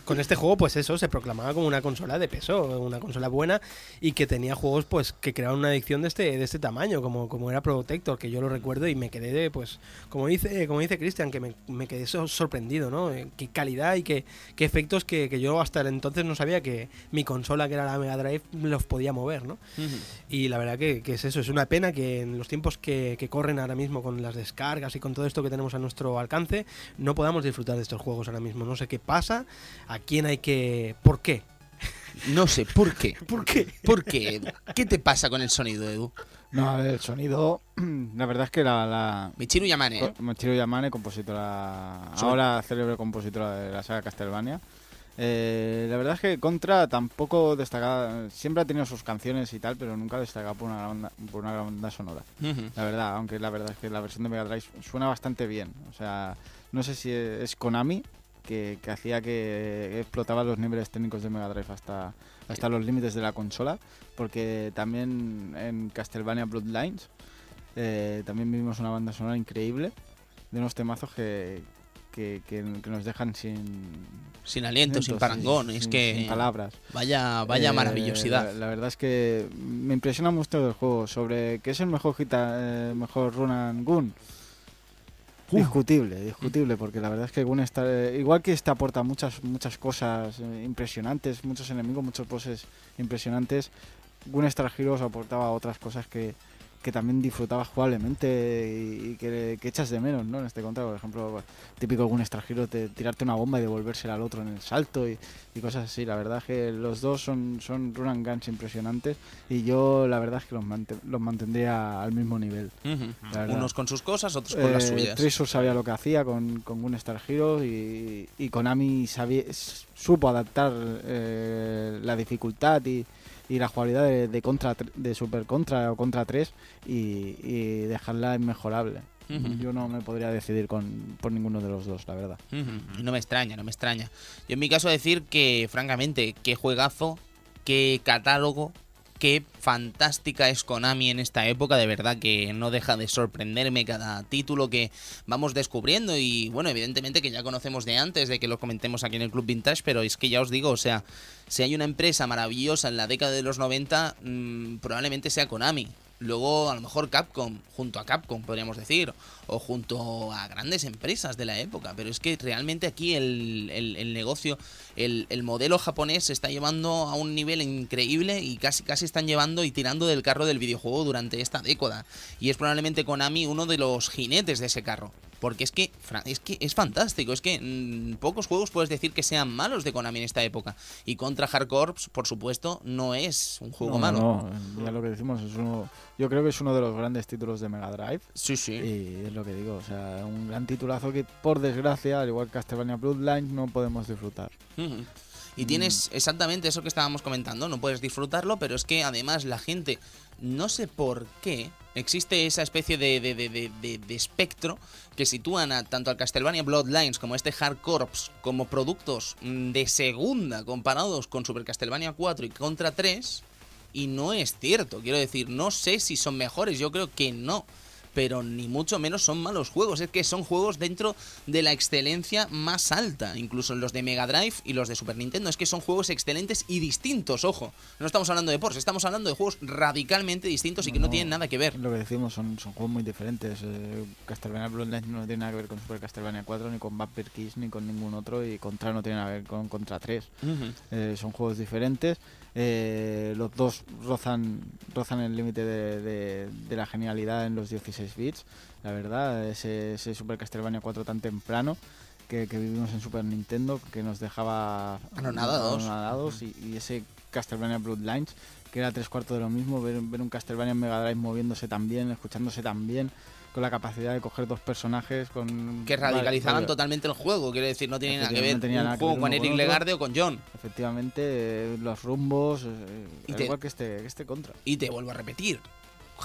Con este juego, pues eso, se proclamaba como una consola de peso, una consola buena y que tenía juegos pues que creaban una adicción de este, de este tamaño, como, como era Protector, que yo lo recuerdo y me quedé de, pues, como dice, como dice Cristian, que me, me quedé so- sorprendido, ¿no? Eh, Qué calidad y qué, qué efectos que, que yo hasta el entonces no sabía que mi consola, que era la Mega Drive, los podía mover, ¿no? Y la verdad que, que es eso, es una pena que en los tiempos que, que corren ahora mismo con las descargas y con todo esto que tenemos a nuestro alcance, no podamos disfrutar de estos juegos ahora mismo. No sé qué pasa, a quién hay que... ¿Por qué? No sé, ¿por qué? ¿Por qué? ¿Por qué? ¿Qué te pasa con el sonido, Edu? No, a ver, el sonido, la verdad es que la... la Michiru Yamane, ¿eh? Mochiro Yamane, compositora, Sobre- ahora célebre compositora de la saga Castlevania. Eh, la verdad es que Contra tampoco destacaba, siempre ha tenido sus canciones y tal, pero nunca destacaba por una gran banda, por una gran banda sonora. La verdad, aunque la verdad es que la versión de Mega Drive suena bastante bien. O sea, no sé si es Konami que, que hacía que explotaba los niveles técnicos de Mega Drive hasta, hasta los límites de la consola, porque también en Castlevania Bloodlines eh, también vimos una banda sonora increíble de unos temazos que, que, que- que nos dejan sin Sin aliento, sin parangón. sin- es sin- que. sin palabras. Vaya, vaya Eh, maravillosidad. La, la verdad es que me impresiona mucho el juego. Sobre qué es el mejor hita, eh, mejor Run and Gun. Discutible, discutible, porque la verdad es que Gun eh, igual que este aporta muchas, muchas cosas eh, impresionantes, muchos enemigos, muchos bosses impresionantes. Gun Star Heroes aportaba otras cosas que, que también disfrutabas jugablemente y, que, que echas de menos, ¿no? En este contra, por ejemplo, típico Gun Star Heroes de tirarte una bomba y devolvérsela al otro en el salto y, y cosas así. La verdad es que los dos son, son run and guns impresionantes y yo la verdad es que los, mante- los mantendría al mismo nivel. La verdad. Unos con sus cosas, otros con las Eh, suyas. Treasure sabía lo que hacía con, con Gun Star Heroes y, y Konami sabía, supo adaptar eh, la dificultad y, y la jugabilidad de, de contra tr- de Super Contra o Contra 3 y, y dejarla inmejorable. Yo no me podría decidir con, por ninguno de los dos, la verdad. No me extraña, no me extraña. Yo en mi caso decir que, francamente, qué juegazo, qué catálogo, qué fantástica es Konami en esta época, de verdad que no deja de sorprenderme cada título que vamos descubriendo y bueno, evidentemente que ya conocemos de antes de que lo comentemos aquí en el Club Vintage, pero es que ya os digo, o sea, si hay una empresa maravillosa en la década de los 90, mm, probablemente sea Konami. Luego, a lo mejor Capcom, junto a Capcom, podríamos decir, o junto a grandes empresas de la época. Pero es que realmente aquí el, el- negocio, el, el modelo japonés se está llevando a un nivel increíble y casi, casi están llevando y tirando del carro del videojuego durante esta década. Y es probablemente Konami uno de los jinetes de ese carro. Porque es que, es que es fantástico. Es que mm, pocos juegos puedes decir que sean malos de Konami en esta época. Y contra Hard Corps, por supuesto, no es un juego No, malo. no, ya lo que decimos es uno, yo creo que es uno de los grandes títulos de Mega Drive Sí, sí. y es lo que digo, o sea, un gran titulazo que por desgracia, al igual que Castlevania Bloodlines, no podemos disfrutar. Y tienes exactamente eso que estábamos comentando, no puedes disfrutarlo, pero es que además la gente, no sé por qué, existe esa especie de, de, de- de- espectro que sitúan a, tanto al Castlevania Bloodlines como a este Hard Corps como productos mm, de segunda comparados con Super Castlevania 4 y Contra 3, y no es cierto, quiero decir, no sé si son mejores, yo creo que no. Pero ni mucho menos son malos juegos, es que son juegos dentro de la excelencia más alta, incluso los de Mega Drive y los de Super Nintendo, es que son juegos excelentes y distintos, ojo. No estamos hablando de ports, estamos hablando de juegos radicalmente distintos y que no, tienen nada que ver. Lo que decimos son, son juegos muy diferentes. eh, Castlevania Bloodlines no tiene nada que ver con Super Castlevania 4, ni con Vampire Kiss, ni con ningún otro, y Contra no tiene nada que ver con Contra 3. Eh, son juegos diferentes. Eh, los dos rozan, rozan el límite de, de- de la genialidad en los 16 bits. La verdad, ese, ese Super Castlevania 4 tan temprano que, que vivimos en Super Nintendo, que nos dejaba Anonadados. anonadados, y, y ese Castlevania Bloodlines, que era tres cuartos de lo mismo, ver, ver un Castlevania en Mega Drive moviéndose tan bien, escuchándose tan bien, con la capacidad de coger dos personajes con Que radicalizaban vale, totalmente el juego, quiero decir, no tiene nada que ver no tenía un nada que ver con Eric. Legarde o con John. Efectivamente, eh, los rumbos, eh, Y al te- igual que este, que este contra. Y te vuelvo a repetir.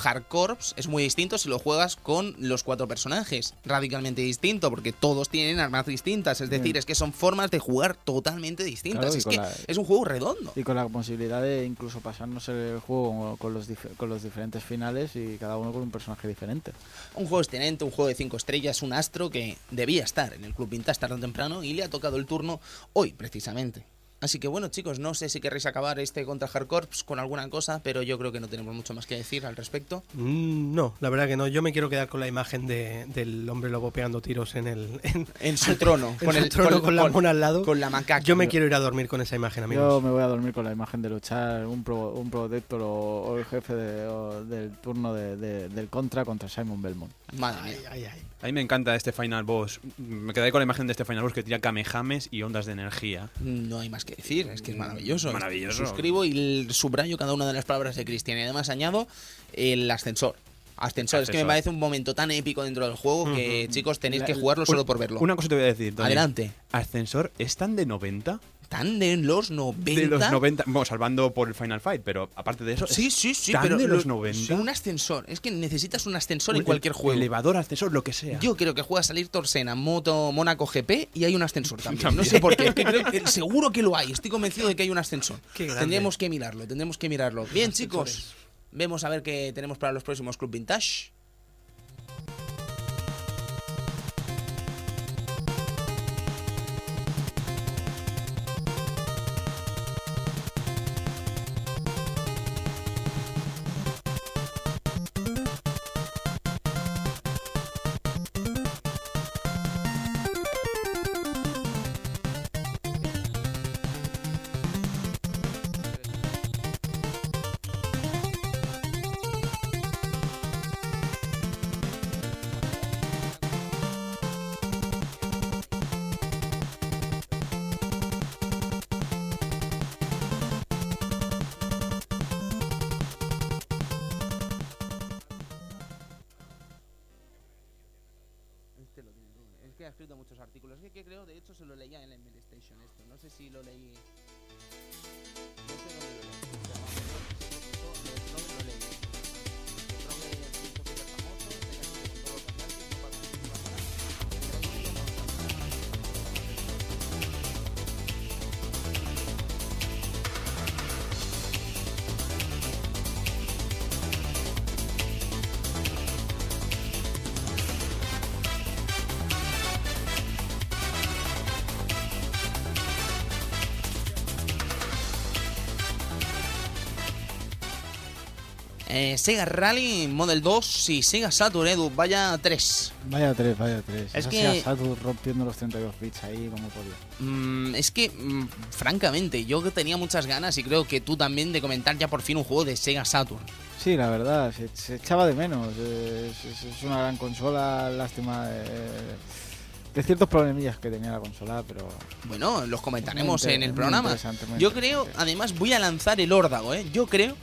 Hard Corps es muy distinto si lo juegas con los cuatro personajes. Radicalmente distinto, porque todos tienen armas distintas. Es decir, Bien. es que son formas de jugar totalmente distintas. Claro, es que la- es un juego redondo. Y con la posibilidad de incluso pasarnos el juego con los, dif- con los diferentes finales y cada uno con un personaje diferente. Un juego excelente, un juego de cinco estrellas, un astro que debía estar en el Club Vintage tarde o temprano y le ha tocado el turno hoy, precisamente. Así que bueno, chicos, no sé si querréis acabar este contra Hard Corps con alguna cosa, pero yo creo que no tenemos mucho más que decir al respecto. Mm, No, la verdad que no. Yo me quiero quedar con la imagen de- del hombre lobo pegando tiros en el en, En su trono, en su trono con, la mona al lado. con la macaca. Yo me quiero ir a dormir con esa imagen, Yo amigos. me voy a dormir con la imagen de luchar un, pro, un protector o, o el jefe de- o del turno de- de- del contra contra Simon Belmont. Madre mía. Ay, ay, ay. A mí me encanta este Final Boss. Me quedaré con la imagen de este Final Boss que tira kamehames y ondas de energía. No hay más que decir, es que es maravilloso. Maravilloso. Suscribo y subrayo cada una de las palabras de Cristian. Y además añado el ascensor. Ascensor, es que me parece un momento tan épico dentro del juego que, chicos, tenéis que jugarlo solo por verlo. Una cosa te voy a decir. Tony. Adelante. Ascensor es tan de 90. ¿Tan de los 90? De los 90. Bueno, salvando por el Final Fight, pero aparte de eso. Sí, sí, sí, tan pero de los 90. sí, un ascensor. Es que necesitas un ascensor en cualquier juego. Elevador, ascensor, lo que sea. Yo creo que juega a salir Torsena, Moto Mónaco GP y hay un ascensor también. No sé por qué, es que creo que seguro que lo hay. Estoy convencido de que hay un ascensor. Tendremos que mirarlo, tendremos que mirarlo. Bien, chicos. Vemos a ver qué tenemos para los próximos Club Vintage. Eh, Sega Rally Model 2 y Sega Saturn Edu, vaya 3. Vaya tres, vaya tres. Es Esa que- Sega Saturn rompiendo los 32 bits ahí como podía. Mm, es que, mm, francamente, yo tenía muchas ganas y creo que tú también de comentar ya por fin un juego de Sega Saturn. Sí, la verdad, se, se echaba de menos. Es, es- es una gran consola, lástima de, de ciertos problemillas que tenía la consola, pero... Bueno, los comentaremos en el programa. Yo creo, además voy a lanzar el órdago, ¿eh? Yo creo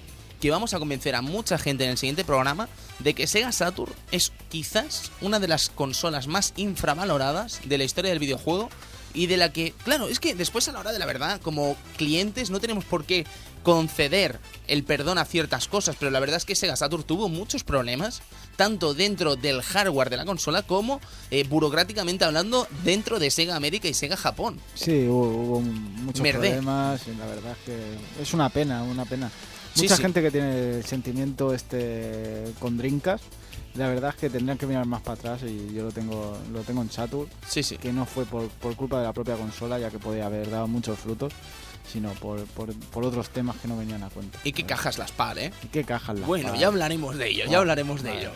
que vamos a convencer a mucha gente en el siguiente programa de que Sega Saturn es quizás una de las consolas más infravaloradas de la historia del videojuego y de la que, claro, es que después a la hora de la verdad, como clientes no tenemos por qué conceder el perdón a ciertas cosas, pero la verdad es que Sega Saturn tuvo muchos problemas, tanto dentro del hardware de la consola como eh, burocráticamente hablando dentro de Sega América y Sega Japón. Sí, hubo, hubo muchos Merdé. problemas y la verdad es que es una pena, una pena. Sí, Mucha sí. gente que tiene el sentimiento este con Dreamcast, la verdad es que tendrían que mirar más para atrás y yo lo tengo lo tengo en Saturn, Sí, sí. que no fue por, por culpa de la propia consola, ya que podía haber dado muchos frutos, sino por, por, por otros temas que no venían a cuenta. Y qué cajas las par, ¿eh? ¿Y qué cajas las Bueno, ya hablaremos de ello, ya Buah, hablaremos de ello.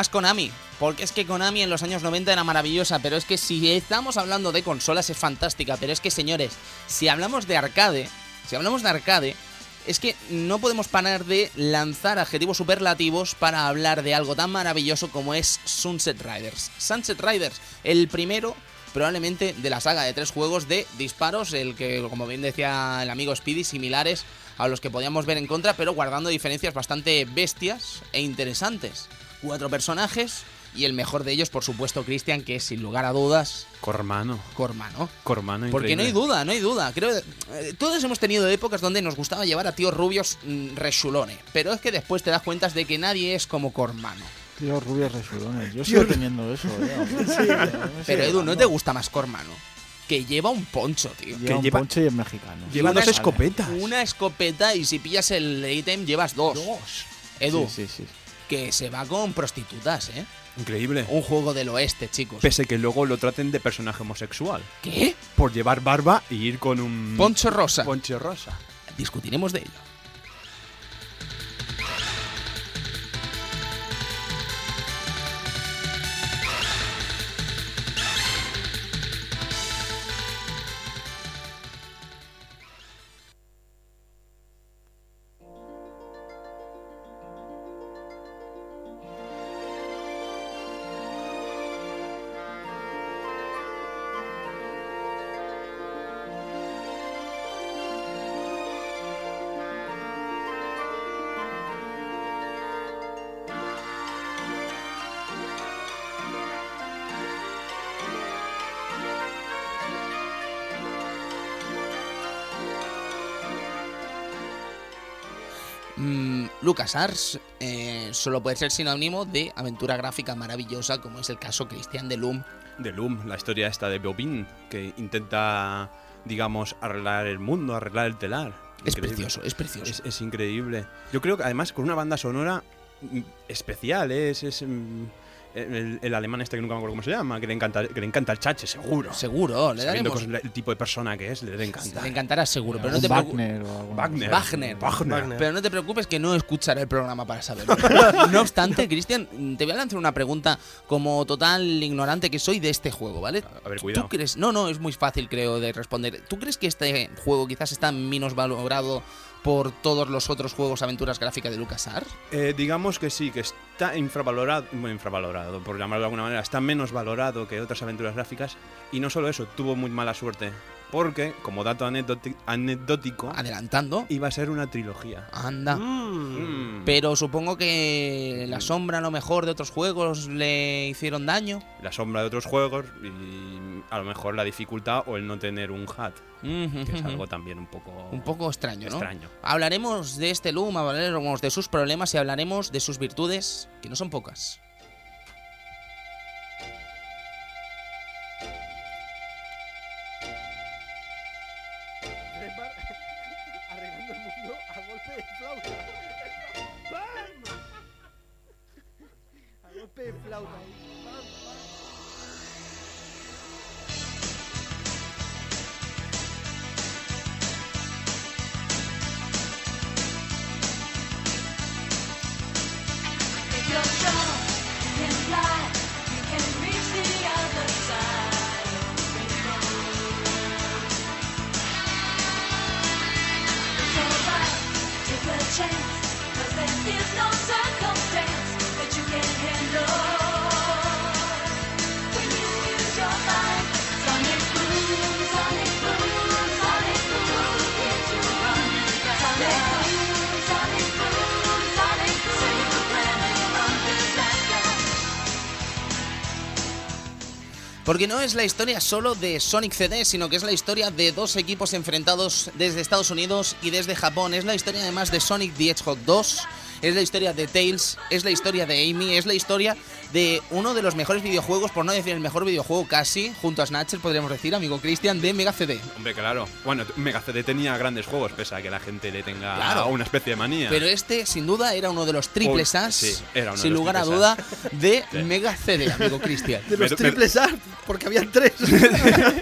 Más Konami, porque es que Konami en los años 90 era maravillosa, pero es que si estamos hablando de consolas es fantástica, pero es que señores, si hablamos de arcade, si hablamos de arcade, es que no podemos parar de lanzar adjetivos superlativos para hablar de algo tan maravilloso como es Sunset Riders. Sunset Riders, el primero probablemente de la saga de tres juegos de disparos, el que, como bien decía el amigo Speedy, similares a los que podíamos ver en contra, pero guardando diferencias bastante bestias e interesantes. Cuatro personajes y el mejor de ellos, por supuesto, Christian, que es sin lugar a dudas Cormano. Cormano. Cormano, Porque no hay duda, no hay duda. Creo eh, todos hemos tenido épocas donde nos gustaba llevar a tíos rubios mm, rechulones, pero es que después te das cuenta de que nadie es como Cormano. Tío, rubias resulones. Yo sigo teniendo eso, eh, hombre. Pero Edu, ¿no te gusta más Cormano? Que lleva un poncho, tío. Lleva un lleva- poncho y es mexicano. Lleva una dos es- escopetas. Una escopeta y si pillas el ítem llevas dos. Edu, Sí, sí, sí. Que se va con prostitutas, ¿eh? Increíble. Un juego del oeste, chicos. Pese que luego lo traten de personaje homosexual. ¿Qué? Por llevar barba y ir con un Poncho rosa. poncho rosa. Discutiremos de ello. LucasArts eh, solo puede ser sinónimo de aventura gráfica maravillosa, como es el caso Christian de Loom. De Loom, la historia esta de Bobin, que intenta, digamos, arreglar el mundo, arreglar el telar. Es Increíble. precioso, es precioso. Es, es increíble. Yo creo que además con una banda sonora mm, especial, es, es mm, el, el alemán este que nunca me acuerdo cómo se llama, que le encanta, que le encanta el chache, seguro. Seguro, le Sabiendo daremos. el, el tipo de persona que es, le debe encantar. Le encantará seguro, pero no te preocupes. Wagner Wagner. Wagner. Wagner. Pero no te preocupes que no escucharé el programa para saberlo. no obstante, Cristian, te voy a lanzar una pregunta como total ignorante que soy de este juego, ¿vale? A ver, ¿Tú cuidado. crees? No, no, es muy fácil creo de responder. ¿Tú crees que este juego quizás está menos valorado por todos los otros juegos aventuras gráficas de LucasArts? Eh, digamos que sí, que está infravalorado, bueno, infravalorado, por llamarlo de alguna manera, está menos valorado que otras aventuras gráficas. Y no solo eso, tuvo muy mala suerte. Porque, como dato anecdótico, Adelantando. iba a ser una trilogía. Anda. Mm. Mm. Pero supongo que la sombra a lo mejor de otros juegos le hicieron daño. La sombra de otros juegos y a lo mejor la dificultad o el no tener un hat, que es algo también un poco, Un poco extraño, ¿no? extraño. Hablaremos de este Loom, hablaremos de sus problemas y hablaremos de sus virtudes, que no son pocas. Porque no es la historia solo de Sonic CD, sino que es la historia de dos equipos enfrentados desde Estados Unidos y desde Japón. Es la historia además de Sonic the Hedgehog 2, es la historia de Tails, es la historia de Amy, es la historia de uno de los mejores videojuegos, por no decir el mejor videojuego casi, junto a Snatcher podríamos decir, amigo Cristian, de Mega CD. Hombre, claro. Bueno, Mega CD tenía grandes juegos, pese a que la gente le tenga Claro. una especie de manía. Pero este, sin duda, era uno de los triples as, sí, era uno de sin los lugar a duda, as. de Sí. Mega CD, amigo Cristian. De los triples A, porque habían tres.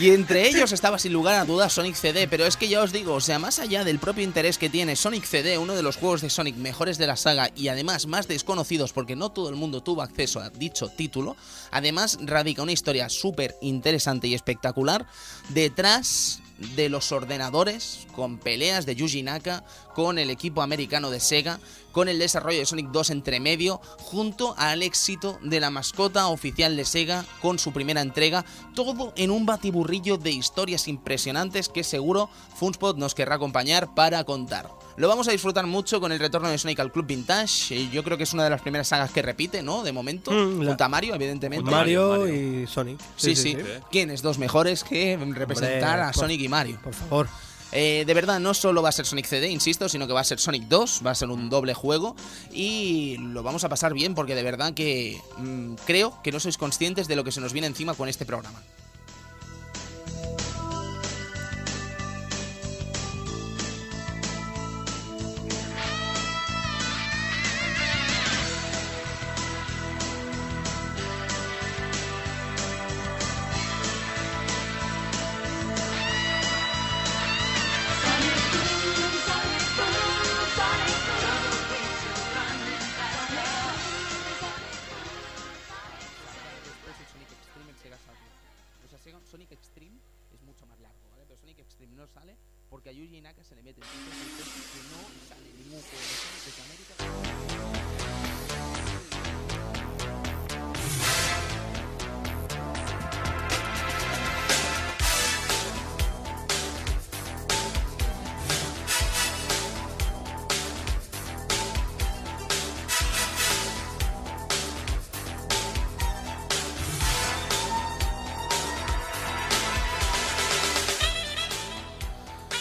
Y entre ellos estaba sin lugar a dudas Sonic CD, pero es que ya os digo, o sea, más allá del propio interés que tiene Sonic CD, uno de los juegos de Sonic mejores de la saga y además más desconocidos porque no todo el mundo tuvo acceso a dicho título, además radica una historia súper interesante y espectacular detrás de los ordenadores, con peleas de Yuji Naka, con el equipo americano de Sega, con el desarrollo de Sonic 2 entre medio, junto al éxito de la mascota oficial de Sega con su primera entrega, todo en un batiburrillo de historias impresionantes que seguro Funspot nos querrá acompañar para contar. Lo vamos a disfrutar mucho con el retorno de Sonic al Club Vintage, eh, yo creo que es una de las primeras sagas que repite, ¿no? De momento, Mm, la- junto a Mario, evidentemente. Mario, Mario. y Sonic. Sí, sí. ¿Quiénes dos mejores que representar Hombre, a por- Sonic y Mario? Por favor. Eh, de verdad, no solo va a ser Sonic CD, insisto, sino que va a ser Sonic 2, va a ser un doble juego y lo vamos a pasar bien porque de verdad que mm, creo que no sois conscientes de lo que se nos viene encima con este programa.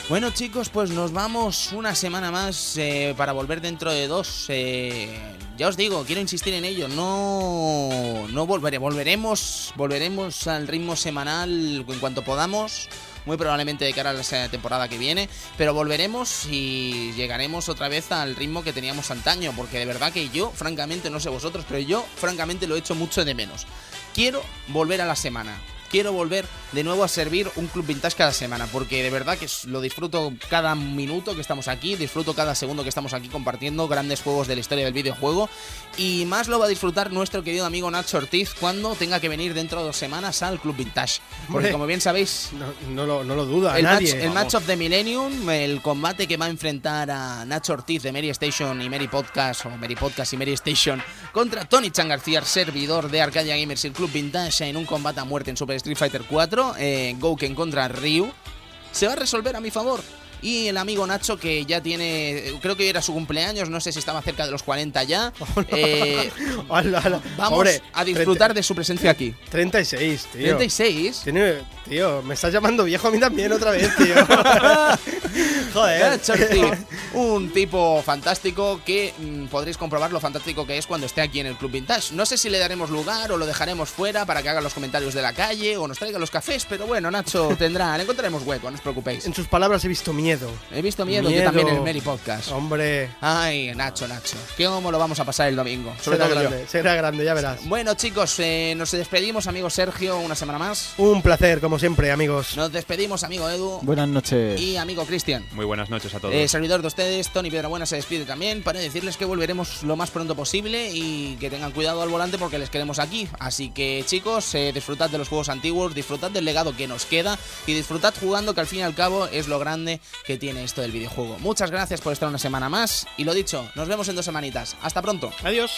Bueno chicos, pues nos vamos una semana más eh, para volver dentro de dos. eh, ya os digo, quiero insistir en ello, no, no volveré, volveremos, volveremos al ritmo semanal en cuanto podamos. Muy probablemente de cara a la temporada que viene, pero volveremos y llegaremos otra vez al ritmo que teníamos antaño, porque de verdad que yo, francamente, no sé vosotros, pero yo, francamente, lo echo mucho de menos. Quiero volver a la semana. Quiero volver de nuevo a servir un Club Vintage cada semana, porque de verdad que lo disfruto cada minuto que estamos aquí, disfruto cada segundo que estamos aquí compartiendo grandes juegos de la historia del videojuego, y más lo va a disfrutar nuestro querido amigo Nacho Ortiz cuando tenga que venir dentro de dos semanas al Club Vintage. Porque como bien sabéis, No, no lo, no lo duda el, nadie. match, el match of the Millennium, el combate que va a enfrentar a Nacho Ortiz de Mary Station y Mary Podcast, o Mary Podcast y Mary Station, contra Tony Chan García, servidor de Arcadia Gamers y el Club Vintage, en un combate a muerte en Super Street Fighter 4, eh, Gouken contra Ryu, se va a resolver a mi favor. Y el amigo Nacho, que ya tiene, creo que era su cumpleaños, no sé si estaba cerca de los 40 ya. eh, Hola, hola. vamos a disfrutar de su presencia aquí. 36, tío. 36. Tiene- tío, me estás llamando viejo a mí también otra vez, tío. Joder. Nacho Ortiz, un tipo fantástico que mm, podréis comprobar lo fantástico que es cuando esté aquí en el Club Vintage. No sé si le daremos lugar o lo dejaremos fuera para que haga los comentarios de la calle o nos traiga los cafés, pero bueno, Nacho tendrá, le encontraremos hueco, no os preocupéis. En sus palabras he visto miedo. He visto miedo, yo Miedo. también en el Mary Podcast. Hombre. Ay, Nacho, Nacho, ¿qué cómo lo vamos a pasar el domingo? Sobre será todo yo. grande, será grande, ya verás. Bueno, chicos, eh, nos despedimos, amigo Sergio, una semana más. Un placer, como siempre, amigos. Nos despedimos, amigo Edu Buenas noches. y amigo Cristian. Muy buenas noches a todos. Eh, servidor de ustedes, Tony Piedrabuena se despide también para decirles que volveremos lo más pronto posible y que tengan cuidado al volante porque les queremos aquí. Así que chicos, eh, disfrutad de los juegos antiguos, disfrutad del legado que nos queda y disfrutad jugando que al fin y al cabo es lo grande que tiene esto del videojuego. Muchas gracias por estar una semana más y lo dicho, nos vemos en dos semanitas. Hasta pronto. Adiós.